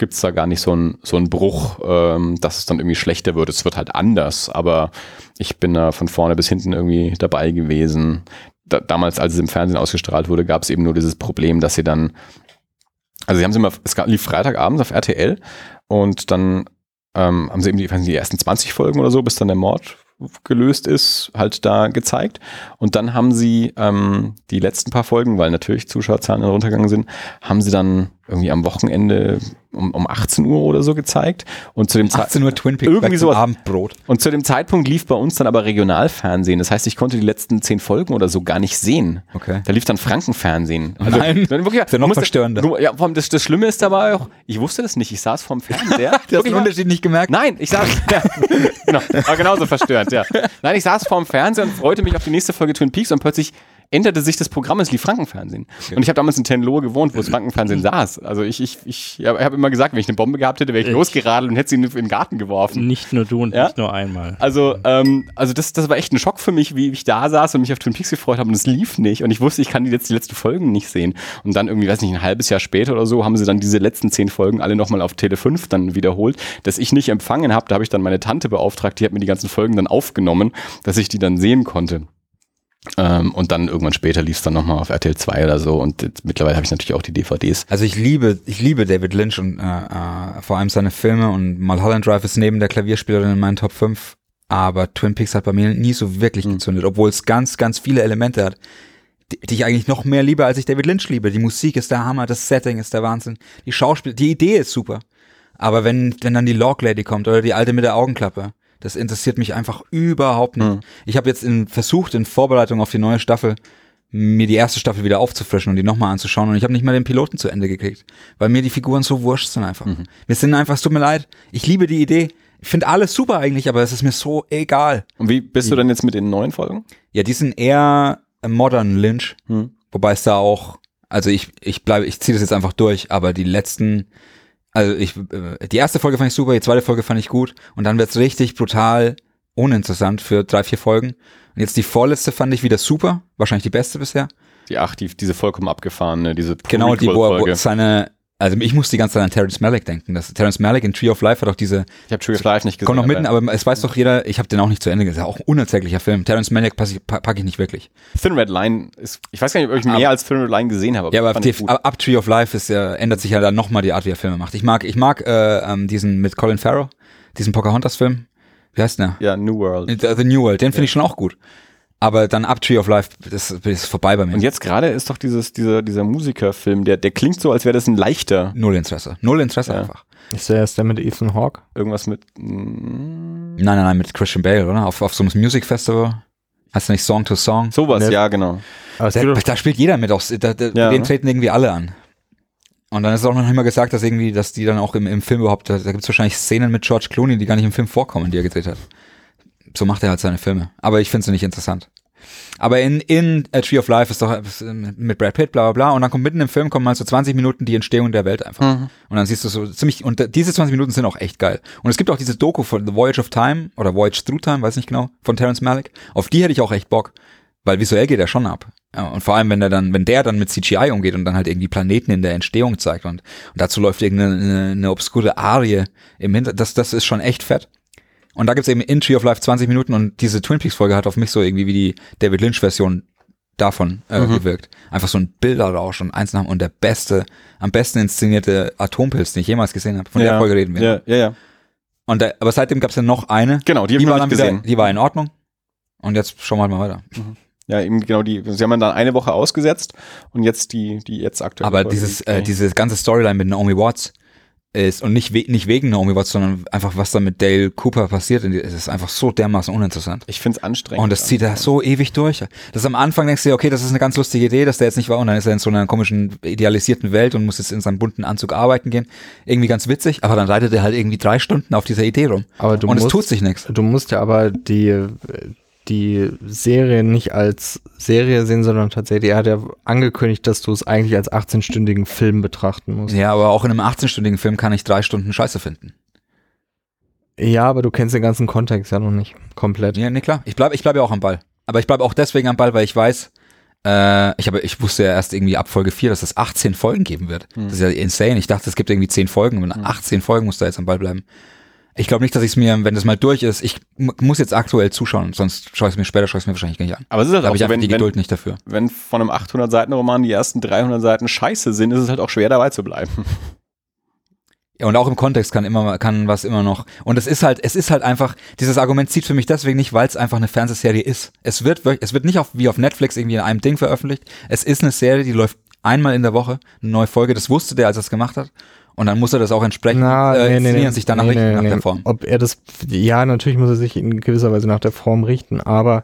gibt's da gar nicht so einen so Bruch, ähm, dass es dann irgendwie schlechter wird. Es wird halt anders, aber ich bin da von vorne bis hinten irgendwie dabei gewesen. Da, damals, als es im Fernsehen ausgestrahlt wurde, gab es eben nur dieses Problem, dass sie dann, also sie haben sie immer, es lief Freitagabends auf RTL und dann ähm, haben sie eben die, die ersten 20 Folgen oder so, bis dann der Mord gelöst ist, halt da gezeigt. Und dann haben sie ähm, die letzten paar Folgen, weil natürlich Zuschauerzahlen runtergegangen sind, haben sie dann irgendwie am Wochenende um, um 18 Uhr oder so gezeigt. Und zu dem Zeit 18 Uhr Twin Peaks, Irgendwie sowas. Abendbrot. und zu dem Zeitpunkt lief bei uns dann aber Regionalfernsehen. Das heißt, ich konnte die letzten zehn Folgen oder so gar nicht sehen. Okay. Da lief dann Frankenfernsehen. Nein. dann wirklich, Ist ja noch verstörender. Du, ja, vor allem das, das Schlimme ist dabei auch, ich wusste das nicht. Ich saß vorm Fernseher. Du hast den Unterschied nicht gemerkt? Nein, ich saß, ja, genau, aber genauso verstörend, ja. Nein, ich saß vorm Fernseher und freute mich auf die nächste Folge Twin Peaks und plötzlich änderte sich das Programm, es lief Frankenfernsehen. Und ich habe damals in Tenlohe gewohnt, wo das Frankenfernsehen saß. Also ich, ich, ich habe immer gesagt, wenn ich eine Bombe gehabt hätte, wäre ich Ich- losgeradelt und hätte sie in den Garten geworfen. Nicht nur du und Ja? nicht nur einmal. Also, ähm, also das, das war echt ein Schock für mich, wie ich da saß und mich auf Twin Peaks gefreut habe und es lief nicht. Und ich wusste, ich kann die jetzt die letzten Folgen nicht sehen. Und dann irgendwie, weiß nicht, ein halbes Jahr später oder so, haben sie dann diese letzten zehn Folgen alle nochmal auf Tele 5 dann wiederholt, dass ich nicht empfangen habe. Da habe ich dann meine Tante beauftragt, die hat mir die ganzen Folgen dann aufgenommen, dass ich die dann sehen konnte. Ähm, und dann irgendwann später lief es dann nochmal auf RTL 2 oder so. Und jetzt, mittlerweile habe ich natürlich auch die DVDs. Also ich liebe, ich liebe David Lynch und äh, äh, vor allem seine Filme und Mulholland Drive ist neben der Klavierspielerin in meinen Top 5. Aber Twin Peaks hat bei mir nie so wirklich Mhm. gezündet, obwohl es ganz, ganz viele Elemente hat, die, die ich eigentlich noch mehr liebe, als ich David Lynch liebe. Die Musik ist der Hammer, das Setting ist der Wahnsinn, die Schauspiel, die Idee ist super. Aber wenn, wenn dann die Log Lady kommt oder die alte mit der Augenklappe, das interessiert mich einfach überhaupt nicht. Mhm. Ich habe jetzt in, versucht, in Vorbereitung auf die neue Staffel, mir die erste Staffel wieder aufzufrischen und die nochmal anzuschauen und ich habe nicht mal den Piloten zu Ende gekriegt, weil mir die Figuren so wurscht sind einfach. Mir sind einfach, es tut mir leid, ich liebe die Idee, Ich finde alles super eigentlich, aber es ist mir so egal. Und wie bist du denn jetzt mit den neuen Folgen? Ja, die sind eher modern Lynch, Hm. wobei es da auch, also ich, ich bleibe, ich ziehe das jetzt einfach durch, aber die letzten, also ich, äh, die erste Folge fand ich super, die zweite Folge fand ich gut und dann wird's richtig brutal uninteressant für drei, vier Folgen. Und jetzt die vorletzte fand ich wieder super, wahrscheinlich die beste bisher. Die acht, die, diese vollkommen abgefahrene, diese Genau, die, wo, wo seine, also ich muss die ganze Zeit an Terrence Malick denken. Das, Terrence Malick in Tree of Life hat auch diese, Ich habe Tree of Life nicht gesehen. kommt noch mitten, aber aber es weiß doch jeder, ich habe den auch nicht zu Ende gesehen, auch ein unerträglicher Film. Terrence Malick packe ich, pack ich nicht wirklich. Thin Red Line ist, ich weiß gar nicht, ob ich mehr Aber- als Thin Red Line gesehen habe. Ja, aber die, ich gut. ab, ab Tree of Life ist ja, ändert sich ja dann nochmal die Art, wie er Filme macht. Ich mag, ich mag äh, ähm, diesen mit Colin Farrell, diesen Pocahontas-Film. Wie heißt der? ja, New World. The, The New World, den finde ich schon auch gut. Aber dann ab Tree of Life, das, das ist vorbei bei mir. Und jetzt gerade ist doch dieses, dieser, dieser Musikerfilm, der, der klingt so, als wäre das ein leichter. Null Interesse. Null Interesse Ja. einfach. Ist der erst der mit Ethan Hawke? Irgendwas mit. mm, Nein, nein, nein, mit Christian Bale, oder? Auf, auf so einem Music Festival. Heißt nicht Song to Song? Sowas, Ne. ja, genau. Doch- da spielt jeder mit. Auch, da, da, Ja. Den treten irgendwie alle an. Und dann ist auch noch immer gesagt, dass irgendwie, dass die dann auch im, im Film überhaupt, da, da gibt es wahrscheinlich Szenen mit George Clooney, die gar nicht im Film vorkommen, die er gedreht hat. So macht er halt seine Filme. Aber ich finde sie nicht interessant. Aber in, in A Tree of Life ist doch äh, mit Brad Pitt, bla bla bla. Und dann kommt mitten im Film, kommen mal so 20 Minuten die Entstehung der Welt einfach. Mhm. Und dann siehst du so ziemlich, und diese 20 Minuten sind auch echt geil. Und es gibt auch diese Doku von The Voyage of Time oder Voyage Through Time, weiß nicht genau, von Terrence Malick. Auf die hätte ich auch echt Bock. Weil visuell geht er schon ab. Und vor allem, wenn der dann, wenn der dann mit CGI umgeht und dann halt irgendwie Planeten in der Entstehung zeigt und, und dazu läuft irgendeine eine, eine obskure Arie im Hinter, das, das ist schon echt fett. Und da gibt's eben in Tree of Life 20 Minuten und diese Twin Peaks Folge hat auf mich so irgendwie wie die David Lynch Version davon äh, Mhm. gewirkt. Einfach so ein Bilderrausch und eins nach und der beste, am besten inszenierte Atompilz, den ich jemals gesehen habe. Von ja, der Folge reden wir. Ja, ja, ja. Und da, aber seitdem gab's ja noch eine. Genau, die Die war noch dann wieder, gesehen. die war in Ordnung. Und jetzt schauen wir halt mal weiter. Ja, eben genau die. Sie haben dann eine Woche ausgesetzt und jetzt die, die jetzt aktuell. Aber dieses, äh, diese ganze Storyline mit Naomi Watts ist, und nicht, we nicht wegen Naomi Watts, sondern einfach, was da mit Dale Cooper passiert, es ist einfach so dermaßen uninteressant. Ich finde es anstrengend. Und das zieht er so ewig durch. Das am Anfang denkst du dir, okay, das ist eine ganz lustige Idee, dass der jetzt nicht war und dann ist er in so einer komischen, idealisierten Welt und muss jetzt in seinem bunten Anzug arbeiten gehen. Irgendwie ganz witzig, aber dann reitet er halt irgendwie drei Stunden auf dieser Idee rum. aber du und es musst, tut sich nichts. Du musst ja aber die, äh, die Serie nicht als Serie sehen, sondern tatsächlich, er hat ja angekündigt, dass du es eigentlich als 18-stündigen Film betrachten musst. Ja, aber auch in einem 18-stündigen Film kann ich drei Stunden Scheiße finden. Ja, aber du kennst den ganzen Kontext ja noch nicht komplett. Ja, nee, klar. Ich bleibe ich bleib ja auch am Ball. Aber ich bleibe auch deswegen am Ball, weil ich weiß, äh, ich, habe, ich wusste ja erst irgendwie ab Folge 4, dass es 18 Folgen geben wird. Das ist ja insane. Ich dachte, es gibt irgendwie 10 Folgen und 18 Folgen muss da jetzt am Ball bleiben. Ich glaube nicht, dass ich es mir, wenn das mal durch ist, ich muss jetzt aktuell zuschauen, sonst schaue ich es mir später, schaue ich es mir wahrscheinlich gar nicht an. Aber es ist halt Da auch habe ich so, wenn, die wenn, Geduld nicht dafür. wenn von einem 800-Seiten-Roman die ersten 300 Seiten scheiße sind, ist es halt auch schwer dabei zu bleiben. Ja, und auch im Kontext kann immer kann was immer noch. Und es ist halt, es ist halt einfach, dieses Argument zieht für mich deswegen nicht, weil es einfach eine Fernsehserie ist. Es wird wirklich, es wird nicht auf, wie auf Netflix irgendwie in einem Ding veröffentlicht. Es ist eine Serie, die läuft einmal in der Woche, eine neue Folge. Das wusste der, als er es gemacht hat. Und dann muss er das auch entsprechend äh, inszenieren und sich danach richten nach der Form. Ob er das, ja, natürlich muss er sich in gewisser Weise nach der Form richten, aber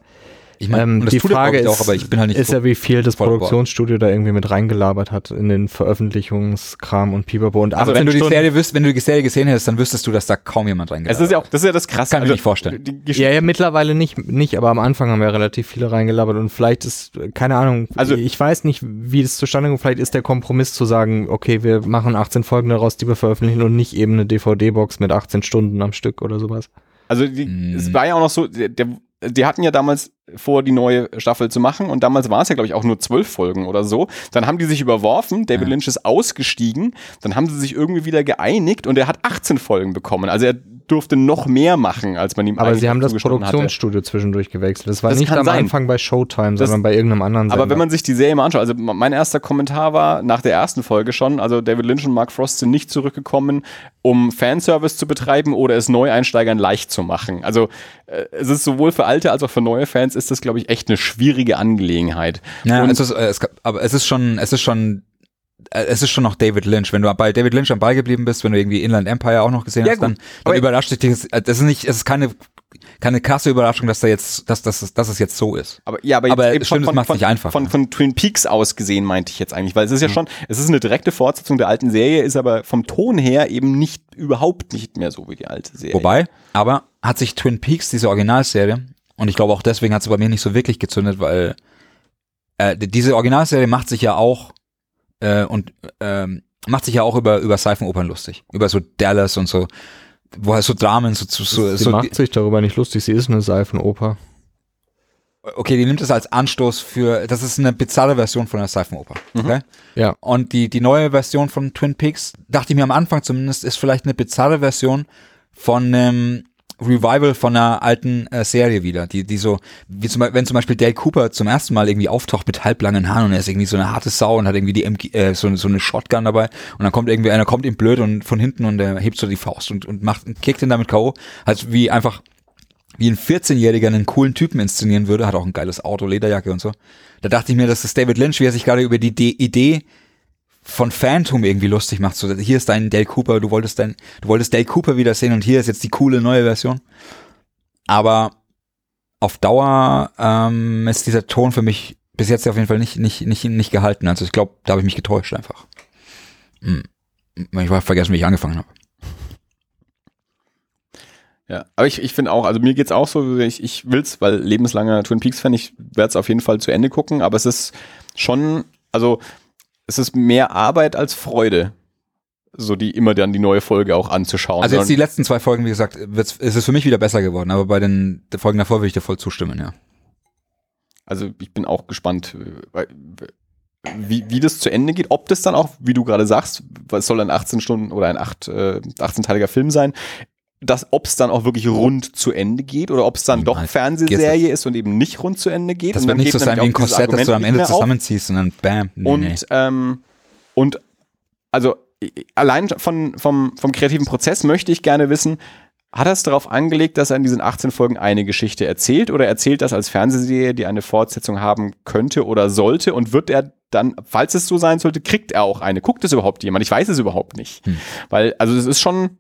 Ich meine, ähm, das die Frage ist, auch, aber ich bin halt nicht ist ja, wie viel das. Produktionsstudio da irgendwie mit reingelabert hat in den Veröffentlichungskram und Pipapo und Also 18 wenn du die Stunden- Serie wüsst, wenn du die Serie gesehen hättest, dann wüsstest du, dass da kaum jemand reingeht. Es ist ja auch, das ist ja das Krasse. Kann ich mir nicht vorstellen. Ja, ja, mittlerweile nicht, nicht, aber am Anfang haben wir relativ viele reingelabert und vielleicht ist, keine Ahnung, Also- also ich weiß nicht, wie das zustande kommt, vielleicht ist der Kompromiss zu sagen, okay, wir machen 18 Folgen daraus, die wir veröffentlichen und nicht eben eine DVD-Box mit 18 Stunden am Stück oder sowas. Also die, Mm. es war ja auch noch so, der, der, die hatten ja damals vor, die neue Staffel zu machen und damals war es ja, glaube ich, auch nur zwölf Folgen oder so. Dann haben die sich überworfen, David Ja. Lynch ist ausgestiegen, dann haben sie sich irgendwie wieder geeinigt und er hat 18 Folgen bekommen. Also er durfte noch mehr machen, als man ihm Aber sie haben das zugestanden hatte. Produktionsstudio zwischendurch gewechselt. Das war Das nicht am sein. Anfang bei Showtime, Das- sondern bei irgendeinem anderen Sender. Aber wenn man sich die Serie mal anschaut, also mein erster Kommentar war nach der ersten Folge schon, also David Lynch und Mark Frost sind nicht zurückgekommen, um Fanservice zu betreiben oder es Neueinsteigern leicht zu machen. Also äh, es ist sowohl für alte als auch für neue Fans ist das, glaube ich, echt eine schwierige Angelegenheit. Ja, Und- es ist, äh, es, aber es ist schon, es ist schon, es ist schon noch David Lynch. Wenn du bei David Lynch am Ball geblieben bist, wenn du irgendwie Inland Empire auch noch gesehen Ja, hast, dann, dann überrascht dich das. äh, Das ist nicht, es ist keine keine krasse Überraschung, dass da jetzt, dass, dass, dass es jetzt so ist. Aber ja, aber, Aber stimmt, es macht's von, nicht einfach, Von, von Twin Peaks aus gesehen meinte ich jetzt eigentlich, weil es ist ja schon, es ist eine direkte Fortsetzung der alten Serie, ist aber vom Ton her eben nicht überhaupt nicht mehr so wie die alte Serie. Wobei, aber hat sich Twin Peaks, diese Originalserie, und ich glaube auch deswegen hat sie bei mir nicht so wirklich gezündet, weil äh, die- diese Originalserie macht sich ja auch äh, und ähm, macht sich ja auch über über Seifenopern lustig, über so Dallas und so, wo halt so Dramen so so, so, sie so macht sich darüber nicht lustig, sie ist eine Seifenoper. okay, die nimmt es als Anstoß für, das ist eine bizarre Version von einer Seifenoper, okay? Ja. Und die, die neue Version von Twin Peaks, dachte ich mir am Anfang zumindest, ist vielleicht eine bizarre Version von einem Revival von einer alten äh, Serie wieder, die, die so, wie zum, wenn zum Beispiel Dale Cooper zum ersten Mal irgendwie auftaucht mit halblangen Haaren und er ist irgendwie so eine harte Sau und hat irgendwie die MG, äh, so, so eine Shotgun dabei und dann kommt irgendwie einer, kommt ihm blöd und von hinten und er hebt so die Faust und, und macht, kickt ihn damit K.O. Also wie einfach, wie ein 14-Jähriger einen coolen Typen inszenieren würde, hat auch ein geiles Auto, Lederjacke und so. Da dachte ich mir, das ist David Lynch, wie er sich gerade über die De Idee von Phantom irgendwie lustig macht. So, hier ist dein Dale Cooper, du wolltest dein, du wolltest Dale Cooper wiedersehen und hier ist jetzt die coole neue Version. Aber auf Dauer ähm, ist dieser Ton für mich bis jetzt auf jeden Fall nicht, nicht, nicht, nicht gehalten. Also ich glaube, da habe ich mich getäuscht einfach. Hm. Ich war vergessen, wie ich angefangen habe. Ja, aber ich, ich finde auch, also mir geht's auch so, ich, ich will's, weil lebenslanger Twin Peaks-Fan, ich werde es auf jeden Fall zu Ende gucken, aber es ist schon, also es ist mehr Arbeit als Freude, so die immer dann die neue Folge auch anzuschauen. Also jetzt die letzten zwei Folgen, wie gesagt, wird's, ist es für mich wieder besser geworden, aber bei den Folgen davor würde ich dir voll zustimmen, ja. Also ich bin auch gespannt, äh, wie, wie das zu Ende geht, ob das dann auch, wie du gerade sagst, was soll ein 18 Stunden oder ein 8, äh, 18-teiliger Film sein, dass ob es dann auch wirklich rund zu Ende geht oder ob es dann doch. Fernsehserie ist und eben nicht rund zu Ende geht. Das wird nicht so sein wie ein Korsett, das du am Ende zusammenziehst und dann bam. Nee, Und, nee. ähm, und also allein von, vom, vom kreativen Prozess möchte ich gerne wissen, hat er es darauf angelegt, dass er in diesen 18 Folgen eine Geschichte erzählt oder erzählt das als Fernsehserie, die eine Fortsetzung haben könnte oder sollte und wird er dann, falls es so sein sollte, kriegt er auch eine? Guckt es überhaupt jemand? Ich weiß es überhaupt nicht. Hm. Weil, also es ist schon,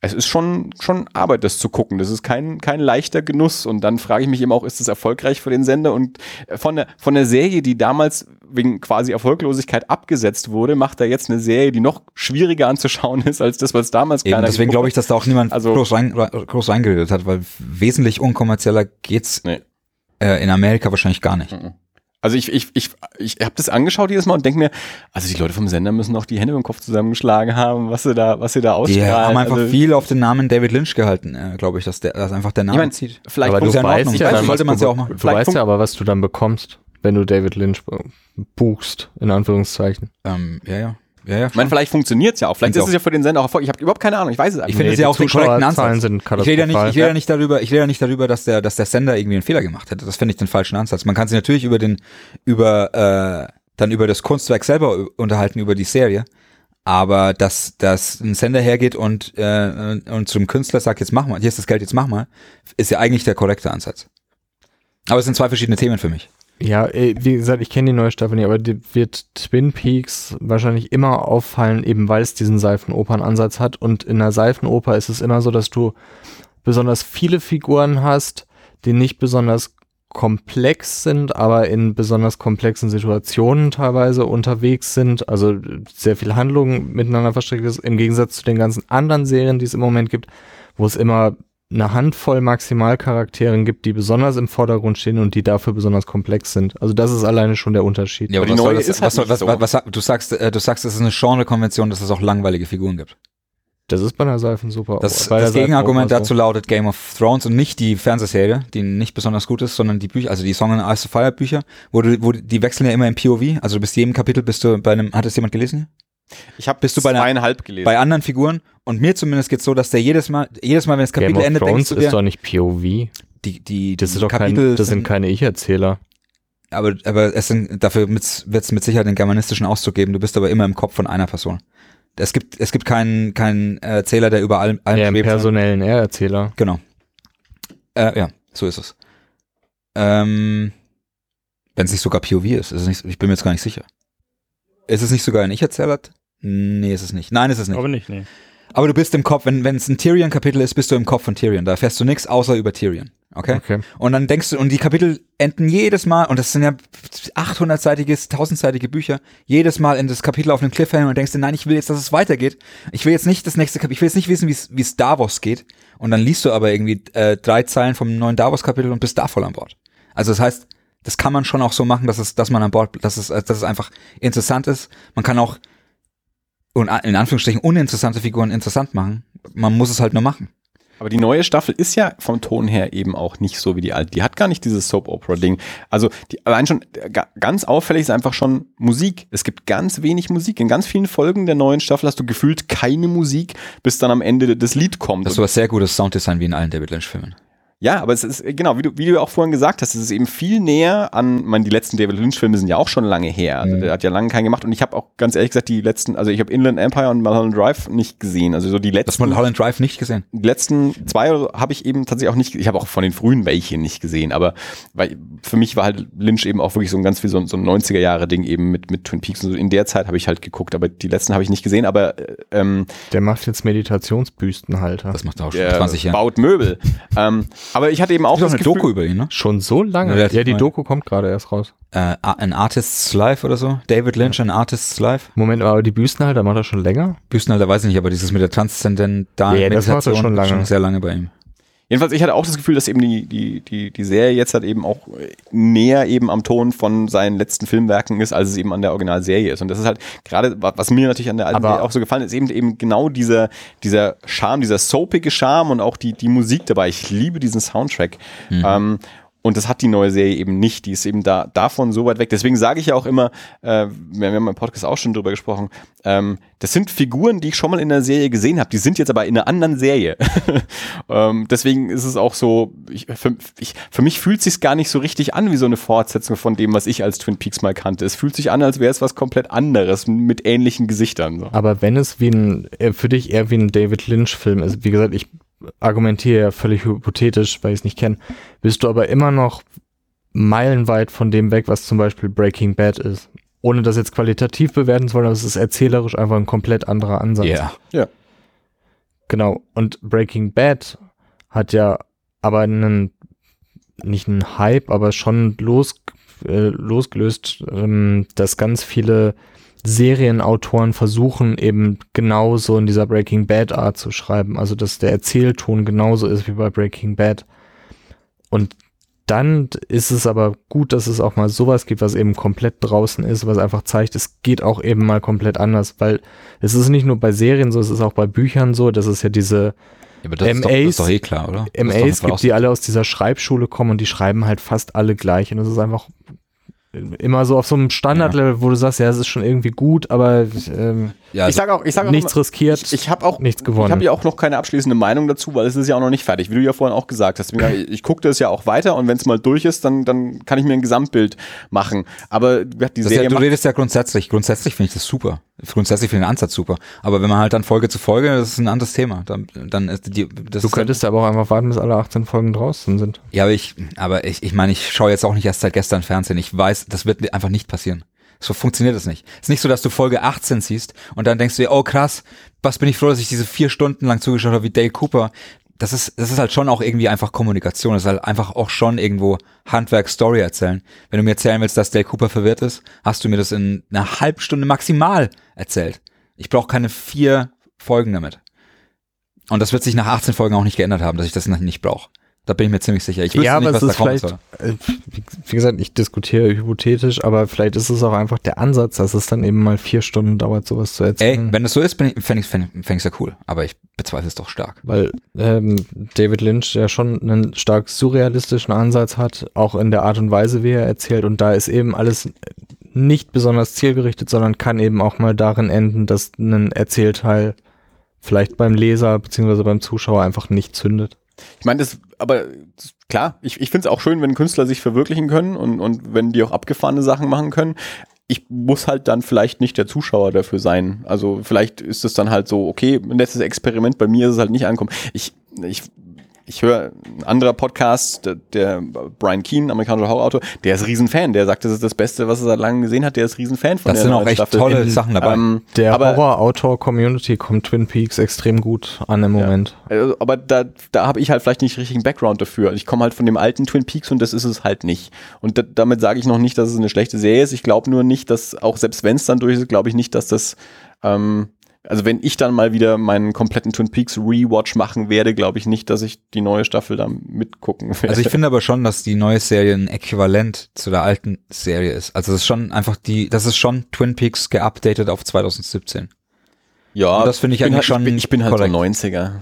es ist schon, schon Arbeit, das zu gucken. Das ist kein, kein leichter Genuss. Und dann frage ich mich eben auch, ist das erfolgreich für den Sender? Und von der, von der Serie, die damals wegen quasi Erfolglosigkeit abgesetzt wurde, macht er jetzt eine Serie, die noch schwieriger anzuschauen ist, als das, was damals Eben, deswegen glaube ich, dass da auch niemand Also- groß, rein, groß reingeredet hat, weil wesentlich unkommerzieller geht's Nee. äh, in Amerika wahrscheinlich gar nicht. Also ich, ich, ich, ich habe das angeschaut jedes Mal und denke mir, also die Leute vom Sender müssen auch die Hände im Kopf zusammengeschlagen haben, was sie da, was sie da Die ausstrahlen. haben einfach also, viel auf den Namen David Lynch gehalten, äh, glaube ich, dass der dass einfach der Name Ich mein, zieht. vielleicht aber du ja weißt ja, Vielleicht dann, sollte man's du, ja auch machen. du Vielleicht weißt ja aber, was du dann bekommst, wenn du David Lynch buchst, in Anführungszeichen. Ähm, ja, ja. Ja, ja. Ich meine, vielleicht funktioniert's ja auch. Vielleicht Find's ist es ja für den Sender auch Erfolg. Ich habe überhaupt keine Ahnung. Ich weiß es Ich einfach finde Nee, es ja auch den korrekten Ansatz. sind Ich rede ja nicht, ich rede ja nicht darüber, ich rede ja nicht darüber, dass der, dass der Sender irgendwie einen Fehler gemacht hätte. Das finde ich den falschen Ansatz. Man kann sich natürlich über den, über, äh, dann über das Kunstwerk selber unterhalten, über die Serie. Aber dass, dass ein Sender hergeht und, äh, und zum Künstler sagt, jetzt mach mal, hier ist das Geld, jetzt mach mal, ist ja eigentlich der korrekte Ansatz. Aber es sind zwei verschiedene Themen für mich. Ja, äh, wie gesagt, ich kenne die neue Staffel nicht, aber die wird Twin Peaks wahrscheinlich immer auffallen, eben weil es diesen Seifenopernansatz hat. Und in einer Seifenoper ist es immer so, dass du besonders viele Figuren hast, die nicht besonders komplex sind, aber in besonders komplexen Situationen teilweise unterwegs sind. Also sehr viel Handlung miteinander verstrickt ist, im Gegensatz zu den ganzen anderen Serien, die es im Moment gibt, wo es immer eine Handvoll Maximalcharakteren gibt, die besonders im Vordergrund stehen und die dafür besonders komplex sind. Also das ist alleine schon der Unterschied. aber die was soll neue das, ist halt was, nicht was, so. was, was, du sagst, äh, du sagst, es ist eine Genre-Konvention, dass es auch langweilige Figuren gibt. Das ist bei der Seifen super. Das, das der Gegenargument dazu lautet Game of Thrones und nicht die Fernsehserie, die nicht besonders gut ist, sondern die Bücher, also die Song and Ice of Fire Bücher, wo du, wo die wechseln ja immer im POV, also du bist jedem Kapitel bist du bei einem, hat es jemand gelesen? Ich habe Bist du bei zweieinhalb gelesen. Bei anderen Figuren und mir zumindest geht's so, dass der jedes Mal, jedes Mal, wenn das so. Game Kapitel of endet, denkst Thrones du ist dir, doch nicht POV. die, die, Das, die ist doch kein, Kapitel das sind keine Ich-Erzähler. aber, aber es sind, dafür wird es mit Sicherheit den germanistischen Auszug geben, du bist aber immer im Kopf von einer Person. Es gibt, es gibt keinen, keinen Erzähler, der über allem, allem Ja, im schwebt, personellen R-Erzähler. Genau. Äh, ja, so ist es. Ähm, Wenn es nicht sogar POV ist, ist es nicht, ich bin mir jetzt gar nicht sicher. Ist es nicht sogar ein Ich-Erzähler? Nee, ist es nicht. Nein, ist es nicht. Aber nicht, nee. Aber du bist im Kopf, wenn wenn es ein Tyrion-Kapitel ist, bist du im Kopf von Tyrion. Da erfährst du nichts außer über Tyrion. Okay? Okay. Und dann denkst du, und die Kapitel enden jedes Mal, und das sind ja 800-seitige, 1000-seitige Bücher, jedes Mal in das Kapitel auf einem Cliffhanger und denkst dir, nein, ich will jetzt, dass es weitergeht. Ich will jetzt nicht das nächste Kapitel, ich will jetzt nicht wissen, wie es- wie es Davos geht. Und dann liest du aber irgendwie äh, drei Zeilen vom neuen Davos-Kapitel und bist da voll an Bord. Also das heißt, das kann man schon auch so machen, dass es, dass man an Bord, dass es, dass es einfach interessant ist. Man kann auch und in Anführungsstrichen uninteressante Figuren interessant machen. Man muss es halt nur machen. Aber die neue Staffel ist ja vom Ton her eben auch nicht so wie die alte. Die hat gar nicht dieses Soap-Opera-Ding. Also die, allein schon äh, ga- ganz auffällig ist einfach schon Musik. Es gibt ganz wenig Musik. In ganz vielen Folgen der neuen Staffel hast du gefühlt keine Musik, bis dann am Ende das Lied kommt. Das ist aber sehr gutes Sounddesign wie in allen David Lynch-Filmen. Ja, aber es ist, äh, genau, wie du, wie du auch vorhin gesagt hast, es ist eben viel näher an, man, die letzten David Lynch-Filme sind ja auch schon lange her. Also der hat ja lange keinen gemacht und ich habe auch ganz ehrlich gesagt, die letzten, also ich habe Inland Empire und Mulholland Drive nicht gesehen. Also so die Das letzten, Mulholland Drive nicht gesehen. die letzten zwei habe ich eben tatsächlich auch nicht, ich habe auch von den frühen welche nicht gesehen, aber weil für mich war halt Lynch eben auch wirklich so ein ganz wie so, ein- so ein 90er Jahre Ding eben mit, mit Twin Peaks und so. In der Zeit habe ich halt geguckt, aber die letzten habe ich nicht gesehen, aber äh, ähm, Der macht jetzt Meditationsbüstenhalter. Das macht er auch schon der 20 Jahre. baut Möbel. ähm, aber ich hatte eben auch auch das eine Gefühl, Doku über ihn, ne? Schon so lange? Relativ Ja, die neu. Doku kommt gerade erst raus. Äh, An Artist's Life oder so. David Lynch, An Artist's Life. Moment, aber die Büstenhalter macht er schon länger? Büstenhalter weiß ich nicht, aber dieses mit der transzendentalen Ja, das macht er schon lange. ist schon sehr lange bei ihm. Jedenfalls, ich hatte auch das Gefühl, dass eben die, die, die, die Serie jetzt halt eben auch äh, näher eben am Ton von seinen letzten Filmwerken ist, als es eben an der Originalserie ist. Und das ist halt gerade, wa- was mir natürlich an der alten Serie auch so gefallen ist, eben eben genau dieser, dieser Charme, dieser soapige Charme und auch die, die Musik dabei. Ich liebe diesen Soundtrack. Ähm, und das hat die neue Serie eben nicht. Die ist eben da davon so weit weg. Deswegen sage ich ja auch immer, äh, wir, haben im Podcast auch schon drüber gesprochen, ähm, das sind Figuren, die ich schon mal in der Serie gesehen habe. Die sind jetzt aber in einer anderen Serie. ähm, deswegen ist es auch so, ich, für, ich, für mich fühlt sich gar nicht so richtig an wie so eine Fortsetzung von dem, was ich als Twin Peaks mal kannte. Es fühlt sich an, als wäre es was komplett anderes mit ähnlichen Gesichtern. So. Aber wenn es wie ein, äh, für dich eher wie ein David Lynch-Film ist, wie gesagt, ich argumentiere ja völlig hypothetisch, weil ich es nicht kenne, bist du aber immer noch meilenweit von dem weg, was zum Beispiel Breaking Bad ist. Ohne das jetzt qualitativ bewerten zu wollen, aber es ist erzählerisch einfach ein komplett anderer Ansatz. Ja. Genau. Und Breaking Bad hat ja aber einen, nicht einen Hype, aber schon los, äh, losgelöst, ähm, dass ganz viele Serienautoren versuchen eben genauso in dieser Breaking Bad Art zu schreiben. Also, dass der Erzählton genauso ist wie bei Breaking Bad. Und dann ist es aber gut, dass es auch mal sowas gibt, was eben komplett draußen ist, was einfach zeigt, es geht auch eben mal komplett anders, weil es ist nicht nur bei Serien so, es ist auch bei Büchern so, dass es ja diese Ja, aber das, ist doch, das MAs ist doch eh klar, oder? Das MAs gibt, die alle aus dieser Schreibschule kommen und die schreiben halt fast alle gleich. Und das ist einfach immer so auf so einem Standardlevel, wo du sagst, ja, es ist schon irgendwie gut, aber ähm, ja, ich sage auch, ich sage auch nichts immer, riskiert, ich, ich habe auch nichts Ich gewonnen. habe ja auch noch keine abschließende Meinung dazu, weil es ist ja auch noch nicht fertig, wie du ja vorhin auch gesagt hast. Ich, ich gucke das ja auch weiter und wenn es mal durch ist, dann, dann kann ich mir ein Gesamtbild machen. Aber die das Serie ja, du redest ja grundsätzlich. Grundsätzlich finde ich das super. Grundsätzlich finde ich den Ansatz super. Aber wenn man halt dann Folge zu Folge, das ist ein anderes Thema. Dann, dann ist die, das du ist könntest aber auch einfach warten, bis alle 18 Folgen draußen sind. Ja, aber ich, aber ich, ich meine, ich schaue jetzt auch nicht erst seit gestern Fernsehen. Ich weiß, das wird einfach nicht passieren. So funktioniert das nicht. Es ist nicht so, dass du Folge 18 siehst und dann denkst du dir, oh krass, was bin ich froh, dass ich diese vier Stunden lang zugeschaut habe wie Dale Cooper. Das ist, das ist halt schon auch irgendwie einfach Kommunikation. Das ist halt einfach auch schon irgendwo Handwerk Story erzählen. Wenn du mir erzählen willst, dass Dale Cooper verwirrt ist, hast du mir das in einer halben Stunde maximal erzählt. Ich brauche keine vier Folgen damit. Und das wird sich nach 18 Folgen auch nicht geändert haben, dass ich das nicht brauche. Da bin ich mir ziemlich sicher. Ich wüsste ja, nicht, was es da soll. äh, wie, gesagt, ich diskutiere hypothetisch, aber vielleicht ist es auch einfach der Ansatz, dass es dann eben mal vier Stunden dauert, sowas zu Ey, erzählen. wenn das so ist, fände ich es fänd, ja cool. Aber ich bezweifle es doch stark. weil ähm, David Lynch ja schon einen stark surrealistischen Ansatz hat, auch in der Art und Weise, wie er erzählt. Und da ist eben alles nicht besonders zielgerichtet, sondern kann eben auch mal darin enden, dass ein Erzählteil vielleicht beim Leser beziehungsweise beim Zuschauer einfach nicht zündet. Ich meine, das, aber das, klar, ich, ich finde es auch schön, wenn Künstler sich verwirklichen können und, und wenn die auch abgefahrene Sachen machen können. Ich muss halt dann vielleicht nicht der Zuschauer dafür sein. Also vielleicht ist es dann halt so, okay, letztes Experiment, bei mir ist es halt nicht ankommen. Ich, ich ich höre ein anderer Podcast, der, der Brian Keane, amerikanischer Horrorautor, der ist Riesenfan. Der sagt, das ist das Beste, was er seit langem gesehen hat. Der ist Riesenfan von Das der sind auch echt Staffel. tolle In- Sachen dabei. Ähm, Der Horror-Autor-Community kommt Twin Peaks extrem gut an im Moment. Also, aber da, da habe ich halt vielleicht nicht richtigen Background dafür. Ich komme halt von dem alten Twin Peaks und das ist es halt nicht. Und da, damit sage ich noch nicht, dass es eine schlechte Serie ist. Ich glaube nur nicht, dass, auch selbst wenn es dann durch ist, glaube ich nicht, dass das, ähm, also wenn ich dann mal wieder meinen kompletten Twin Peaks Rewatch machen werde, glaube ich nicht, dass ich die neue Staffel da mitgucken werde. Also ich finde aber schon, dass die neue Serie ein Äquivalent zu der alten Serie ist. Also das ist schon einfach die, das ist schon Twin Peaks geupdatet auf 2017. ja, und das finde ich bin eigentlich halt, schon Ich bin, ich bin halt korrekt. so 90er.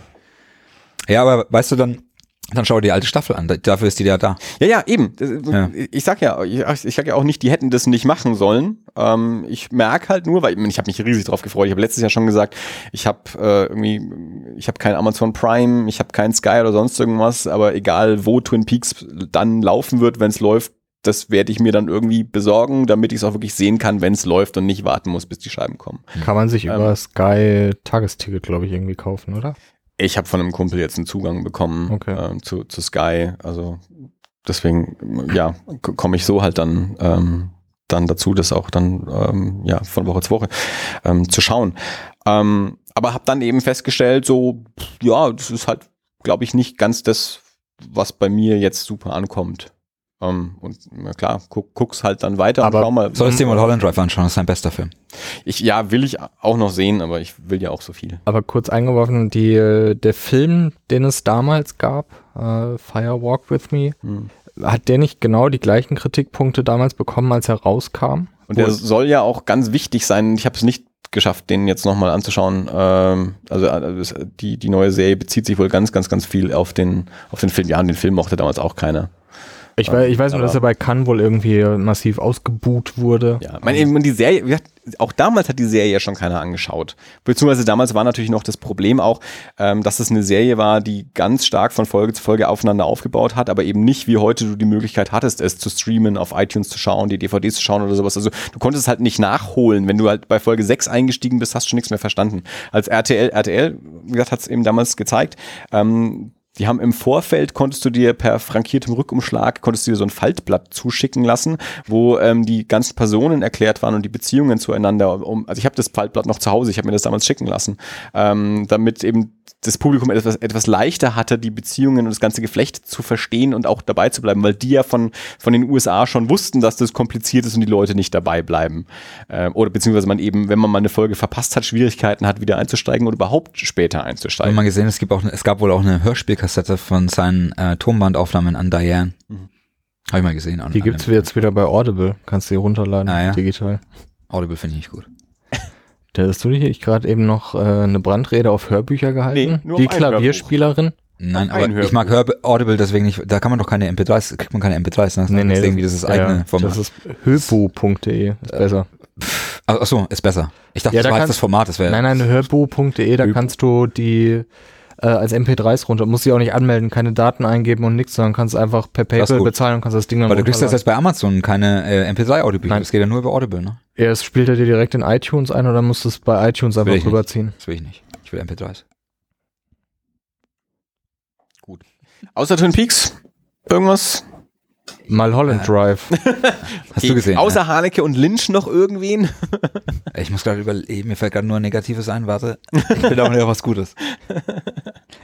Ja, aber weißt du dann, dann schau dir die alte Staffel an. Dafür ist die ja da. Ja, ja, eben. Ja. Ich sag ja, ich, ich sag ja auch nicht, die hätten das nicht machen sollen. Ähm, ich merke halt nur, weil ich, ich habe mich riesig drauf gefreut. Ich habe letztes Jahr schon gesagt, ich habe äh, irgendwie, ich habe kein Amazon Prime, ich habe kein Sky oder sonst irgendwas, aber egal, wo Twin Peaks dann laufen wird, wenn es läuft, das werde ich mir dann irgendwie besorgen, damit ich es auch wirklich sehen kann, wenn es läuft und nicht warten muss, bis die Scheiben kommen. Kann man sich Ähm. über Sky Tagesticket, glaube ich, irgendwie kaufen, oder? Ich habe von einem Kumpel jetzt einen Zugang bekommen Okay. ähm, zu, zu Sky. Also deswegen, ja, komme ich so halt dann, ähm, dann dazu, das auch dann ähm, ja, von Woche zu Woche ähm, zu schauen. Ähm, aber habe dann eben festgestellt, so, ja, das ist halt, glaube ich, nicht ganz das, was bei mir jetzt super ankommt. Ähm, und na klar, guck, guck's halt dann weiter Aber und schau mal. Sollst dir mal Holland Drive anschauen, das ist sein bester Film. Ich, ja, will ich auch noch sehen, aber ich will ja auch so viel. Aber kurz eingeworfen, die, äh, der Film, den es damals gab, äh, Fire Walk With Me, Hm. hat der nicht genau die gleichen Kritikpunkte damals bekommen, als er rauskam? Und der soll ja auch ganz wichtig sein. Ich habe es nicht geschafft, den jetzt nochmal anzuschauen. Ähm, also äh, die, die neue Serie bezieht sich wohl ganz, ganz, ganz viel auf den, auf den Film. Ja, und den Film mochte damals auch keiner. Ich, weiß, ich weiß nur, dass er bei Cannes wohl irgendwie massiv ausgebuht wurde. Ja, meine, eben die Serie, auch damals hat die Serie ja schon keiner angeschaut. Beziehungsweise damals war natürlich noch das Problem auch, ähm, dass es eine Serie war, die ganz stark von Folge zu Folge aufeinander aufgebaut hat, aber eben nicht wie heute du die Möglichkeit hattest, es zu streamen, auf iTunes zu schauen, die DVDs zu schauen oder sowas. Also du konntest es halt nicht nachholen. Wenn du halt bei Folge 6 eingestiegen bist, hast du schon nichts mehr verstanden. Als RTL, RTL, wie gesagt, hat es eben damals gezeigt, ähm, die haben im Vorfeld, konntest du dir per frankiertem Rückumschlag, konntest du dir so ein Faltblatt zuschicken lassen, wo ähm, die ganzen Personen erklärt waren und die Beziehungen zueinander. Um, also ich habe das Faltblatt noch zu Hause, ich habe mir das damals schicken lassen, ähm, damit eben das Publikum etwas, etwas leichter hatte, die Beziehungen und das ganze Geflecht zu verstehen und auch dabei zu bleiben, weil die ja von, von den USA schon wussten, dass das kompliziert ist und die Leute nicht dabei bleiben. Ähm, oder beziehungsweise man eben, wenn man mal eine Folge verpasst hat, Schwierigkeiten hat, wieder einzusteigen oder überhaupt später Ich einzusteigen. habe mal gesehen, es, gibt auch, es gab wohl auch eine Hörspielkassette von seinen äh, Tonbandaufnahmen an Diane. Mhm. Habe ich mal gesehen. an- Die gibt's einem- jetzt wieder bei Audible. Kannst du die runterladen, Ah, ja. digital. Audible finde ich nicht gut. Da hast du nicht gerade eben noch äh, eine Brandrede auf Hörbücher gehalten? Nee, nur die Klavierspielerin? Nein, Ein aber ich mag Hör Audible deswegen nicht, da kann man doch keine MP3s, kriegt man keine MP3s, ne? Das ist irgendwie dieses eigene ja, Format. Das ist höbu.de, ist besser. Ach, ach so, ist besser. Ich dachte, Ja, das da war jetzt das Format, das wäre. Nein, nein, hörbu.de, da kannst du die äh, als MP3s runter, musst dich auch nicht anmelden, keine Daten eingeben und nichts, sondern kannst einfach per Das PayPal bezahlen und kannst das Ding dann Weil du kriegst das jetzt bei Amazon keine äh, MP3-Audiobücher, Nein. das geht ja nur über Audible, ne? Ja, spielt er dir direkt in iTunes ein oder musst du es bei iTunes will einfach ich nicht. rüberziehen. Das will ich nicht. Ich will MP3s. Außer Twin Peaks? Irgendwas? Mal Holland Äh, Drive. Hast du gesehen? Außer Haneke und Lynch noch irgendwen? ne? Ich muss gerade überlegen, mir fällt gerade nur Negatives ein, warte. Ich bin auch wieder was Gutes.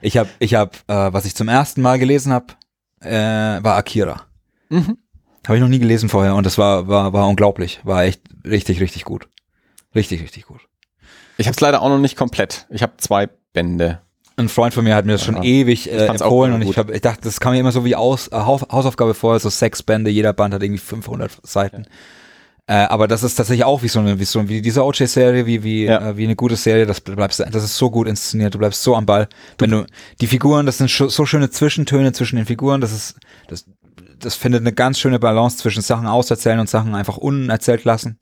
Ich habe, ich habe, äh, was ich zum ersten Mal gelesen habe, äh, war Akira. Mhm. Habe ich noch nie gelesen vorher und das war, war, war unglaublich. War echt richtig, richtig gut. Richtig, richtig gut. Ich habe es leider auch noch nicht komplett. Ich habe zwei Bände. Ein Freund von mir hat mir das schon Ja. ewig äh, empfohlen und ich, hab, ich dachte, das kam mir immer so wie aus, äh, Haus, Hausaufgabe vor, so sechs Bände, jeder Band hat irgendwie 500 Seiten. Äh, aber das ist tatsächlich auch wie so eine, wie so wie diese OJ-Serie, wie wie Ja. äh, wie eine gute Serie. Das bleibst, das ist so gut inszeniert. Du bleibst so am Ball. Wenn du die Figuren, das sind so schöne Zwischentöne zwischen den Figuren. Das ist das das findet eine ganz schöne Balance zwischen Sachen auserzählen und Sachen einfach unerzählt lassen.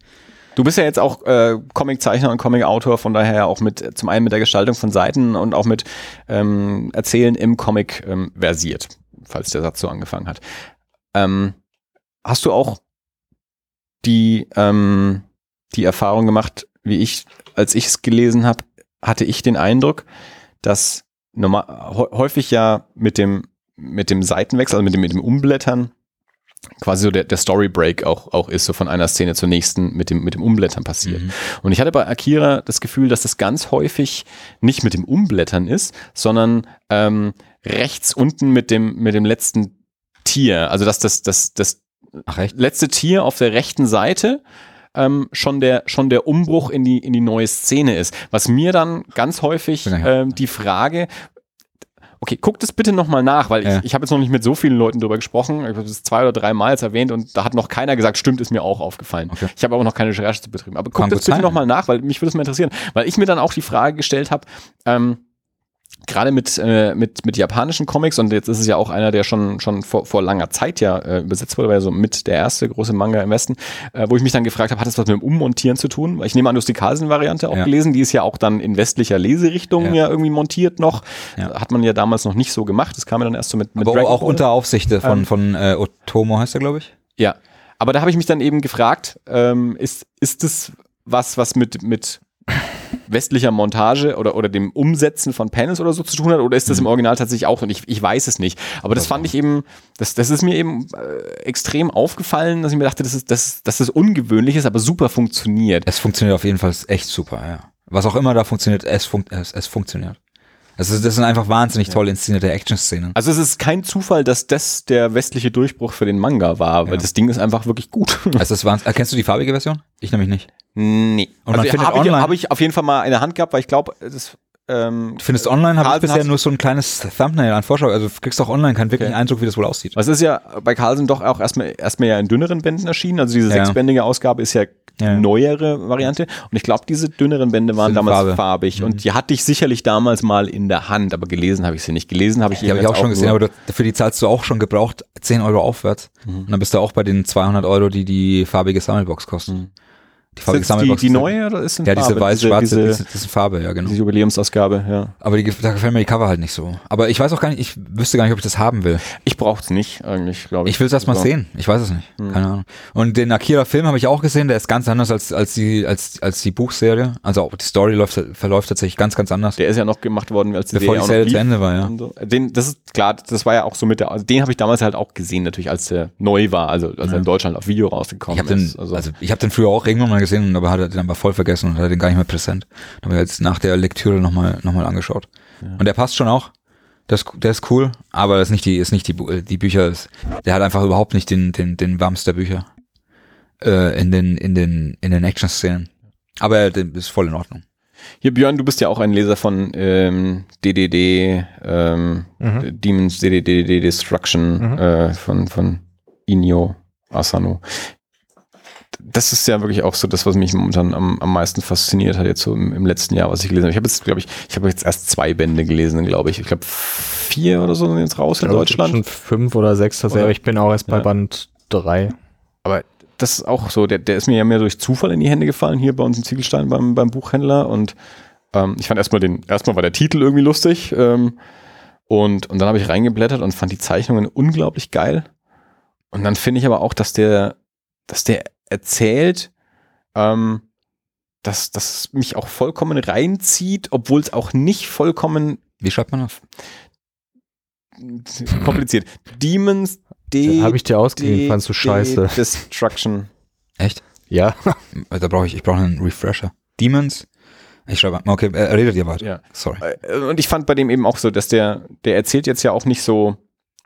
Du bist ja jetzt auch äh, Comiczeichner und Comicautor, von daher auch mit zum einen mit der Gestaltung von Seiten und auch mit ähm, Erzählen im Comic ähm, versiert, falls der Satz so angefangen hat. Ähm, hast du auch die ähm, die Erfahrung gemacht, wie ich, als ich es gelesen habe, hatte ich den Eindruck, dass normal, hä- häufig ja mit dem mit dem Seitenwechsel, also mit dem, mit dem Umblättern, quasi so der, der Story Break auch, auch ist, so von einer Szene zur nächsten mit dem, mit dem Umblättern passiert. Mhm. Und ich hatte bei Akira das Gefühl, dass das ganz häufig nicht mit dem Umblättern ist, sondern ähm, rechts unten mit dem, mit dem letzten Tier. Also dass das, das, das Ach letzte Tier auf der rechten Seite ähm, schon der schon der Umbruch in die in die neue Szene ist. Was mir dann ganz häufig ähm, die Frage Okay, guckt es bitte nochmal nach, weil Ja. ich, ich habe jetzt noch nicht mit so vielen Leuten drüber gesprochen. Ich habe es zwei oder drei Mal jetzt erwähnt und da hat noch keiner gesagt, stimmt, ist mir auch aufgefallen. Okay. Ich habe aber noch keine Recherche zu betrieben. Aber guckt es bitte nochmal nach, weil mich würde es mal interessieren. Weil ich mir dann auch die Frage gestellt habe, ähm, gerade mit, äh, mit, mit japanischen Comics, und jetzt ist es ja auch einer, der schon, schon vor, vor langer Zeit ja äh, übersetzt wurde, war ja so mit der erste große Manga im Westen, äh, wo ich mich dann gefragt habe, hat das was mit dem Ummontieren zu tun? Weil ich nehme an, du hast die Carlsen-Variante auch Ja. gelesen, die ist ja auch dann in westlicher Leserichtung ja, Ja. irgendwie montiert noch. Ja. Hat man ja damals noch nicht so gemacht, das kam ja dann erst so mit, mit Aber auch unter Aufsicht von, Ähm, von äh, Otomo heißt er, glaube ich. Ja, aber da habe ich mich dann eben gefragt, ähm, ist, ist das was, was mit, mit westlicher Montage oder, oder dem Umsetzen von Panels oder so zu tun hat oder ist das im Original tatsächlich auch und ich, ich weiß es nicht. Aber das fand ich eben, das, das ist mir eben äh, extrem aufgefallen, dass ich mir dachte, das ist, das, dass das ungewöhnlich ist, aber super funktioniert. Es funktioniert auf jeden Fall echt super, ja. Was auch immer da funktioniert, es, fun es, es funktioniert. Also das sind einfach wahnsinnig toll inszenierte Action-Szenen. Also es ist kein Zufall, dass das der westliche Durchbruch für den Manga war, weil Ja. das Ding ist einfach wirklich gut. Also das waren, erkennst du die farbige Version? Ich nämlich nicht. Nee. Und also habe ich, hab ich auf jeden Fall mal in der Hand gehabt, weil ich glaube, das ähm, Du findest online, habe ich bisher nur so ein kleines Thumbnail an Vorschau. Also du kriegst auch online keinen wirklichen Okay. Eindruck, wie das wohl aussieht. Was ist ja bei Carlsen doch auch erstmal erstmal ja in dünneren Bänden erschienen. Also diese Ja. sechsbändige Ausgabe ist ja die Ja. neuere Variante. Und ich glaube, diese dünneren Bände waren Sind damals Farbe. Mhm. farbig. Und die hatte ich sicherlich damals mal in der Hand, aber gelesen habe ich sie nicht. Gelesen habe ich Die habe ich auch schon gesehen, aber du- für die zahlst du auch schon gebraucht 10 Euro aufwärts. Mhm. Und dann bist du auch bei den 200 Euro, die die farbige Sammelbox kostet. Mhm. Die farbige ist die, die ist- neue oder ist in Ja, diese Farbe? weiß-schwarze, diese, diese, diese Farbe, ja genau. diese Jubiläumsausgabe, ja. Aber die, da gefällt mir die Cover halt nicht so. Aber ich weiß auch gar nicht, ich wüsste gar nicht, ob ich das haben will. Ich brauche es nicht eigentlich, glaube ich. Ich will es erst mal So. sehen. Ich weiß es nicht. Hm. Keine Ahnung. Und den Akira-Film habe ich auch gesehen. Der ist ganz anders als, als, die, als, als die Buchserie. Also auch die Story läuft, verläuft tatsächlich ganz, ganz anders. Der ist ja noch gemacht worden, als die Bevor die auch noch Serie zu. Ende war, ja. So. Den, das ist klar, das war ja auch so mit der, also den habe ich damals halt auch gesehen, natürlich, als der neu war, also als er in Deutschland auf Video rausgekommen Ich habe den, ist. also, ich habe den früher auch irgendwann mal gesehen, aber hatte den aber voll vergessen und hatte den gar nicht mehr präsent. Da habe ich jetzt nach der Lektüre nochmal noch mal angeschaut. Und der passt schon auch. Der ist, der ist cool, aber das ist nicht die, ist nicht die, die Bücher. Ist, der hat einfach überhaupt nicht den, den, den Wams der Bücher äh, in den, in den, in den Action-Szenen. Aber der ist voll in Ordnung. Hier, Björn, du bist ja auch ein Leser von ähm, DDD, ähm, Mhm. Demons DDD Destruction Mhm. äh, von, von Inyo Asano. Das ist ja wirklich auch so das, was mich momentan am, am meisten fasziniert hat, jetzt so im, im letzten Jahr, was ich gelesen habe. Ich habe jetzt, glaube ich, ich habe jetzt erst zwei Bände gelesen, glaube ich. Ich glaube, vier oder so sind jetzt raus in Ich gibt Deutschland. Schon fünf oder sechs tatsächlich, aber ich bin auch erst bei Ja. Band drei. Aber das ist auch so, der, der ist mir ja mehr durch Zufall in die Hände gefallen, hier bei uns in Ziegelstein beim, beim Buchhändler. Und ähm, ich fand erstmal den, erstmal war der Titel irgendwie lustig. Ähm, und, und dann habe ich reingeblättert und fand die Zeichnungen unglaublich geil. Und dann finde ich aber auch, dass der, dass der erzählt, ähm, dass das mich auch vollkommen reinzieht, obwohl es auch nicht vollkommen Wie schreibt man das? kompliziert. Demons D. Habe ich dir ausgeliehen, fandst du scheiße. Destruction. Echt? Ja. Da brauche ich, ich brauche einen Refresher. Demons? Ich schreibe, okay, äh, redet ihr weiter. Ja. Sorry. Äh, Und ich fand bei dem eben auch so, dass der, der erzählt jetzt ja auch nicht so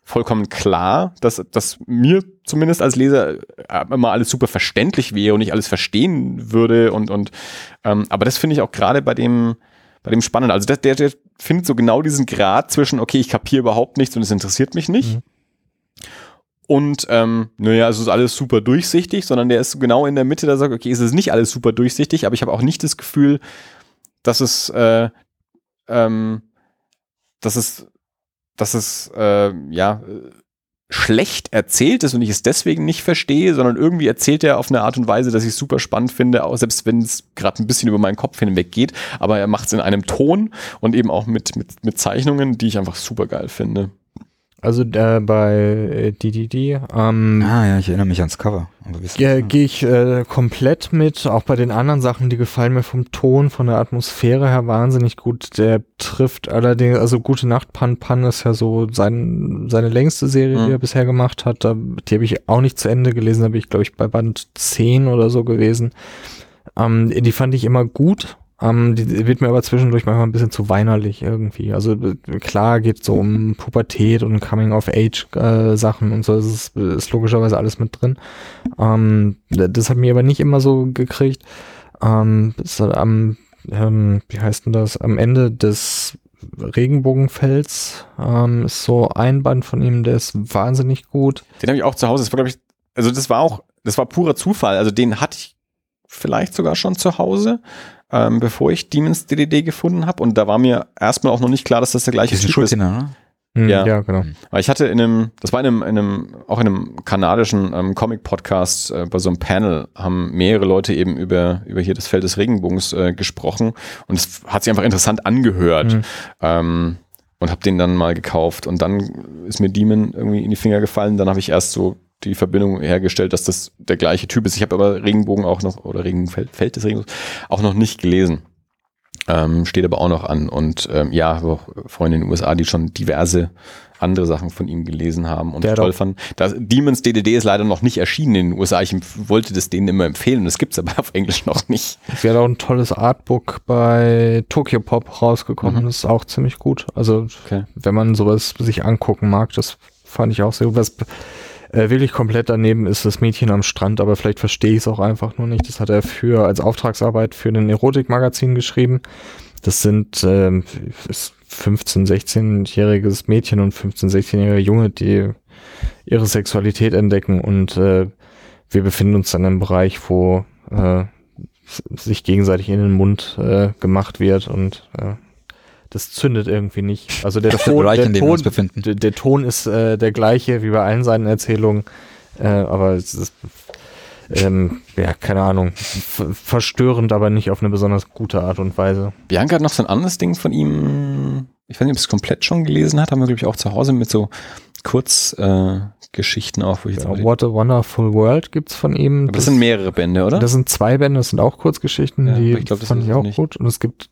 vollkommen klar, dass, dass mir zumindest als Leser äh, immer alles super verständlich wäre und ich alles verstehen würde und, und ähm, aber das finde ich auch gerade bei dem, bei dem spannend. Also der, der, der findet so genau diesen Grad zwischen, okay, ich kapiere überhaupt nichts und es interessiert mich nicht. Mhm. Und ähm, naja, es ist alles super durchsichtig, sondern der ist so genau in der Mitte, der sagt, okay, es ist nicht alles super durchsichtig, aber ich habe auch nicht das Gefühl, dass es, äh, ähm, dass es, dass es, äh, ja, schlecht erzählt ist und ich es deswegen nicht verstehe, sondern irgendwie erzählt er auf eine Art und Weise, dass ich es super spannend finde, auch selbst wenn es gerade ein bisschen über meinen Kopf hinweg geht, aber er macht es in einem Ton und eben auch mit, mit, mit Zeichnungen, die ich einfach super geil finde. Also äh, bei äh, DDD ähm, Ah ja, ich erinnere mich ans Cover. Ist Gehe ich äh, komplett mit, auch bei den anderen Sachen, die gefallen mir vom Ton, von der Atmosphäre her wahnsinnig gut. Der trifft allerdings, also Gute Nacht Pan Pan ist ja so sein, seine längste Serie, Mhm. die er bisher gemacht hat. Da, die habe ich auch nicht zu Ende gelesen, da bin ich glaube ich bei Band 10 oder so gewesen. Ähm, die fand ich immer gut. Ähm, die wird mir aber zwischendurch manchmal ein bisschen zu weinerlich irgendwie. Also äh, klar geht so um Pubertät und Coming-of-Age-Sachen und so, das ist, ist logischerweise alles mit drin. Ähm, das hat mir aber nicht immer so gekriegt. Ähm, am, ähm, wie heißt denn das, am Ende des Regenbogenfelds ähm, ist so ein Band von ihm, der ist wahnsinnig gut. Den habe ich auch zu Hause. Das war, glaube ich, also das war auch, das war purer Zufall. Also den hatte ich vielleicht sogar schon zu Hause, ähm, bevor ich Demons DDD gefunden habe. Und da war mir erstmal auch noch nicht klar, dass das der gleiche Typ ist. Ne? Hm, Ja. ja, genau. Weil ich hatte in einem, das war in einem, in einem auch in einem kanadischen ähm, Comic-Podcast äh, bei so einem Panel haben mehrere Leute eben über, über hier das Feld des Regenbogens äh, gesprochen und es hat sich einfach interessant angehört. Mhm. Ähm, und habe den dann mal gekauft und dann ist mir Demon irgendwie in die Finger gefallen. Dann habe ich erst so die Verbindung hergestellt, dass das der gleiche Typ ist. Ich habe aber Regenbogen auch noch oder Regenfeld Feld des Regenbogens auch noch nicht gelesen. Ähm, steht aber auch noch an. Und ähm, ja, habe auch Freunde in den USA, die schon diverse andere Sachen von ihm gelesen haben und Der toll fanden. Das, Demons DDD ist leider noch nicht erschienen in den USA. Ich wollte das denen immer empfehlen. Das gibt's aber auf Englisch noch nicht. Es wäre auch ein tolles Artbook bei Tokyo Pop rausgekommen. Mhm. Das ist auch ziemlich gut. Also, Okay. wenn man sowas sich angucken mag, das fand ich auch sehr gut. Was äh, wirklich komplett daneben ist das Mädchen am Strand, aber vielleicht verstehe ich es auch einfach nur nicht. Das hat er für als Auftragsarbeit für ein Erotikmagazin geschrieben. Das sind ist 15, 16-jähriges Mädchen und 15, 16-jährige Junge, die ihre Sexualität entdecken und äh, wir befinden uns dann im Bereich, wo äh, sich gegenseitig in den Mund äh, gemacht wird und äh, das zündet irgendwie nicht. Also der Das ist der Ton, Bereich, der in dem wir uns Ton, befinden. der, der Ton ist äh, der gleiche wie bei allen seinen Erzählungen, äh, aber es ist ähm, ja keine Ahnung f- verstörend, aber nicht auf eine besonders gute Art und Weise. Bianca hat noch so ein anderes Ding von ihm. Ich weiß nicht, ob es komplett schon gelesen hat. Haben wir, glaube ich, auch zu Hause mit so Kurzgeschichten äh, Geschichten auch, wo ich jetzt Ja, What a Wonderful World gibt's von ihm. aber das sind mehrere Bände, oder? Das sind zwei Bände, das sind auch Kurzgeschichten, Ja, die ich glaub, das fand ich auch nicht. gut. Und es gibt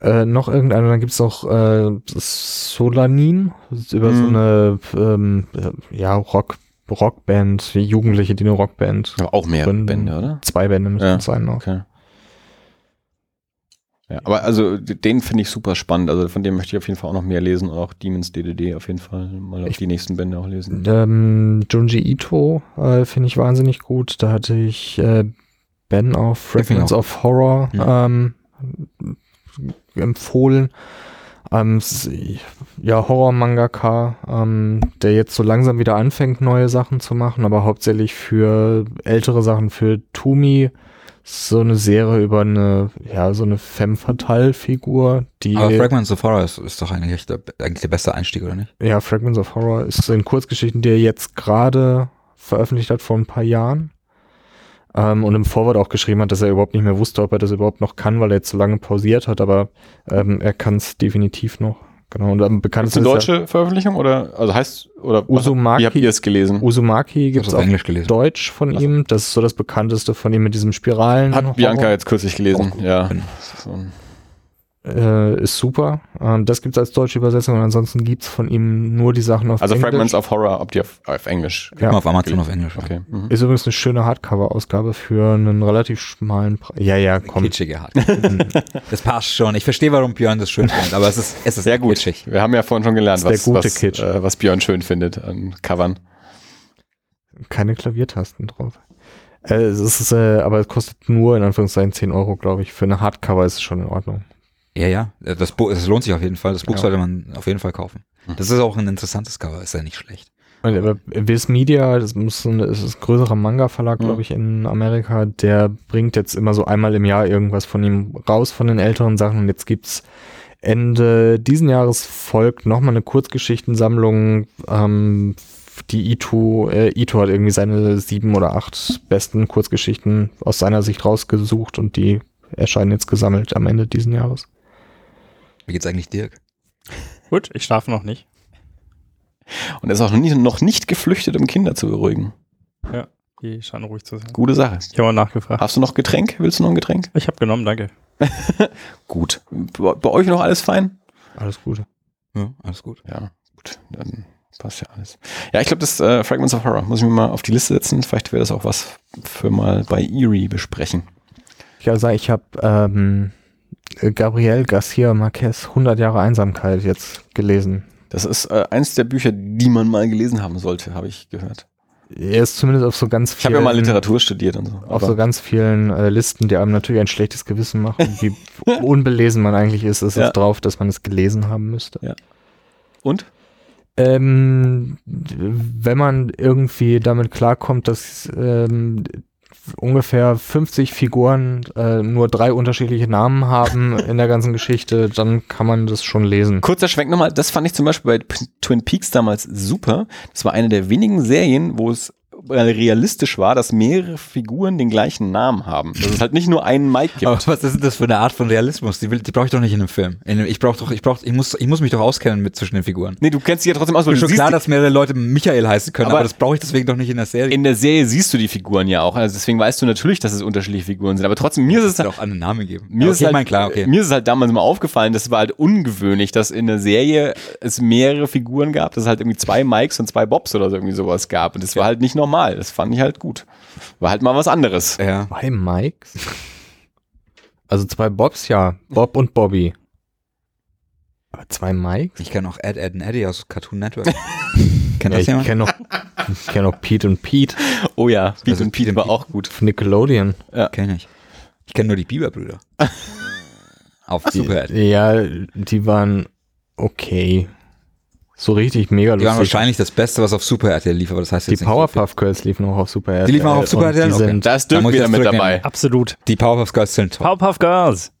äh, noch irgendeine, dann gibt's noch äh, Solanin, über so Mhm. eine ähm, äh, ja, Rock, Rockband, Jugendliche, die eine Rockband. aber auch mehrere Gründen. Bände, oder? Zwei Bände müssen Ja, es sein noch. Okay. Ja, aber also den finde ich super spannend. Also von dem möchte ich auf jeden Fall auch noch mehr lesen und auch Demons DDD auf jeden Fall mal auf Ich- die nächsten Bände auch lesen. Ähm, Junji Ito äh, finde ich wahnsinnig gut. Da hatte ich äh, Ben auf Fragments of Horror ähm, empfohlen. Ähm, ja, Horror-Mangaka, ähm, der jetzt so langsam wieder anfängt, neue Sachen zu machen, aber hauptsächlich für ältere Sachen, für Tumi. So eine Serie über eine, ja, so eine Femme Fatale-Figur, die. Aber Fragments of Horror ist, ist doch eigentlich der, eigentlich der beste Einstieg, oder nicht? Ja, Fragments of Horror ist so in Kurzgeschichten, die er jetzt gerade veröffentlicht hat vor ein paar Jahren. Ähm, und im Vorwort auch geschrieben hat, dass er überhaupt nicht mehr wusste, ob er das überhaupt noch kann, weil er jetzt so lange pausiert hat, aber ähm, er kann es definitiv noch. Genau. Und am Ist bekanntesten eine ist ja deutsche Veröffentlichung oder also heißt oder was- Uzumaki- wie habt ihr es gelesen? Uzumaki gibt es auf Englisch gelesen. Deutsch von Also- ihm. Das ist so das bekannteste von ihm mit diesem Spiralen. Hat Bianca jetzt kürzlich gelesen, Auch- ja. Bin- So ein- Äh, ist super. Ähm, das gibt es als deutsche Übersetzung und ansonsten gibt es von ihm nur die Sachen auf Also Englisch. Fragments of Horror, ob die auf, auf Englisch. Ja. Immer auf Amazon auf Englisch. Okay. Mhm. Ist übrigens eine schöne Hardcover-Ausgabe für einen relativ schmalen Preis. Ja, ja, komm. Kitschige Hart. das passt schon. Ich verstehe, warum Björn das schön findet, aber es ist, es ist Sehr gut. kitschig. Wir haben ja vorhin schon gelernt, was, was, äh, was Björn schön findet an Covern. Keine Klaviertasten drauf. Äh, es ist, äh, aber es kostet nur in Anführungszeichen 10 Euro, glaube ich. Für eine Hardcover ist es schon in Ordnung. Ja, ja. Das, Buch, das lohnt sich auf jeden Fall. Das Buch Ja. sollte man auf jeden Fall kaufen. Mhm. Das ist auch ein interessantes Cover. Ist ja nicht schlecht. Viz Media, das muss das ist ein größerer Manga-Verlag, glaube ich, in Amerika, der bringt jetzt immer so einmal im Jahr irgendwas von ihm raus, von den älteren Sachen. Und jetzt gibt's Ende diesen Jahres folgt nochmal eine Kurzgeschichtensammlung, ähm, die Ito, äh, Ito hat irgendwie seine sieben oder acht besten Kurzgeschichten aus seiner Sicht rausgesucht und die erscheinen jetzt gesammelt am Ende diesen Jahres. Wie geht's eigentlich Dirk? Gut, ich schlafe noch nicht. Und er ist auch noch, nie, noch nicht geflüchtet, um Kinder zu beruhigen. Ja, die scheinen ruhig zu sein. Gute Sache. Ich habe mal nachgefragt. Hast du noch Getränk? Willst du noch ein Getränk? Ich habe genommen, danke. Gut. Bei, bei euch noch alles fein? Alles Gute. Ja, alles gut. Ja, gut. Dann passt ja alles. Ja, ich glaube, das äh, Fragments of Horror muss ich mir mal auf die Liste setzen. Vielleicht wäre das auch was für mal bei Eerie besprechen. Ich also ich habe ähm, Gabriel Garcia Marquez 100 Jahre Einsamkeit jetzt gelesen. Das ist äh, eins der Bücher, die man mal gelesen haben sollte, habe ich gehört. Er ist zumindest auf so ganz Ich vielen, habe ja mal Literatur studiert und so. auf so ganz vielen äh, Listen, die einem natürlich ein schlechtes Gewissen machen, wie unbelesen man eigentlich ist, ist Ja. es drauf, dass man es gelesen haben müsste. und? Ähm, wenn man irgendwie damit klarkommt, dass ähm, ungefähr 50 Figuren äh, nur drei unterschiedliche Namen haben in der ganzen Geschichte, dann kann man das schon lesen. Kurzer Schwenk nochmal, das fand ich zum Beispiel bei P Twin Peaks damals super. Das war eine der wenigen Serien, wo es realistisch war, dass mehrere Figuren den gleichen Namen haben. Dass es halt nicht nur einen Mike gibt. Aber was ist denn das für eine Art von Realismus? Die, will, die brauche ich doch nicht in einem Film. In einem, ich brauche doch, ich brauche, ich muss, ich muss mich doch auskennen mit zwischen den Figuren. nee, du kennst sie ja trotzdem aus, weil Ist du schon klar, dass mehrere Leute Michael heißen können, Aber- aber, das brauche ich deswegen doch nicht in der Serie. in der Serie siehst du die Figuren ja auch. Also deswegen weißt du natürlich, dass es unterschiedliche Figuren sind. Aber trotzdem, mir ist es es halt, auch einen Namen geben. mir Ja, ist okay, halt, ich mein, klar, okay. mir ist es halt damals mal aufgefallen, das war halt ungewöhnlich, dass in der Serie es mehrere Figuren gab, dass es halt irgendwie zwei Mikes und zwei Bobs oder so irgendwie sowas gab. Und das war halt nicht normal. Das fand ich halt gut. War halt mal was anderes. ja. Zwei Mikes? Also zwei Bobs, ja. Bob und Bobby. Aber zwei Mikes? Ich kenne auch Ed, Ed und Eddie aus Cartoon Network. Kennt Ja, das ich jemand? kenne noch, ich kenn noch Pete und Pete Oh ja, Pete Also und Pete Pete war und auch gut. von Nickelodeon. Kenn ich. Ich kenne nur die Bieber-Brüder. Auf Super Ed. Die, ja, die waren okay. So richtig mega Die waren lustig. wahrscheinlich das Beste, was auf Super RTL lief, aber das heißt Die jetzt so Powerpuff Girls liefen auch auf Super RTL. Die liefen auch auf Super RTL? Die Okay. sind Da ist Da Dirk wieder das mit dabei. Absolut. Die Powerpuff Girls sind top. Powerpuff Girls.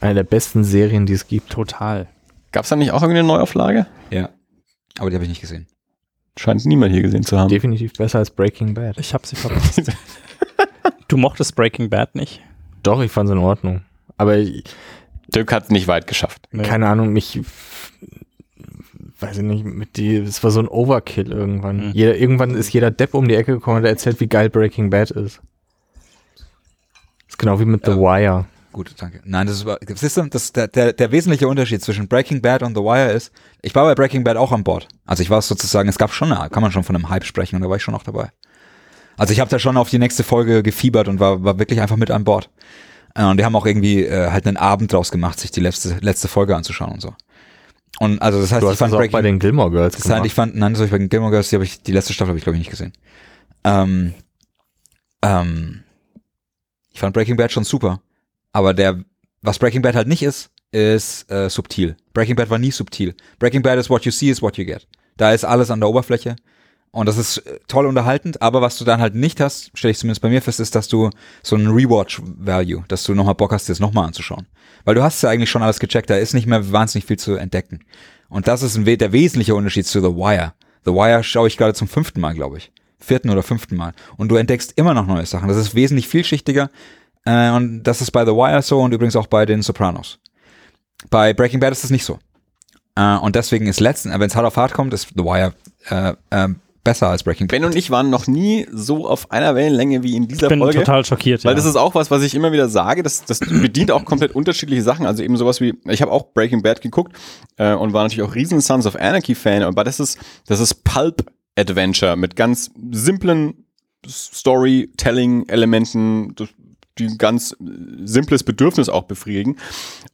eine der besten Serien, die es gibt. Total. Gab es da nicht auch irgendeine Neuauflage? Ja. Aber die habe ich nicht gesehen. Scheint niemand hier gesehen zu haben. Definitiv besser als Breaking Bad. Ich habe sie verpasst. du mochtest Breaking Bad nicht? Doch, ich fand es in Ordnung. Aber ich- Dirk hat es nicht weit geschafft. Nee. keine Ahnung, mich weiß ich nicht, mit die, es war so ein Overkill irgendwann. Mhm. Jeder, irgendwann ist jeder Depp um die Ecke gekommen und erzählt, wie geil Breaking Bad ist. ist genau wie mit The Ja. Wire. Gut, danke. Nein, das ist, siehst du, das, der, der, der wesentliche Unterschied zwischen Breaking Bad und The Wire ist, ich war bei Breaking Bad auch an Bord. Also ich war sozusagen, es gab schon, eine, kann man schon von einem Hype sprechen und da war ich schon auch dabei. Also ich habe da schon auf die nächste Folge gefiebert und war, war wirklich einfach mit an Bord. Äh, Und die haben auch irgendwie äh, halt einen Abend draus gemacht, sich die letzte, letzte Folge anzuschauen und so. Und also das heißt, Du ich hast fand das auch bei den Gilmore Girls das heißt, ich fand, nein, das habe ich bei den Gilmore Girls, die habe ich, die letzte Staffel habe ich glaube ich nicht gesehen. Ähm, ähm, ich fand Breaking Bad schon super. Aber der, was Breaking Bad halt nicht ist, ist äh, subtil. Breaking Bad war nie subtil. Breaking Bad is what you see is what you get. Da ist alles an der Oberfläche. Und das ist äh, toll unterhaltend, aber was du dann halt nicht hast, stelle ich zumindest bei mir fest, ist, dass du so einen Rewatch-Value, dass du nochmal Bock hast, dir das nochmal anzuschauen. Weil du hast ja eigentlich schon alles gecheckt, da ist nicht mehr wahnsinnig viel zu entdecken. Und das ist ein, der wesentliche Unterschied zu The Wire. The Wire schaue ich gerade zum fünften Mal, glaube ich. Vierten oder fünften Mal. Und du entdeckst immer noch neue Sachen. Das ist wesentlich vielschichtiger. Äh, und das ist bei The Wire so und übrigens auch bei den Sopranos. Bei Breaking Bad ist das nicht so. Äh, und deswegen ist letzten, wenn es hart auf hart kommt, ist The Wire äh, äh, besser als Breaking Bad. Ben und ich waren noch nie so auf einer Wellenlänge wie in dieser Ich bin Folge. total schockiert. Weil ja. das ist auch was, was ich immer wieder sage. Das, das bedient auch komplett unterschiedliche Sachen. Also eben sowas wie, ich habe auch Breaking Bad geguckt äh, und war natürlich auch riesen Sons of Anarchy Fan. Aber das ist, das ist Pulp Adventure mit ganz simplen Storytelling-Elementen, das- die ein ganz simples Bedürfnis auch befriedigen.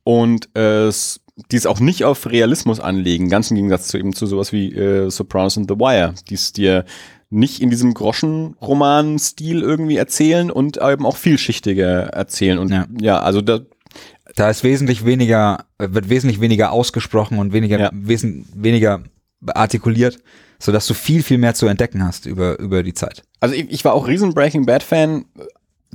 Und äh, es, die es auch nicht auf Realismus anlegen, ganz im Gegensatz zu eben zu sowas wie äh, Sopranos and The Wire, die es dir nicht in diesem Groschenroman-Stil irgendwie erzählen und eben auch vielschichtiger erzählen. Und ja, Ja. also da, Da ist wesentlich weniger, wird wesentlich weniger ausgesprochen und weniger, Ja. wesen, weniger artikuliert, sodass du viel, viel mehr zu entdecken hast über, über die Zeit. also ich, ich war auch riesen Breaking Bad Fan,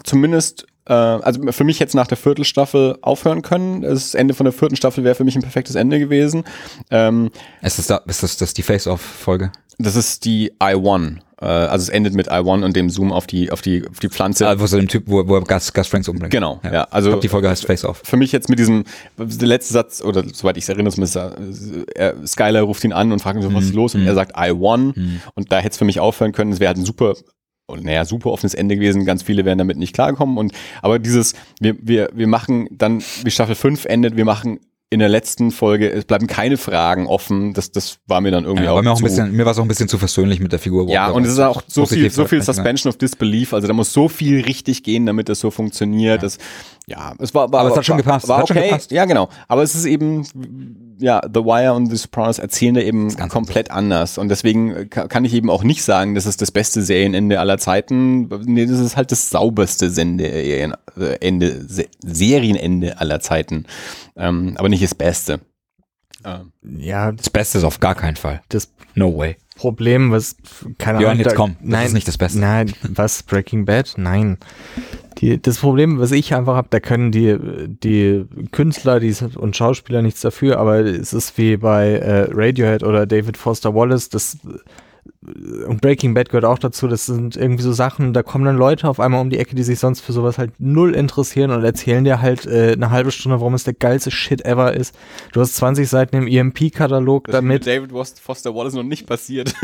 zumindest also für mich jetzt nach der Viertelstaffel aufhören können. Das Ende von der vierten Staffel wäre für mich ein perfektes Ende gewesen. Ähm, Ist das, da, ist das, das die Face-Off-Folge? das ist die I One. Äh, also es endet mit I won und dem Zoom auf die, auf die, auf die Pflanze. Ah, wo so dem Typ, wo, wo er Gus, Gus Franks umbringt. Genau, ja. ja. also ich glaub, die Folge heißt Face Off. für mich jetzt mit diesem, der letzte Satz, oder soweit ich es erinnere, ist, er, Skylar ruft ihn an und fragt ihn so, was ist los? Und er sagt, I won. Und da hätte es für mich aufhören können. Es wäre halt ein super, und naja, super offenes Ende gewesen. Ganz viele wären damit nicht klargekommen. Und, aber dieses, wir, wir, wir machen dann, wie Staffel 5 endet, wir machen in der letzten Folge, es bleiben keine Fragen offen. Das, das war mir dann irgendwie Ja, auch, mir, auch ein zu, bisschen, mir war es auch ein bisschen zu versöhnlich mit der Figur. ja, und es ist auch so viel, so viel ne? Suspension of Disbelief. Also da muss so viel richtig gehen, damit das so funktioniert. Das, ja, es war, war Aber es hat schon war, gepasst. War schon okay. gepasst. Ja, genau. Aber es ist eben, ja, The Wire und The Sopranos erzählen da eben komplett anders. Und deswegen ka- kann ich eben auch nicht sagen, das ist das beste Serienende aller Zeiten. Nee, das ist halt das sauberste Sende, äh, Ende, Se Serienende aller Zeiten. Ähm, aber nicht das Beste. Ähm, Ja, Das Beste ist auf gar keinen Fall. das No way. Problem, was, keine Björn, Ahnung. jetzt da- komm. Das nein, ist nicht das Beste. Nein, was, Breaking Bad? Nein. Die, das Problem, was ich einfach habe, da können die, die Künstler die, und Schauspieler nichts dafür, aber es ist wie bei äh, Radiohead oder David Foster Wallace, das und Breaking Bad gehört auch dazu, das sind irgendwie so Sachen, da kommen dann Leute auf einmal um die Ecke, die sich sonst für sowas halt null interessieren und erzählen dir halt äh, eine halbe Stunde, warum es der geilste Shit ever ist. Du hast 20 Seiten im EMP-Katalog damit. David Foster Wallace noch nicht passiert.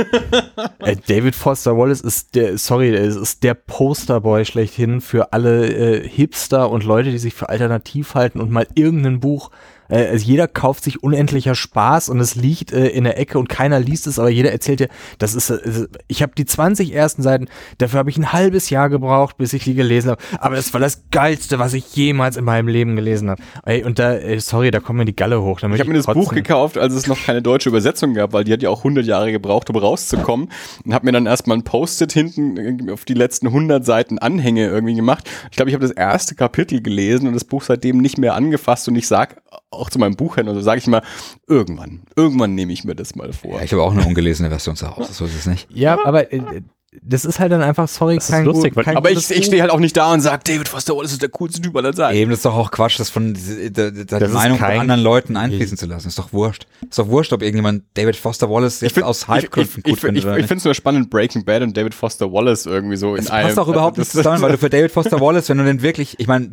Äh, David Foster Wallace ist der, sorry, es ist der Posterboy schlechthin für alle äh, Hipster und Leute, die sich für alternativ halten und mal irgendein Buch. Äh, also jeder kauft sich unendlicher Spaß und es liegt äh, in der Ecke und keiner liest es, aber jeder erzählt dir, das ist, äh, ich habe die 20 ersten Seiten, dafür habe ich ein halbes Jahr gebraucht, bis ich die gelesen habe, aber es war das geilste, was ich jemals in meinem Leben gelesen habe. Ey, und da, äh, sorry, da kommt mir die Galle hoch. Da Ich habe mir das kotzen. Buch gekauft, als es noch keine deutsche Übersetzung gab, weil die hat ja auch 100 Jahre gebraucht, um rauszukommen. Und habe mir dann erstmal ein Post-it hinten irgendwie auf die letzten 100 Seiten Anhänge irgendwie gemacht. Ich glaube, ich habe das erste Kapitel gelesen und das Buch seitdem nicht mehr angefasst. Und ich sag auch zu meinem Buchhändler, so sage ich mal, irgendwann, irgendwann nehme ich mir das mal vor. Ja, ich habe auch eine ungelesene Version zu Hause, so ist es nicht. Ja, aber äh, das ist halt dann einfach, sorry, Das ist lustig, weil- kein Aber ich, ich stehe halt auch nicht da und sage, David Foster Wallace ist der coolste Typ aller Zeiten. Eben, das ist doch auch Quatsch, das von Das ist Meinung von kein- anderen Leuten einfließen zu lassen. Ist doch wurscht. Ist doch wurscht, ob irgendjemand David Foster Wallace jetzt find- aus ich, Hype-Gründen ich, gut ich, findet ich, ich nicht. finde es nur spannend, Breaking Bad und David Foster Wallace irgendwie so in Das einem. passt auch überhaupt nicht das- zusammen, weil du für David Foster Wallace, wenn du den wirklich, ich meine,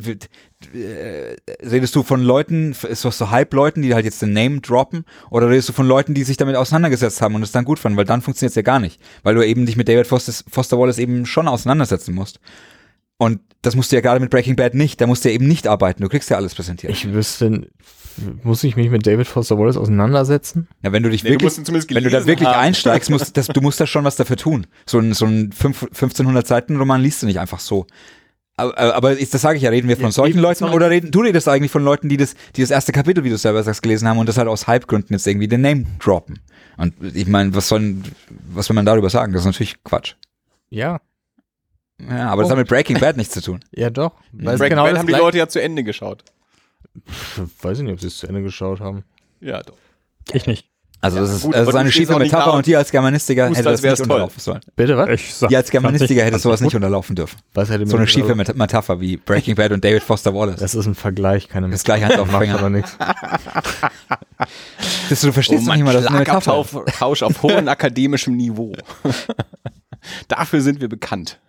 äh, redest du von Leuten, ist das so Hype-Leuten, die halt jetzt den Name droppen, oder redest du von Leuten, die sich damit auseinandergesetzt haben und es dann gut fanden, weil dann funktioniert es ja gar nicht, weil du eben dich mit David Foster, Foster Wallace eben schon auseinandersetzen musst. Und das musst du ja gerade mit Breaking Bad nicht, da musst du ja eben nicht arbeiten, du kriegst ja alles präsentiert. Ich wüsste, muss ich mich mit David Foster Wallace auseinandersetzen? Ja, wenn du dich Nee, du wirklich, zumindest wenn du da wirklich haben. einsteigst, musst, das, du musst da schon was dafür tun. So ein, so ein fünf- 1500 Seiten Roman liest du nicht einfach so. Aber, aber ist, das sage ich ja, reden wir von Ja, solchen eben, Leuten sorry. oder reden, du redest eigentlich von Leuten, die das, die das erste Kapitel, wie du selber sagst, gelesen haben und das halt aus Hypegründen jetzt irgendwie den Name droppen. Und ich meine, was sollen, was will man darüber sagen? Das ist natürlich Quatsch. Ja, Ja, aber das hat mit Breaking Bad nichts zu tun. ja doch. Weil Breaking genau Bad haben die Leute ja zu Ende geschaut. Pff, Weiß ich nicht, ob sie es zu Ende geschaut haben. Ja, doch. Ich nicht. Also Ja, das ist, gut, das aber ist du eine schiefe Metapher und die als Germanistiker hätte das nicht toll. unterlaufen sollen. Bitte was? Ich sag, Die als Germanistiker hätte sowas ich nicht unterlaufen dürfen. Was hätte So mir eine schiefe Met- Metapher wie Breaking Bad und David Foster Wallace. Das ist ein Vergleich, keine Das gleiche Hand auf Finger. aber nichts. Das, du verstehst doch nicht mal, das ist eine Metapher. Schlagabtausch auf hohem akademischem Niveau. Dafür sind wir bekannt.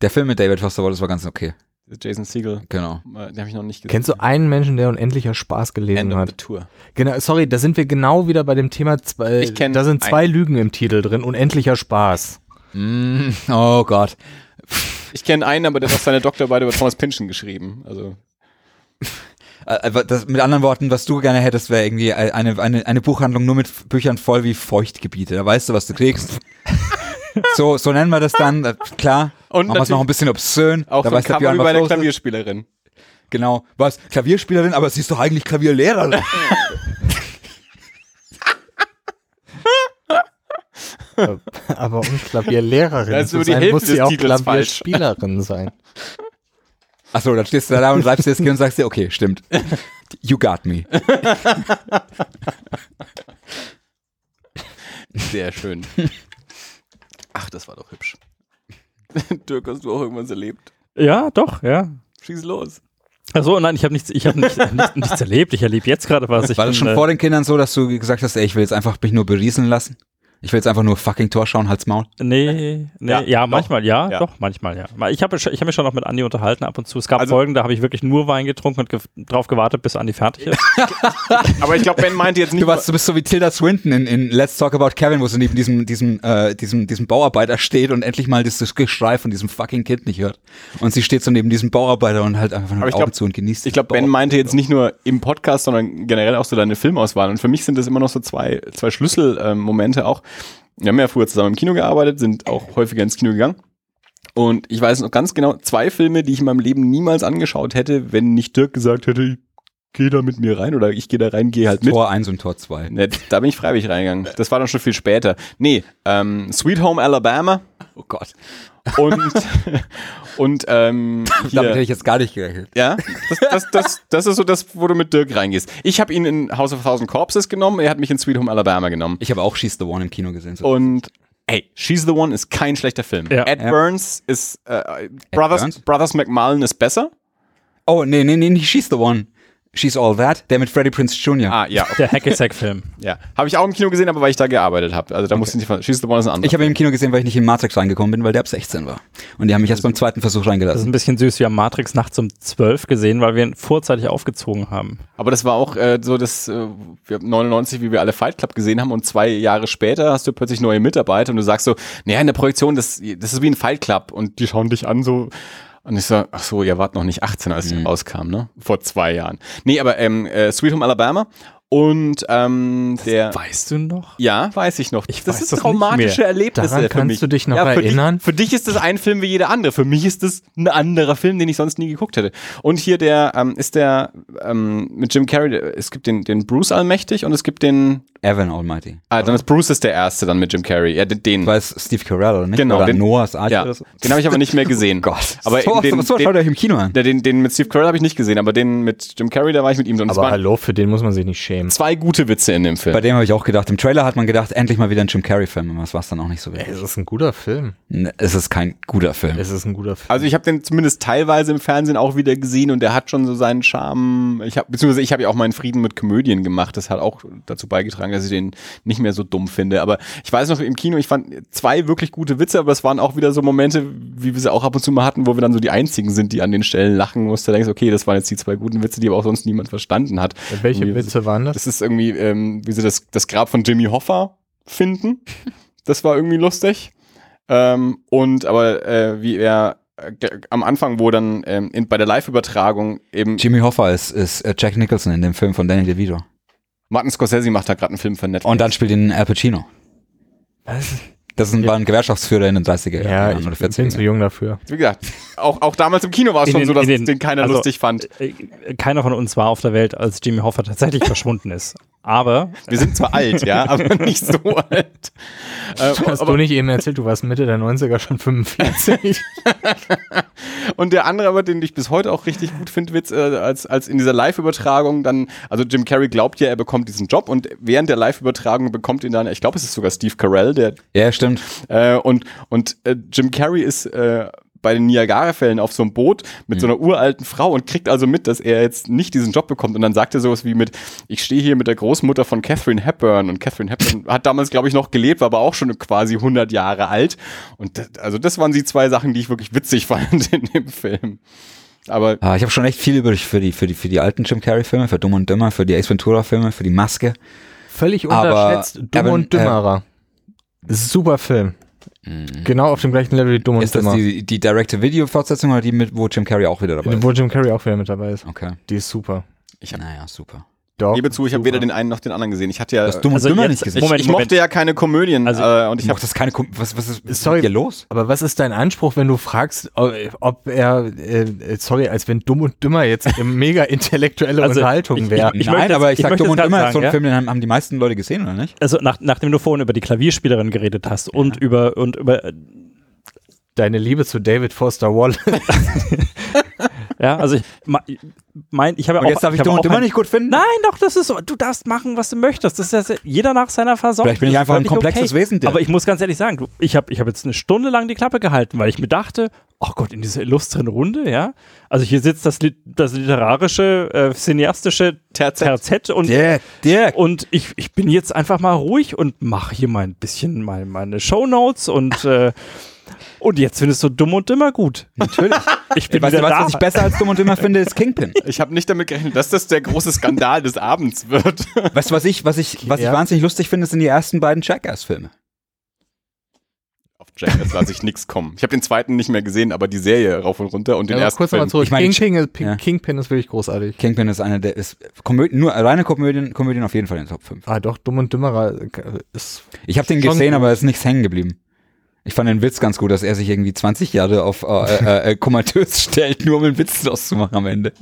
Der Film mit David Foster Wallace war ganz okay. Jason Siegel, Genau. äh, den habe ich noch nicht gesehen. Kennst du einen Menschen, der unendlicher Spaß gelesen End of the hat? Tour. Genau, sorry, da sind wir genau wieder bei dem Thema zwei. Ich kenn da sind zwei Lügen im Titel drin. Unendlicher Spaß. Mm, oh Gott. Ich kenne einen, aber der hat auch seine Doktorarbeit über Thomas Pynchon geschrieben. Also Äh, äh, Das, mit anderen Worten, was du gerne hättest, wäre irgendwie eine, eine, eine Buchhandlung nur mit Büchern voll wie Feuchtgebiete. Da weißt du, was du kriegst. so, so nennen wir das dann. Klar. Und machen wir es noch ein bisschen obszön. auch da so ein weiß der Björn, ist. Klavierspielerin. Genau. Was? Klavierspielerin, aber sie ist doch eigentlich Klavierlehrerin. Aber um Klavierlehrerin ist zu sein, Hälfte muss sie auch Titels falsch. Klavierspielerin sein. Achso, dann stehst du da und reibst dir das Gehirn und sagst dir, okay, stimmt. You got me. Sehr schön. Ach, das war doch hübsch. Dirk, hast du auch irgendwas erlebt? Ja, doch, ja. Schieß los. Achso, nein, ich habe nichts, ich habe nicht, nichts, nichts erlebt. Ich erlebe jetzt gerade was. Ich War das bin, schon äh, vor den Kindern so, dass du gesagt hast, ey, ich will jetzt einfach mich nur berieseln lassen? Ich will jetzt einfach nur fucking Tor schauen, halt's Maul. Nee, nee, Ja, ja, manchmal ja, Ja. doch, manchmal ja. Ich habe ich hab mich schon noch mit Andi unterhalten ab und zu. Es gab Also- Folgen, da habe ich wirklich nur Wein getrunken und ge drauf gewartet, bis Andi fertig ist. Aber ich glaube, Ben meinte jetzt nicht. Du, warst, du bist so wie Tilda Swinton in, in Let's Talk About Kevin, wo sie neben diesem, diesem, äh, diesem, diesem Bauarbeiter steht und endlich mal dieses Geschrei von diesem fucking Kind nicht hört. Und sie steht so neben diesem Bauarbeiter und halt einfach nur Augen glaub- zu und genießt. Ich glaube, Ben meinte jetzt nicht nur im Podcast, sondern generell auch so deine Filmauswahl. Und für mich sind das immer noch so zwei, zwei Schlüsselmomente auch. Wir haben ja früher zusammen im Kino gearbeitet, sind auch häufiger ins Kino gegangen. Und ich weiß noch ganz genau, zwei Filme, die ich in meinem Leben niemals angeschaut hätte, wenn nicht Dirk gesagt hätte, ich geh da mit mir rein oder ich gehe da rein, gehe halt mit. Tor 1 und Tor 2. Ne, da bin ich freiwillig reingegangen. Das war dann schon viel später. Nee, ähm, Sweet Home Alabama Oh Gott. und, und ähm, Damit hätte ich jetzt gar nicht gerechnet. ja, das, das, das, das ist so das, wo du mit Dirk reingehst. Ich habe ihn in House of a Thousand Corpses genommen, er hat mich in Sweet Home Alabama genommen. Ich habe auch She's the One im Kino gesehen. So. Und ey, She's the One ist kein schlechter Film. Ja. Ed Ja. Burns ist äh, Brothers, Burns? Brothers McMullen ist besser. Oh, nee, nee, nee, nicht She's the One. She's All That, der mit Freddie Prince Jr. Ah, ja, okay. Der Hackesack-Film. ja. Habe ich auch im Kino gesehen, aber weil ich da gearbeitet habe. Also da musste ich nicht von She's the One ist ein anderer. Ich habe ihn im Kino gesehen, weil ich nicht in Matrix reingekommen bin, weil der ab 16 war. Und die haben mich erst beim zweiten Versuch Das ist reingelassen. ein bisschen süß. Wir haben Matrix nachts um 12 gesehen, weil wir ihn vorzeitig aufgezogen haben. Aber das war auch äh, so, dass äh, wir haben 99, wie wir alle Fight Club gesehen haben und zwei Jahre später hast du plötzlich neue Mitarbeiter und du sagst so, naja, in der Projektion, das, das ist wie ein Fight Club und die schauen dich an so und ich so, ach so, ihr wart noch nicht 18, als Mhm. rauskam, ne? Vor zwei Jahren. Nee, aber ähm, äh, Sweet Home Alabama und ähm, der Weißt du noch? ja, weiß ich noch. Ich das weiß ist das traumatische. Erlebnisse Daran für kannst mich. du dich noch für erinnern? Dich, für dich ist das ein Film wie jeder andere. Für mich ist das ein anderer Film, den ich sonst nie geguckt hätte. Und hier der ähm, ist der ähm, mit Jim Carrey. Es gibt den, den Bruce Allmächtig und es gibt den. Evan Almighty. Ah, dann ist Bruce ist der erste dann mit Jim Carrey. Ja, den. Das es Steve Carell, oder nicht? Genau, Oder den- Noah's Ark ja, so. den habe ich aber nicht mehr gesehen. Gott. Aber so, den, so, so den, schaut euch im Kino an. den, den, den mit Steve Carell habe ich nicht gesehen, aber den mit Jim Carrey, da war ich mit ihm. Es Aber hallo, für den muss man sich nicht schämen. Zwei gute Witze in dem Film. Bei dem habe ich auch gedacht, im Trailer hat man gedacht, endlich mal wieder ein Jim Carrey-Film, aber das war es dann auch nicht so wirklich. es ist ein guter Film. Ne, Es ist kein guter Film. Es ist ein guter Film. Also ich habe den zumindest teilweise im Fernsehen auch wieder gesehen und der hat schon so seinen Charme. Ich habe beziehungsweise ich habe ja auch meinen Frieden mit Komödien gemacht. Das hat auch dazu beigetragen, dass ich den nicht mehr so dumm finde. Aber ich weiß noch im Kino, ich fand zwei wirklich gute Witze, aber es waren auch wieder so Momente, wie wir sie auch ab und zu mal hatten, wo wir dann so die einzigen sind, die an den Stellen lachen musste. Da denkst du, okay, das waren jetzt die zwei guten Witze, die aber auch sonst niemand verstanden hat. Welche Witze waren das? Das ist irgendwie, ähm, wie sie das, das Grab von Jimmy Hoffa finden. Das war irgendwie lustig. Ähm, und aber äh, wie er äh, am Anfang, wo dann ähm, in, bei der Live-Übertragung eben Jimmy Hoffa ist, ist äh, Jack Nicholson in dem Film von Danny DeVito. Martin Scorsese macht da gerade einen Film für Netflix. Und dann spielt ihn Al Pacino. Was? Das ist ein, war ein Gewerkschaftsführer in den 30er Ja, Jahren ich oder bin 40er. zu jung dafür. wie gesagt, auch, auch damals im Kino war es schon den- so, dass den- den keiner also- lustig fand. Äh, Keiner von uns war auf der Welt, als Jimmy Hoffa tatsächlich verschwunden ist. Aber Wir sind zwar alt, ja, aber nicht so alt. Äh, Hast aber, du nicht eben erzählt, du warst Mitte der 90er schon 45? Und der andere, aber den ich bis heute auch richtig gut finde, Witz, äh, als, als in dieser Live-Übertragung dann, also Jim Carrey glaubt ja, er bekommt diesen Job und während der Live-Übertragung bekommt ihn dann, ich glaube, es ist sogar Steve Carell, der Ja, stimmt. Äh, und und äh, Jim Carrey ist äh, bei den Niagara-Fällen auf so einem Boot mit so einer uralten Frau und kriegt also mit, dass er jetzt nicht diesen Job bekommt. Und dann sagt er sowas wie mit, ich stehe hier mit der Großmutter von Catherine Hepburn. Und Catherine Hepburn hat damals, glaube ich, noch gelebt, war aber auch schon quasi 100 Jahre alt. Und das, also das waren die zwei Sachen, die ich wirklich witzig fand in dem Film. Aber Ah, ich habe schon echt viel über für die, für die, für die alten Jim Carrey-Filme, für Dumm und Dümmer, für die Ace Ventura-Filme, für die Maske. Völlig Aber unterschätzt. Dumm Evan- und Dümmerer. Super Film. Genau auf dem gleichen Level wie Dumm und Ist das Dümmer. die, die Direct-to-Video-Fortsetzung oder die mit, wo Jim Carrey auch wieder dabei ist? Wo Jim Carrey auch wieder mit dabei ist. Okay. Die ist super. ich Naja, super. Doch, gebe zu, ich habe weder den einen noch den anderen gesehen. Ich hatte ja, Das Dumm und Also Dümmer jetzt- nicht gesehen. ich, Moment, ich Moment. mochte ja keine Komödien Also- äh, und ich ich habe mochte das keine, Kom was, was ist, was ist Sorry. mit dir los? Aber was ist dein Anspruch, wenn du fragst, ob er, äh, sorry, als wenn Dumm und Dümmer jetzt eine mega intellektuelle Also, Unterhaltung ich- wäre? ich- Nein, möchte aber ich ich sag Dumm und Dümmer ist so ein sagen, Film, den haben, haben die meisten Leute gesehen, oder nicht? also nach, nachdem du vorhin über die Klavierspielerin geredet hast und über und über Deine Liebe zu David Foster Wallace. Ja, also ich mein, ich habe ja auch, jetzt darf ich und auch ein- nicht gut finden? Nein, doch, das ist so. Du darfst machen, was du möchtest. Das ist ja jeder nach seiner Versorgung. Vielleicht bin ich einfach ein komplexes Wesen, Dirk. Aber ich muss ganz ehrlich sagen, du, ich habe ich hab jetzt eine Stunde lang die Klappe gehalten, weil ich mir dachte, ach Gott, in dieser illustren Runde, ja. Also hier sitzt das, das literarische, äh, cineastische Terzett. Terzett und Dirk, Dirk. und ich, ich bin jetzt einfach mal ruhig und mache hier mal ein bisschen mein, meine Shownotes und, äh, und jetzt findest du dumm und dümmer gut. Natürlich. Ich bin Weißt du was, da. was ich besser als Dumm und Dümmer finde, ist Kingpin. Ich habe nicht damit gerechnet, dass das der große Skandal des Abends wird. Weißt du, was ich, was ich, was ich Ja. wahnsinnig lustig finde, sind die ersten beiden Jackass-Filme. Auf Jackass lasse ich nichts kommen. Ich habe den zweiten nicht mehr gesehen, aber die Serie rauf und runter und den Ja, aber ersten kurz Film. zurück. Ich meine, Kingpin, ist, ja. Kingpin ist wirklich großartig. Kingpin ist eine der, ist Komödien, nur reine Komödien, Komödien auf jeden Fall in den Top 5. Ah, doch, Dumm und Dümmerer äh, ist. Ich habe den gesehen, aber es ist nichts hängen geblieben. Ich fand den Witz ganz gut, dass er sich irgendwie 20 Jahre auf äh, äh, äh, komatös stellt, nur um einen Witz draus zu machen am Ende.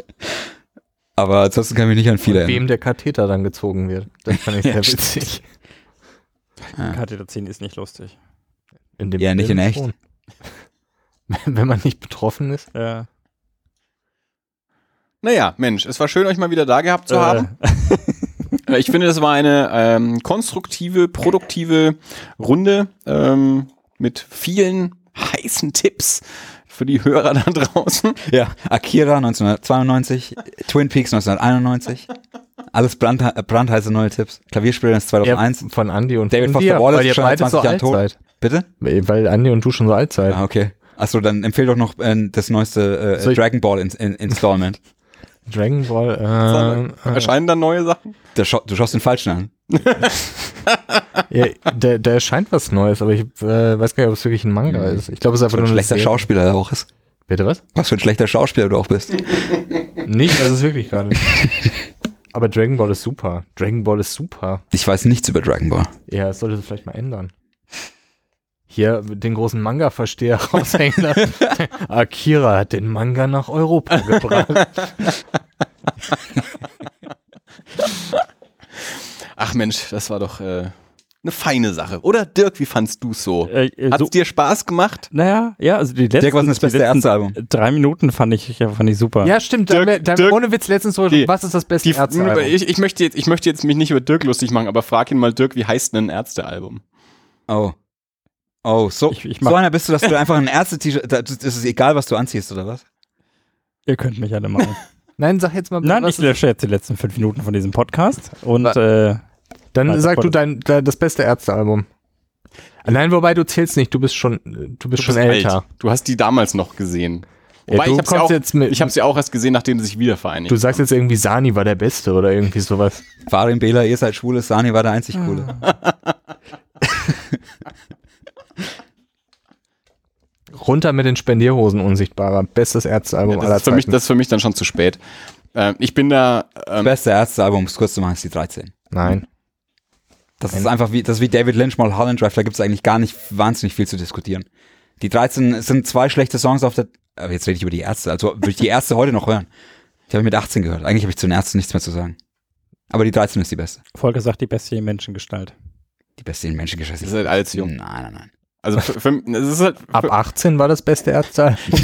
Aber ansonsten kann ich mich nicht an viele Und wem der Katheter dann gezogen wird. Das fand ich Ja, sehr stimmt. witzig. Katheter 10 ist nicht lustig. In dem Ja, nicht Film in echt. schon. Wenn man nicht betroffen ist. Ja. Naja, Mensch, es war schön, euch mal wieder da gehabt zu Äh, haben. Äh, Ich finde, das war eine ähm, konstruktive, produktive Runde ähm, mit vielen heißen Tipps für die Hörer da draußen. Ja, Akira 1992, Twin Peaks 1991. Alles brand, brandheiße neue Tipps. Klavierspieler ist 2001. Ja, von Andy und David von Foster Wallace weil ihr ist schon seit so 20 Jahren alt tot. seid. Bitte? Weil Andy und du schon so alt seid. Ah, okay. Achso, dann empfehl doch noch äh, das neueste äh, Dragon Ball in, in, Installment. Dragon Ball, äh, äh, Erscheinen dann neue Sachen? Der scha du schaust den falschen an. ja, der, der erscheint was Neues, aber ich äh, weiß gar nicht, ob es wirklich ein Manga ist. Ich glaube, es ist einfach Was für nur ein schlechter. Schauspieler er auch ist. Bitte was? Was für ein schlechter Schauspieler du auch bist. Nicht, das ist wirklich gerade. aber Dragon Ball ist super. Dragon Ball ist super. Ich weiß nichts über Dragon Ball. Ja, das sollte es vielleicht mal ändern. Hier den großen Manga-Versteher raushängen lassen. Akira hat den Manga nach Europa gebracht. Ach Mensch, das war doch äh, eine feine Sache. Oder Dirk, wie fandst du so? äh, äh, Hat's so, dir Spaß gemacht? naja, ja, also die letzten, Dirk, was ist das die beste letzten Ärztealbum? Drei Minuten fand ich, ja, fand ich super. ja, stimmt. Da Dirk- da haben Dirk- ohne Witz letztens so, Die- was ist das beste Die, Ärztealbum? ich, ich, möchte jetzt, ich möchte jetzt mich nicht über Dirk lustig machen, aber frag ihn mal, Dirk, wie heißt denn ein Ärztealbum? Oh. Oh, so, Ich- ich mach- so einer bist du, dass du einfach ein Ärzte-T-Shirt, ist egal, was du anziehst, oder was? Ihr könnt mich alle machen. Nein, sag jetzt mal, Nein, was ich lösche jetzt die letzten fünf Minuten von diesem Podcast und äh, Dann sag du dein, dein das beste Ärztealbum. Nein, wobei du zählst nicht, du bist schon du bist schon bist älter. alt. Du hast die damals noch gesehen. Ja, Wobei, du ich habe sie, jetzt mit ich hab sie auch erst gesehen, nachdem sie sich wieder vereinigt Du sagst jetzt irgendwie Sani war der beste oder irgendwie sowas. Farin Bela, ihr seid schwule, Sani war der einzig coole. Runter mit den Spendierhosen unsichtbarer. Bestes Ärztealbum Ja, aller das, ist für mich, Zeiten. das ist für mich dann schon zu spät. Ähm, ich bin da, Das ähm, beste Ärztealbum, um es kurz zu machen, ist die 13. Nein. Das ist Ein- einfach wie, das ist wie David Lynch mal Holland Drive, da gibt es eigentlich gar nicht wahnsinnig viel zu diskutieren. Die 13 es sind zwei schlechte Songs auf der, aber jetzt rede ich über die Ärzte, also würde ich die Ärzte heute noch hören. Die habe ich mit 18 gehört. Eigentlich habe ich zu den Ärzten nichts mehr zu sagen. Aber die 13 ist die beste. Volker sagt die beste Menschengestalt. Die beste in Menschengeschichte. das ist halt alles jung. Nein, nein, nein. Also für, für, es ist halt, Ab 18 war das beste Ärztealbum.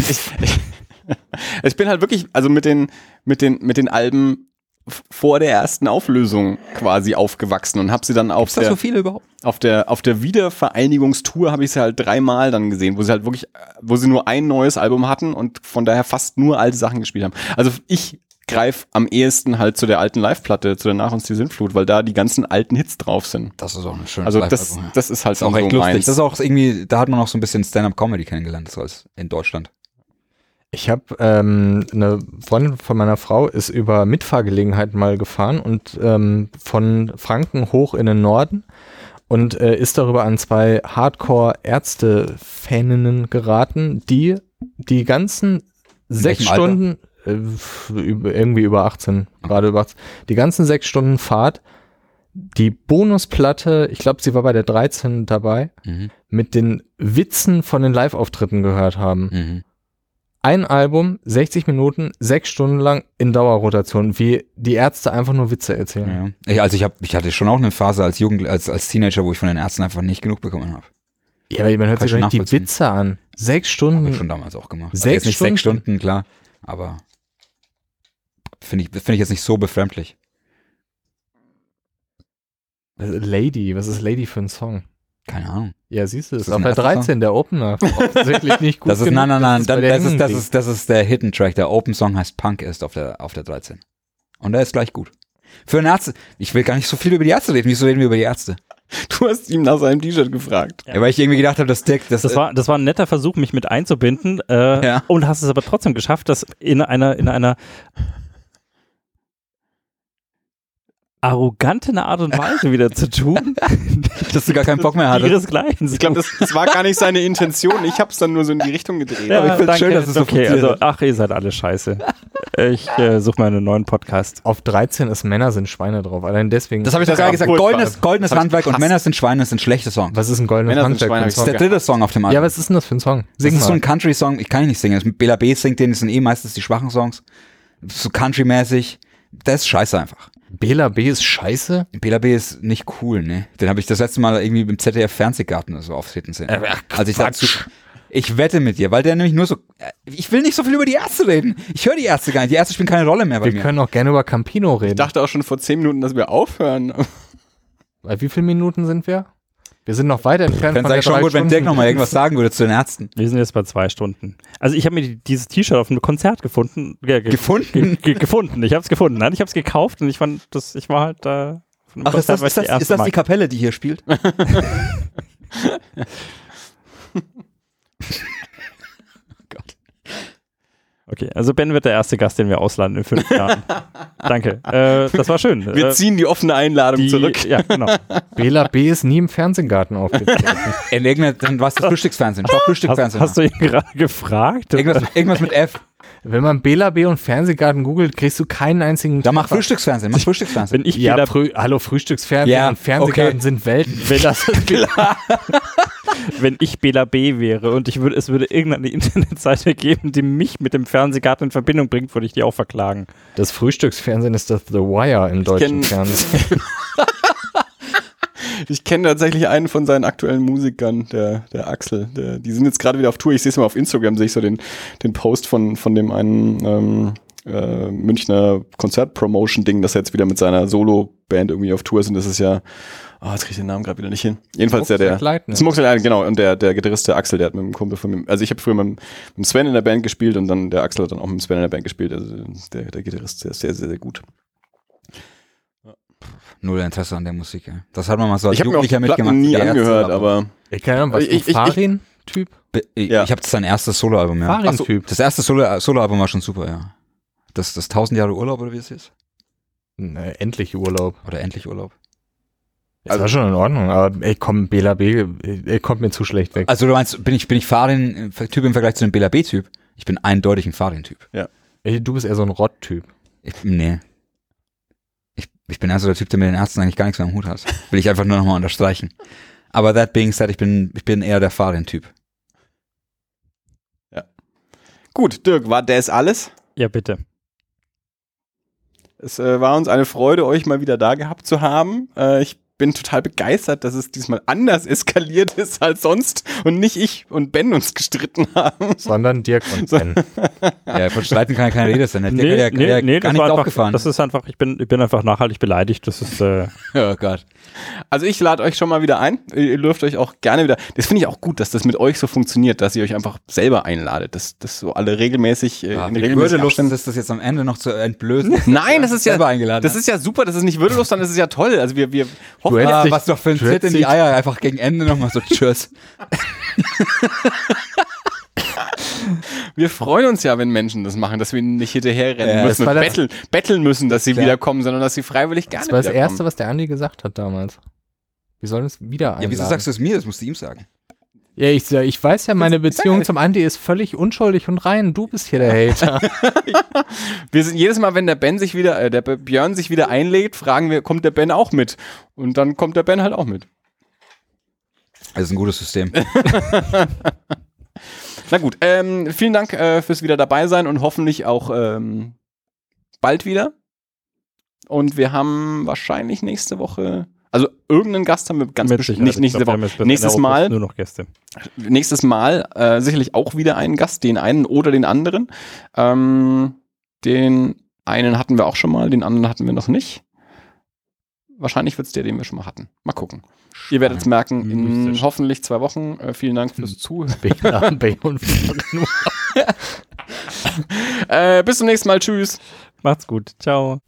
ich bin halt wirklich, also mit den, mit den, mit den Alben vor der ersten Auflösung quasi aufgewachsen und habe sie dann auf Ist das der, so viele überhaupt? auf der, auf der Wiedervereinigungstour habe ich sie halt dreimal dann gesehen, wo sie halt wirklich, wo sie nur ein neues Album hatten und von daher fast nur alte Sachen gespielt haben. Also ich greife am ehesten halt zu der alten Live-Platte, zu der Nach uns die Sintflut, weil da die ganzen alten Hits drauf sind. Das ist auch eine schöne Also das, das ist halt Das ist auch dann echt so lustig. meins. Das ist auch irgendwie, da hat man auch so ein bisschen Stand-Up-Comedy kennengelernt, das als in Deutschland. Ich habe ähm, eine Freundin von meiner Frau ist über Mitfahrgelegenheit mal gefahren und ähm, von Franken hoch in den Norden und äh, ist darüber an zwei Hardcore-Ärzte-Faninnen geraten, die die ganzen sechs welchem Alter? Äh, irgendwie über 18, gerade über 18, die ganzen sechs Stunden Fahrt, die Bonusplatte, ich glaube, sie war bei der 13 dabei, Mhm. mit den Witzen von den Live-Auftritten gehört haben Mhm. ein Album, 60 Minuten, sechs Stunden lang in Dauerrotation, wie die Ärzte einfach nur Witze erzählen. Ja. Ich, also ich, hab, ich hatte schon auch eine Phase als Jugend, als, als Teenager, wo ich von den Ärzten einfach nicht genug bekommen habe. Ja, aber man hört Kann sich ich doch nicht die. Witze an. Sechs Stunden. ich schon damals auch gemacht. Also Sechs jetzt nicht sechs Stunden? Stunden, klar. Aber Finde ich, finde ich jetzt nicht so befremdlich. Lady, was ist Lady für ein Song? Keine Ahnung. Ja, siehst du, das Ist ist das auf der erster 13, der Opener. Offensichtlich nicht gut Das ist, genug, nein, nein, nein, der das, ist, das, ist, das ist der Hidden Track. Der Open Song heißt Punk ist auf der, auf der 13. Und der ist gleich gut. Für einen Ärzte, ich will gar nicht so viel über die Ärzte reden. Wieso reden wir über die Ärzte? Du hast ihm nach seinem T-Shirt gefragt. Ja. weil ich irgendwie gedacht habe, dass Dick, das, Das war, das war ein netter Versuch, mich mit einzubinden äh, Ja. und hast es aber trotzdem geschafft, das in einer, in einer arroganten Art und Weise wieder zu tun, dass du gar keinen Bock mehr hattest. ihresgleichen. Ich glaube, das, das war gar nicht seine Intention. Ich habe es dann nur so in die Richtung gedreht. aber ich find's danke. schön, dass es so Okay, funktioniert also, ach, ihr seid alle scheiße. Ich äh, suche mal einen neuen Podcast. Auf 13 ist Männer sind Schweine drauf. Allein deswegen. Das habe ich doch Das gerade gesagt. Goldenes, goldenes Handwerk und. Männer sind Schweine, das sind schlechte Songs. was ist ein goldenes Männer sind Handwerk? Schweine, ein Das ist Song? der dritte Song auf dem Album. Ja, was ist denn das für ein Song? Sing das ist so ein Country-Song. Ich kann ihn nicht singen. Bela B singt den, das sind eh meistens die schwachen Songs. So Country-mäßig. Das ist scheiße einfach. Bela B ist scheiße? Bela B ist nicht cool, ne? Den habe ich das letzte Mal irgendwie im ZDF Fernsehgarten oder so auftreten sehen. Äh, also ich dazu, ich wette mit dir, weil der nämlich nur so, äh, ich will nicht so viel über die Ärzte reden. Ich höre die Ärzte gar nicht. Die Ärzte spielen keine Rolle mehr bei Wir mir. können auch gerne über Campino reden. Ich dachte auch schon vor zehn Minuten, dass wir aufhören. Bei wie vielen Minuten sind wir? Wir sind noch weiter entfernt Fände von der es eigentlich schon gut, wenn Stunden- Dirk nochmal irgendwas sagen würde zu den Ärzten. Wir sind jetzt bei zwei Stunden. Also ich habe mir die, dieses T-Shirt auf einem Konzert gefunden. Ge ge Gefunden? Ge ge gefunden. Ich habe es gefunden. Nein, ich habe es gekauft und ich fand, das, ich war halt da. von einem Ach, ist Konzert, das, was ist das, ist das die Kapelle, die hier spielt? Okay, also Ben wird der erste Gast, den wir ausladen in fünf Jahren. Danke. Äh, das war schön. Wir äh, ziehen die offene Einladung die, zurück. Ja, genau. Bela B ist nie im Fernsehgarten aufgetreten. In irgendeiner, dann war es das Frühstücksfernsehen. Schau Hast, Frühstücksfernsehen. hast du ihn gerade gefragt? irgendwas, irgendwas mit F. Wenn man Bela B und Fernsehgarten googelt, kriegst du keinen einzigen. Da mach. Frühstücksfernsehen. Mach Frühstücksfernsehen. Wenn ich Ja, Bela, frü hallo, Frühstücksfernsehen Ja, und Fernsehgarten okay. sind Welten. wenn, das wenn ich Bela B wäre und ich würde, es würde irgendeine Internetseite geben, die mich mit dem Fernsehgarten in Verbindung bringt, würde ich die auch verklagen. Das Frühstücksfernsehen ist das The Wire im deutschen kenn- Fernsehen. Ich kenne tatsächlich einen von seinen aktuellen Musikern, der, der Axel. Der, die sind jetzt gerade wieder auf Tour. Ich sehe es mal auf Instagram, sehe ich so den, den Post von, von dem einen ähm, äh, Münchner Konzertpromotion-Ding, dass er jetzt wieder mit seiner Solo-Band irgendwie auf Tour ist. Und das ist ja, ah, jetzt kriege ich den Namen gerade wieder nicht hin. Jedenfalls der, der, Leitner. Smoke Leitner, genau. Und der, der Gitarrist, der Axel, der hat mit einem Kumpel von mir, also ich habe früher mit, mit Sven in der Band gespielt und dann der Axel hat dann auch mit Sven in der Band gespielt. Also der, der Gitarrist, der ist sehr, sehr, sehr gut. Null Interesse an der Musik. ey. Das hat man mal so als Ich habe mir auch Jugendlicher mitgemacht. Nie Ärzte, angehört, aber Ich keine Ahnung, was Ich- ich- Farin-Typ? Ich, Ja. ich habe sein erstes Soloalbum, ja. Farin-Typ. Das erste Solo- Soloalbum war schon super, ja. Das, das 1000 Jahre Urlaub oder wie es ist? Nee, endlich Urlaub. Oder endlich Urlaub? Das Also- war schon in Ordnung, aber ey, komm, Bela B, ey, kommt mir zu schlecht weg. Also du meinst, bin ich, bin ich Farin-Typ im Vergleich zu dem Bela B-Typ? Ich bin eindeutig ein Farin-Typ. Ey, du bist eher so ein Rott-Typ. Nee. Ich, ich bin also der Typ, der mit den Ärzten eigentlich gar nichts mehr am Hut hat. Will ich einfach nur nochmal unterstreichen. Aber that being said, ich bin, ich bin eher der Farin-Typ. gut, Dirk, war das alles? Ja, bitte. Es äh, war uns eine Freude, euch mal wieder da gehabt zu haben. Äh, ich bin total begeistert, dass es diesmal anders eskaliert ist als sonst und nicht ich und Ben uns gestritten haben. Sondern Dirk und Ben. Ja, von Streiten kann ja keine Rede sein. Der Nee, Dirk nee, ja nee, gar das nicht war einfach, aufgefahren. das ist einfach, ich bin, ich bin einfach nachhaltig beleidigt. Das ist, äh, oh Gott. Also ich lade euch schon mal wieder ein. Ihr dürft euch auch gerne wieder. Das finde ich auch gut, dass das mit euch so funktioniert, dass ihr euch einfach selber einladet, dass das so alle regelmäßig äh, Ja, in wie regelmäßigen würdelos Abständen- ist das jetzt am Ende noch zu entblößen. Nein, das ist ja selber eingeladen das ist ja super, das ist nicht würdelos, sondern das ist ja toll. Also wir wir hoffen, Ah, was doch für ein Tritt in die Eier, einfach gegen Ende nochmal so Tschüss. wir freuen uns ja, wenn Menschen das machen, dass wir nicht hinterherrennen Ja, müssen das war und das- betteln, betteln müssen, dass sie Klar. wiederkommen, sondern dass sie freiwillig gerne Das war das wiederkommen. Erste, was der Andi gesagt hat damals. Wir sollen es wieder einladen. Ja, wieso sagst du es mir? Das musst du ihm sagen. Ja, ich, ich weiß ja, meine Beziehung ja- zum Andi ist völlig unschuldig und rein. Du bist hier der Hater. Wir sind jedes Mal, wenn der Ben sich wieder, äh, der Björn sich wieder einlegt, fragen wir, kommt der Ben auch mit? Und dann kommt der Ben halt auch mit. Das ist ein gutes System. Na gut, ähm, vielen Dank äh, fürs wieder dabei sein und hoffentlich auch ähm, bald wieder. Und wir haben wahrscheinlich nächste Woche, also irgendeinen Gast haben wir ganz mit bestimmt, nicht Ich nächste Woche, nächstes Mal, Nur noch Gäste. nächstes Mal äh, sicherlich auch wieder einen Gast, den einen oder den anderen. Ähm, den einen hatten wir auch schon mal, den anderen hatten wir noch nicht. Wahrscheinlich wird es der, den wir schon mal hatten. Mal gucken. Ihr werdet es merken in Mystisch. hoffentlich zwei Wochen. Äh, vielen Dank fürs Zuhören. Bane und äh, bis zum nächsten Mal. Tschüss. Macht's gut. Ciao.